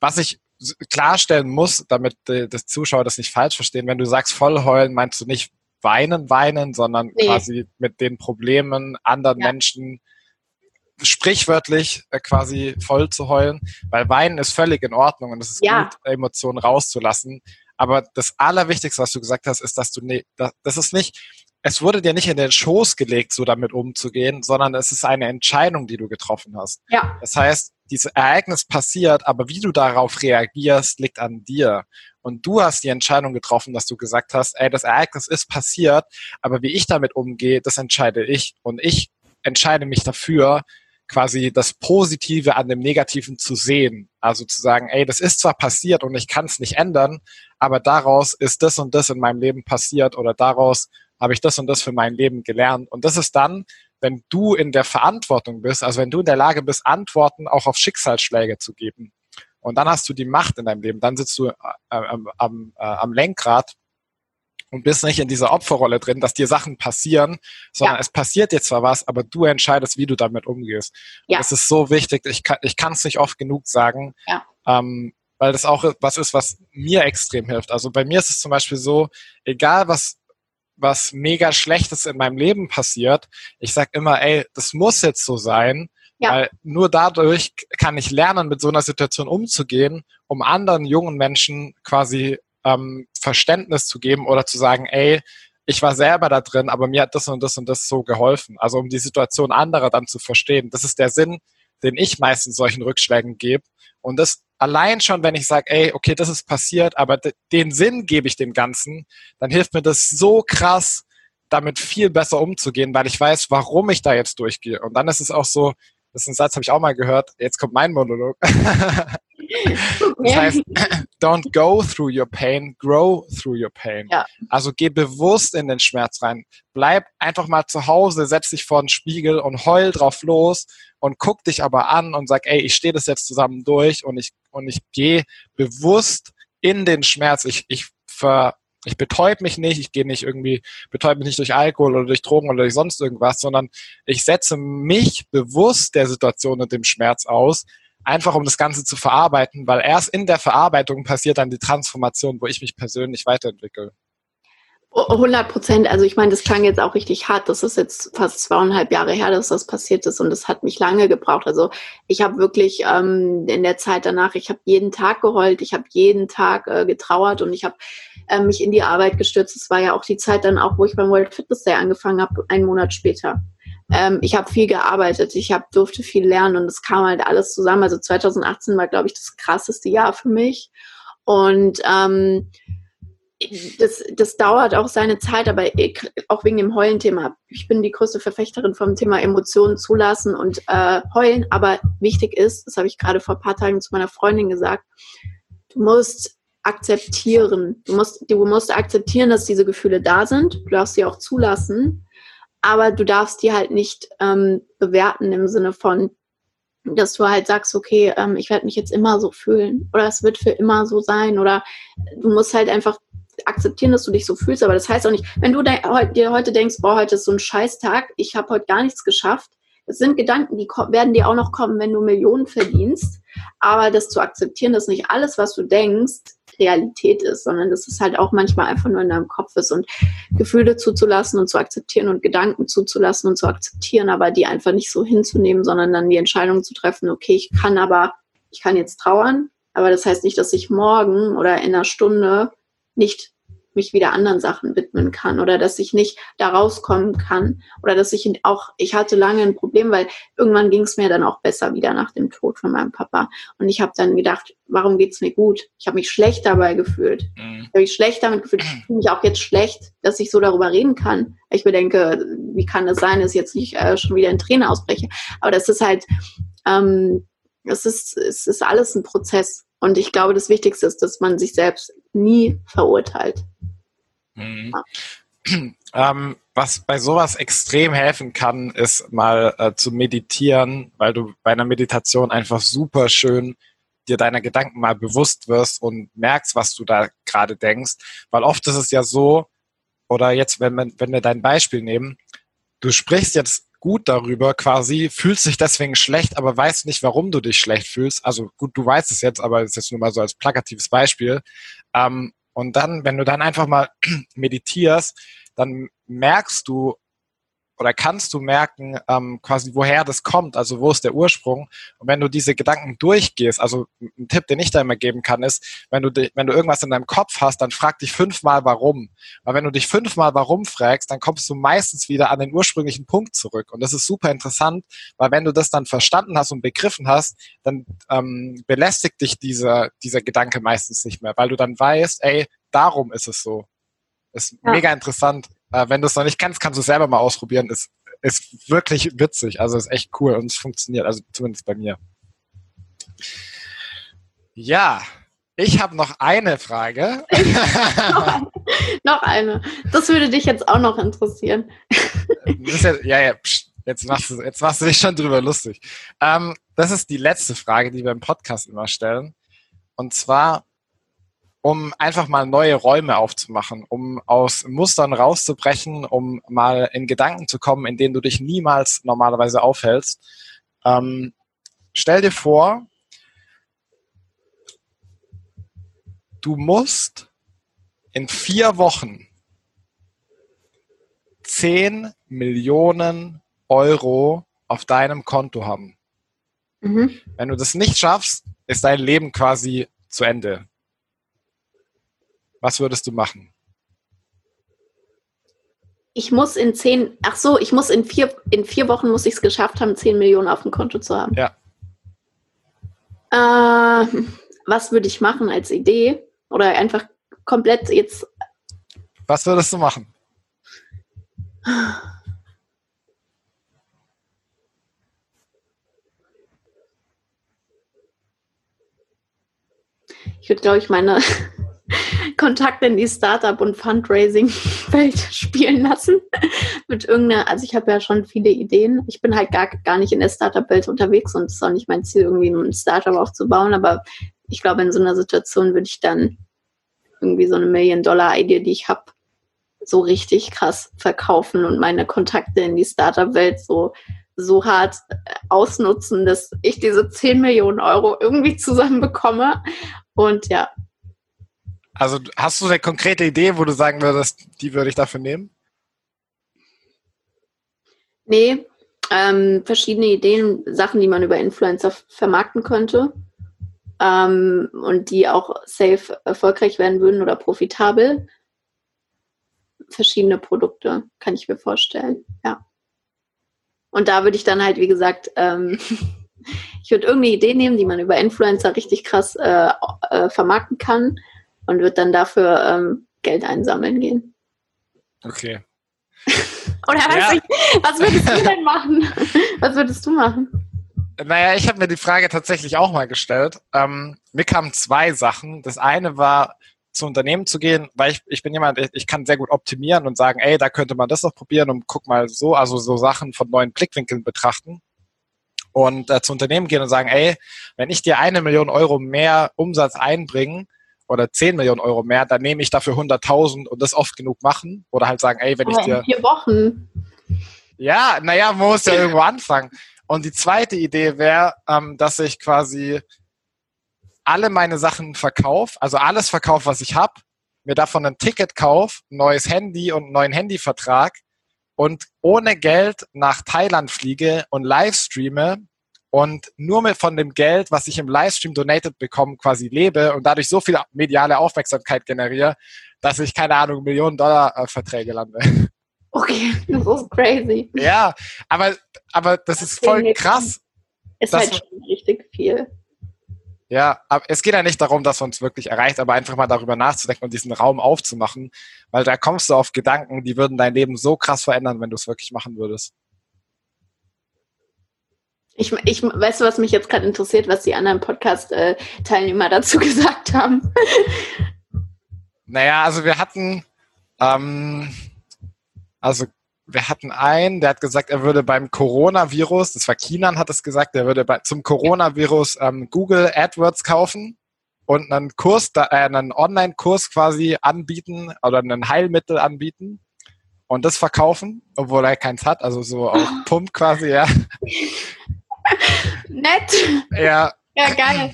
S1: Was ich klarstellen muss, damit die, das Zuschauer das nicht falsch verstehen, wenn du sagst voll heulen, meinst du nicht weinen, weinen, sondern nee. quasi mit den Problemen anderen ja. Menschen sprichwörtlich äh, quasi voll zu heulen, weil Weinen ist völlig in Ordnung und es ist ja. gut, Emotionen rauszulassen. Aber das Allerwichtigste, was du gesagt hast, ist, dass du ne, das ist nicht, es wurde dir nicht in den Schoß gelegt, so damit umzugehen, sondern es ist eine Entscheidung, die du getroffen hast. Ja. Das heißt, dieses Ereignis passiert, aber wie du darauf reagierst, liegt an dir. Und du hast die Entscheidung getroffen, dass du gesagt hast, ey, das Ereignis ist passiert, aber wie ich damit umgehe, das entscheide ich. Und ich entscheide mich dafür, quasi das Positive an dem Negativen zu sehen. Also zu sagen, ey, das ist zwar passiert und ich kann es nicht ändern, aber daraus ist das und das in meinem Leben passiert oder daraus habe ich das und das für mein Leben gelernt. Und das ist dann, wenn du in der Verantwortung bist, also wenn du in der Lage bist, Antworten auch auf Schicksalsschläge zu geben. Und dann hast du die Macht in deinem Leben. Dann sitzt du äh, äh, am, äh, am Lenkrad und bist nicht in dieser Opferrolle drin, dass dir Sachen passieren, sondern ja. es passiert dir zwar was, aber du entscheidest, wie du damit umgehst. Ja. Das ist so wichtig. Ich kann ich kann es nicht oft genug sagen, ja. ähm, weil das auch was ist, was mir extrem hilft. Also bei mir ist es zum Beispiel so, egal was was mega Schlechtes in meinem Leben passiert, ich sag immer, ey, das muss jetzt so sein, ja. Weil nur dadurch kann ich lernen, mit so einer Situation umzugehen, um anderen jungen Menschen quasi ähm, Verständnis zu geben oder zu sagen, ey, ich war selber da drin, aber mir hat das und das und das so geholfen. Also um die Situation anderer dann zu verstehen. Das ist der Sinn den ich meistens solchen Rückschlägen gebe. Und das allein schon, wenn ich sage, ey, okay, das ist passiert, aber den Sinn gebe ich dem Ganzen, dann hilft mir das so krass, damit viel besser umzugehen, weil ich weiß, warum ich da jetzt durchgehe. Und dann ist es auch so, das ist ein Satz, habe ich auch mal gehört, jetzt kommt mein Monolog. das heißt, don't go through your pain, grow through your pain. Ja. Also geh bewusst in den Schmerz rein. Bleib einfach mal zu Hause, setz dich vor den Spiegel und heul drauf los und guck dich aber an und sag, ey, ich stehe das jetzt zusammen durch und ich, und ich gehe bewusst in den Schmerz. Ich, ich ver, ich betäub mich nicht, ich gehe nicht irgendwie, betäub mich nicht durch Alkohol oder durch Drogen oder durch sonst irgendwas, sondern ich setze mich bewusst der Situation und dem Schmerz aus, einfach um das Ganze zu verarbeiten, weil erst in der Verarbeitung passiert dann die Transformation, wo ich mich persönlich weiterentwickle.
S2: 100 Prozent. Also ich meine, das klang jetzt auch richtig hart. Das ist jetzt fast zweieinhalb Jahre her, dass das passiert ist und das hat mich lange gebraucht. Also ich habe wirklich ähm, in der Zeit danach, ich habe jeden Tag geheult, ich habe jeden Tag äh, getrauert und ich habe äh, mich in die Arbeit gestürzt. Es war ja auch die Zeit dann auch, wo ich beim World Fitness Day angefangen habe, einen Monat später. Ähm, ich habe viel gearbeitet, ich hab, durfte viel lernen und es kam halt alles zusammen. Also 2018 war, glaube ich, das krasseste Jahr für mich. Und ähm, das, das dauert auch seine Zeit, aber ich, auch wegen dem Heulen-Thema. Ich bin die größte Verfechterin vom Thema Emotionen zulassen und äh, heulen. Aber wichtig ist, das habe ich gerade vor ein paar Tagen zu meiner Freundin gesagt, du musst akzeptieren. Du musst, du musst akzeptieren, dass diese Gefühle da sind. Du darfst sie auch zulassen. Aber du darfst die halt nicht ähm, bewerten im Sinne von, dass du halt sagst, okay, ähm, ich werde mich jetzt immer so fühlen oder es wird für immer so sein oder du musst halt einfach akzeptieren, dass du dich so fühlst, aber das heißt auch nicht, wenn du dir heute denkst, boah, heute ist so ein Scheißtag, ich habe heute gar nichts geschafft, das sind Gedanken, die werden dir auch noch kommen, wenn du Millionen verdienst, aber das zu akzeptieren, dass nicht alles, was du denkst, Realität ist, sondern dass es halt auch manchmal einfach nur in deinem Kopf ist und Gefühle zuzulassen und zu akzeptieren und Gedanken zuzulassen und zu akzeptieren, aber die einfach nicht so hinzunehmen, sondern dann die Entscheidung zu treffen, okay, ich kann aber, ich kann jetzt trauern, aber das heißt nicht, dass ich morgen oder in einer Stunde nicht mich wieder anderen Sachen widmen kann oder dass ich nicht da rauskommen kann oder dass ich auch, ich hatte lange ein Problem, weil irgendwann ging es mir dann auch besser wieder nach dem Tod von meinem Papa. Und ich habe dann gedacht, warum geht's mir gut? Ich habe mich schlecht dabei gefühlt. Mhm. Ich habe mich schlecht damit gefühlt. Ich fühle mich auch jetzt schlecht, dass ich so darüber reden kann. Ich bedenke, wie kann es sein, dass ich jetzt nicht äh, schon wieder in Tränen ausbreche? Aber das ist halt, ähm, es ist, es ist alles ein Prozess. Und ich glaube, das Wichtigste ist, dass man sich selbst nie verurteilt.
S1: Mhm. Ähm, was bei sowas extrem helfen kann, ist mal äh, zu meditieren, weil du bei einer Meditation einfach super schön dir deiner Gedanken mal bewusst wirst und merkst, was du da gerade denkst. Weil oft ist es ja so, oder jetzt, wenn, wir, wenn wir dein Beispiel nehmen, du sprichst jetzt gut darüber quasi, fühlst dich deswegen schlecht, aber weißt nicht, warum du dich schlecht fühlst. Also gut, du weißt es jetzt, aber es ist jetzt nur mal so als plakatives Beispiel. Ähm, und dann, wenn du dann einfach mal meditierst, dann merkst du, oder kannst du merken, ähm, quasi woher das kommt, also wo ist der Ursprung. Und wenn du diese Gedanken durchgehst, also ein Tipp, den ich da immer geben kann, ist, wenn du, wenn du irgendwas in deinem Kopf hast, dann frag dich fünfmal warum. Weil wenn du dich fünfmal warum fragst, dann kommst du meistens wieder an den ursprünglichen Punkt zurück. Und das ist super interessant, weil wenn du das dann verstanden hast und begriffen hast, dann ähm, belästigt dich dieser, dieser Gedanke meistens nicht mehr, weil du dann weißt, ey, darum ist es so. Ist ja. mega interessant. Äh, wenn du es noch nicht kannst, kannst du es selber mal ausprobieren. Ist, ist wirklich witzig. Also ist echt cool und es funktioniert. Also zumindest bei mir. Ja, ich habe noch eine Frage.
S2: noch, eine. Das würde dich jetzt auch noch interessieren.
S1: ja, ja, ja pst, jetzt, machst du, jetzt machst du dich schon drüber lustig. Ähm, das ist die letzte Frage, die wir im Podcast immer stellen. Und zwar, um einfach mal neue Räume aufzumachen, um aus Mustern rauszubrechen, um mal in Gedanken zu kommen, in denen du dich niemals normalerweise aufhältst. Ähm, stell dir vor, du musst in vier Wochen 10 Millionen Euro auf deinem Konto haben. Mhm. Wenn du das nicht schaffst, ist dein Leben quasi zu Ende. Was würdest du machen?
S2: Ich muss in zehn, ach so, ich muss in vier, in vier Wochen muss ich es geschafft haben, zehn Millionen auf dem Konto zu haben.
S1: Ja,
S2: Äh, was würde ich machen als Idee? Oder einfach komplett jetzt.
S1: Was würdest du machen?
S2: Ich würde, glaube ich, meine Kontakte in die Startup- und Fundraising-Welt spielen lassen. Mit irgendeiner, also ich habe ja schon viele Ideen. Ich bin halt gar, gar nicht in der Startup-Welt unterwegs und es ist auch nicht mein Ziel, irgendwie ein Startup aufzubauen. Aber ich glaube, in so einer Situation würde ich dann irgendwie so eine Million-Dollar-Idee, die ich habe, so richtig krass verkaufen und meine Kontakte in die Startup-Welt so so hart ausnutzen, dass ich diese 10 Millionen Euro irgendwie zusammenbekomme und ja.
S1: Also hast du eine konkrete Idee, wo du sagen würdest, die würde ich dafür nehmen?
S2: Nee, ähm, verschiedene Ideen, Sachen, die man über Influencer vermarkten könnte ähm, und die auch safe erfolgreich werden würden oder profitabel. Verschiedene Produkte, kann ich mir vorstellen, ja. Und da würde ich dann halt, wie gesagt, ähm, ich würde irgendeine Idee nehmen, die man über Influencer richtig krass äh, äh, vermarkten kann und würde dann dafür ähm, Geld einsammeln gehen.
S1: Okay.
S2: Oder ja. ich, was würdest du denn machen? Was würdest du machen?
S1: Naja, ich habe mir die Frage tatsächlich auch mal gestellt. Ähm, mir kamen zwei Sachen. Das eine war, zu Unternehmen zu gehen, weil ich, ich bin jemand, ich kann sehr gut optimieren und sagen, ey, da könnte man das noch probieren und guck mal so, also so Sachen von neuen Blickwinkeln betrachten und äh, zu Unternehmen gehen und sagen, ey, wenn ich dir eine Million Euro mehr Umsatz einbringe oder zehn Millionen Euro mehr, dann nehme ich dafür 100.000 und das oft genug machen oder halt sagen, ey, wenn Aber ich dir...
S2: In vier Wochen.
S1: Ja, naja, man muss ja irgendwo anfangen. Und die zweite Idee wäre, ähm, dass ich quasi alle meine Sachen verkaufe, also alles verkaufe, was ich habe, mir davon ein Ticket kaufe, ein neues Handy und einen neuen Handyvertrag und ohne Geld nach Thailand fliege und Livestreame und nur mit von dem Geld, was ich im Livestream donated bekomme, quasi lebe und dadurch so viel mediale Aufmerksamkeit generiere, dass ich, keine Ahnung, Millionen Dollar äh, Verträge lande.
S2: Okay, das ist crazy.
S1: Ja, aber, aber das, das ist voll krass.
S2: Ist halt schon richtig viel.
S1: Ja, aber es geht ja nicht darum, dass man es wirklich erreicht, aber einfach mal darüber nachzudenken und diesen Raum aufzumachen, weil da kommst du auf Gedanken, die würden dein Leben so krass verändern, wenn du es wirklich machen würdest.
S2: Ich, ich weißt du, was mich jetzt gerade interessiert, was die anderen Podcast-Teilnehmer dazu gesagt haben?
S1: Naja, also wir hatten, ähm, also wir hatten einen, der hat gesagt, er würde beim Coronavirus, das war Kinan, hat es gesagt, er würde bei, zum Coronavirus ähm, Google AdWords kaufen und einen Kurs, äh, einen Online-Kurs quasi anbieten oder ein Heilmittel anbieten und das verkaufen, obwohl er keins hat, also so auf Pump quasi, ja.
S2: Nett.
S1: Ja.
S2: Ja, geil.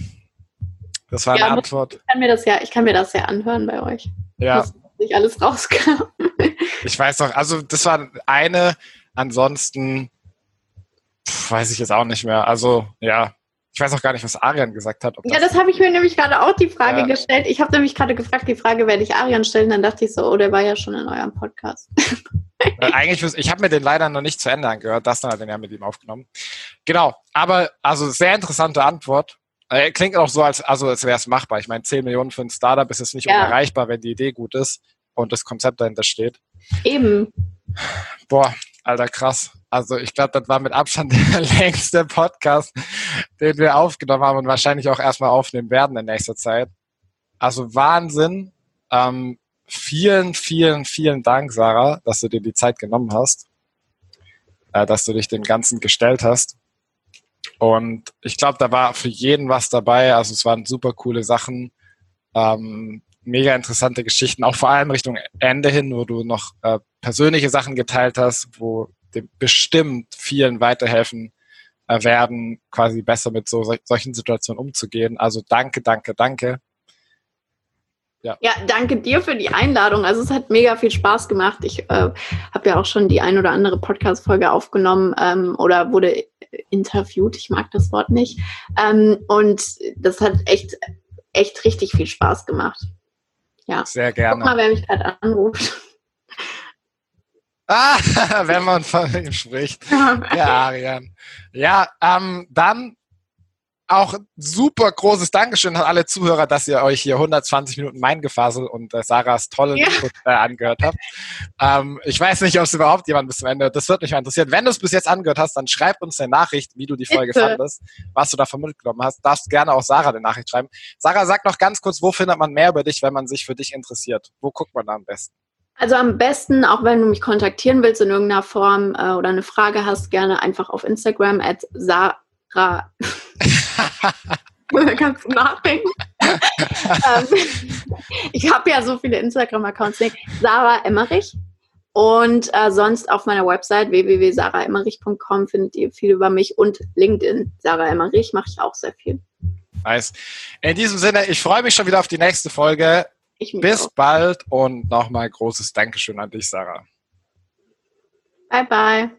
S1: Das war eine ja, Antwort.
S2: Ich kann mir das ja, ich kann mir das ja anhören bei euch.
S1: Ja.
S2: Was nicht alles rauskam.
S1: Ich weiß noch, also das war eine, ansonsten pf, weiß ich jetzt auch nicht mehr. Also ja, ich weiß auch gar nicht, was Arian gesagt hat.
S2: ja, das, das habe ich mir nämlich gerade auch die Frage ja. gestellt. Ich habe nämlich gerade gefragt, die Frage werde ich Arian stellen. Dann dachte ich so, oh, der war ja schon in eurem Podcast.
S1: Äh, eigentlich, ich habe mir den leider noch nicht zu Ende angehört. Das dann hat den ja mit ihm aufgenommen. Genau, aber also sehr interessante Antwort. Äh, klingt auch so, als, also, als wäre es machbar. Ich meine, 10 Millionen für ein Startup ist es nicht ja. unerreichbar, wenn die Idee gut ist und das Konzept dahinter steht.
S2: Eben.
S1: Boah, alter krass. Also ich glaube, das war mit Abstand der längste Podcast, den wir aufgenommen haben und wahrscheinlich auch erstmal aufnehmen werden in nächster Zeit. Also Wahnsinn. Ähm, vielen, vielen, vielen Dank, Sarah, dass du dir die Zeit genommen hast, äh, dass du dich dem Ganzen gestellt hast. Und ich glaube, da war für jeden was dabei. Also es waren super coole Sachen. Ähm, mega interessante Geschichten, auch vor allem Richtung Ende hin, wo du noch äh, persönliche Sachen geteilt hast, wo dem bestimmt vielen weiterhelfen äh, werden, quasi besser mit so solchen Situationen umzugehen. Also danke, danke, danke.
S2: Ja. ja, danke dir für die Einladung. Also es hat mega viel Spaß gemacht. Ich äh, habe ja auch schon die ein oder andere Podcast-Folge aufgenommen ähm, oder wurde interviewt. Ich mag das Wort nicht. Ähm, und das hat echt, echt richtig viel Spaß gemacht. Ja.
S1: Sehr gerne.
S2: Guck mal, wer mich gerade anruft.
S1: Ah, wenn man von ihm spricht. Ja, Arian. Ja, ähm, dann auch super großes Dankeschön an alle Zuhörer, dass ihr euch hier 120 Minuten mein Gefasel und äh, Sarahs tollen ja. Input äh, angehört habt. Ähm, ich weiß nicht, ob es überhaupt jemand bis zum Ende, das wird mich mal interessieren. Wenn du es bis jetzt angehört hast, dann schreib uns eine Nachricht, wie du die Folge Bitte. fandest, was du davon mitgenommen hast. Darfst gerne auch Sarah eine Nachricht schreiben. Sarah, sag noch ganz kurz, wo findet man mehr über dich, wenn man sich für dich interessiert? Wo guckt man da am besten?
S2: Also am besten, auch wenn du mich kontaktieren willst in irgendeiner Form äh, oder eine Frage hast, gerne einfach auf Instagram at Sarah. Kannst du nachdenken? ähm, ich habe ja so viele Instagram-Accounts. Sarah Emmerich. Und äh, sonst auf meiner Website www.saraemmerich.com findet ihr viel über mich und LinkedIn. Sarah Emmerich mache ich auch sehr viel.
S1: Nice. In diesem Sinne, ich freue mich schon wieder auf die nächste Folge. Bis auch. bald und nochmal großes Dankeschön an dich, Sarah.
S2: Bye, bye.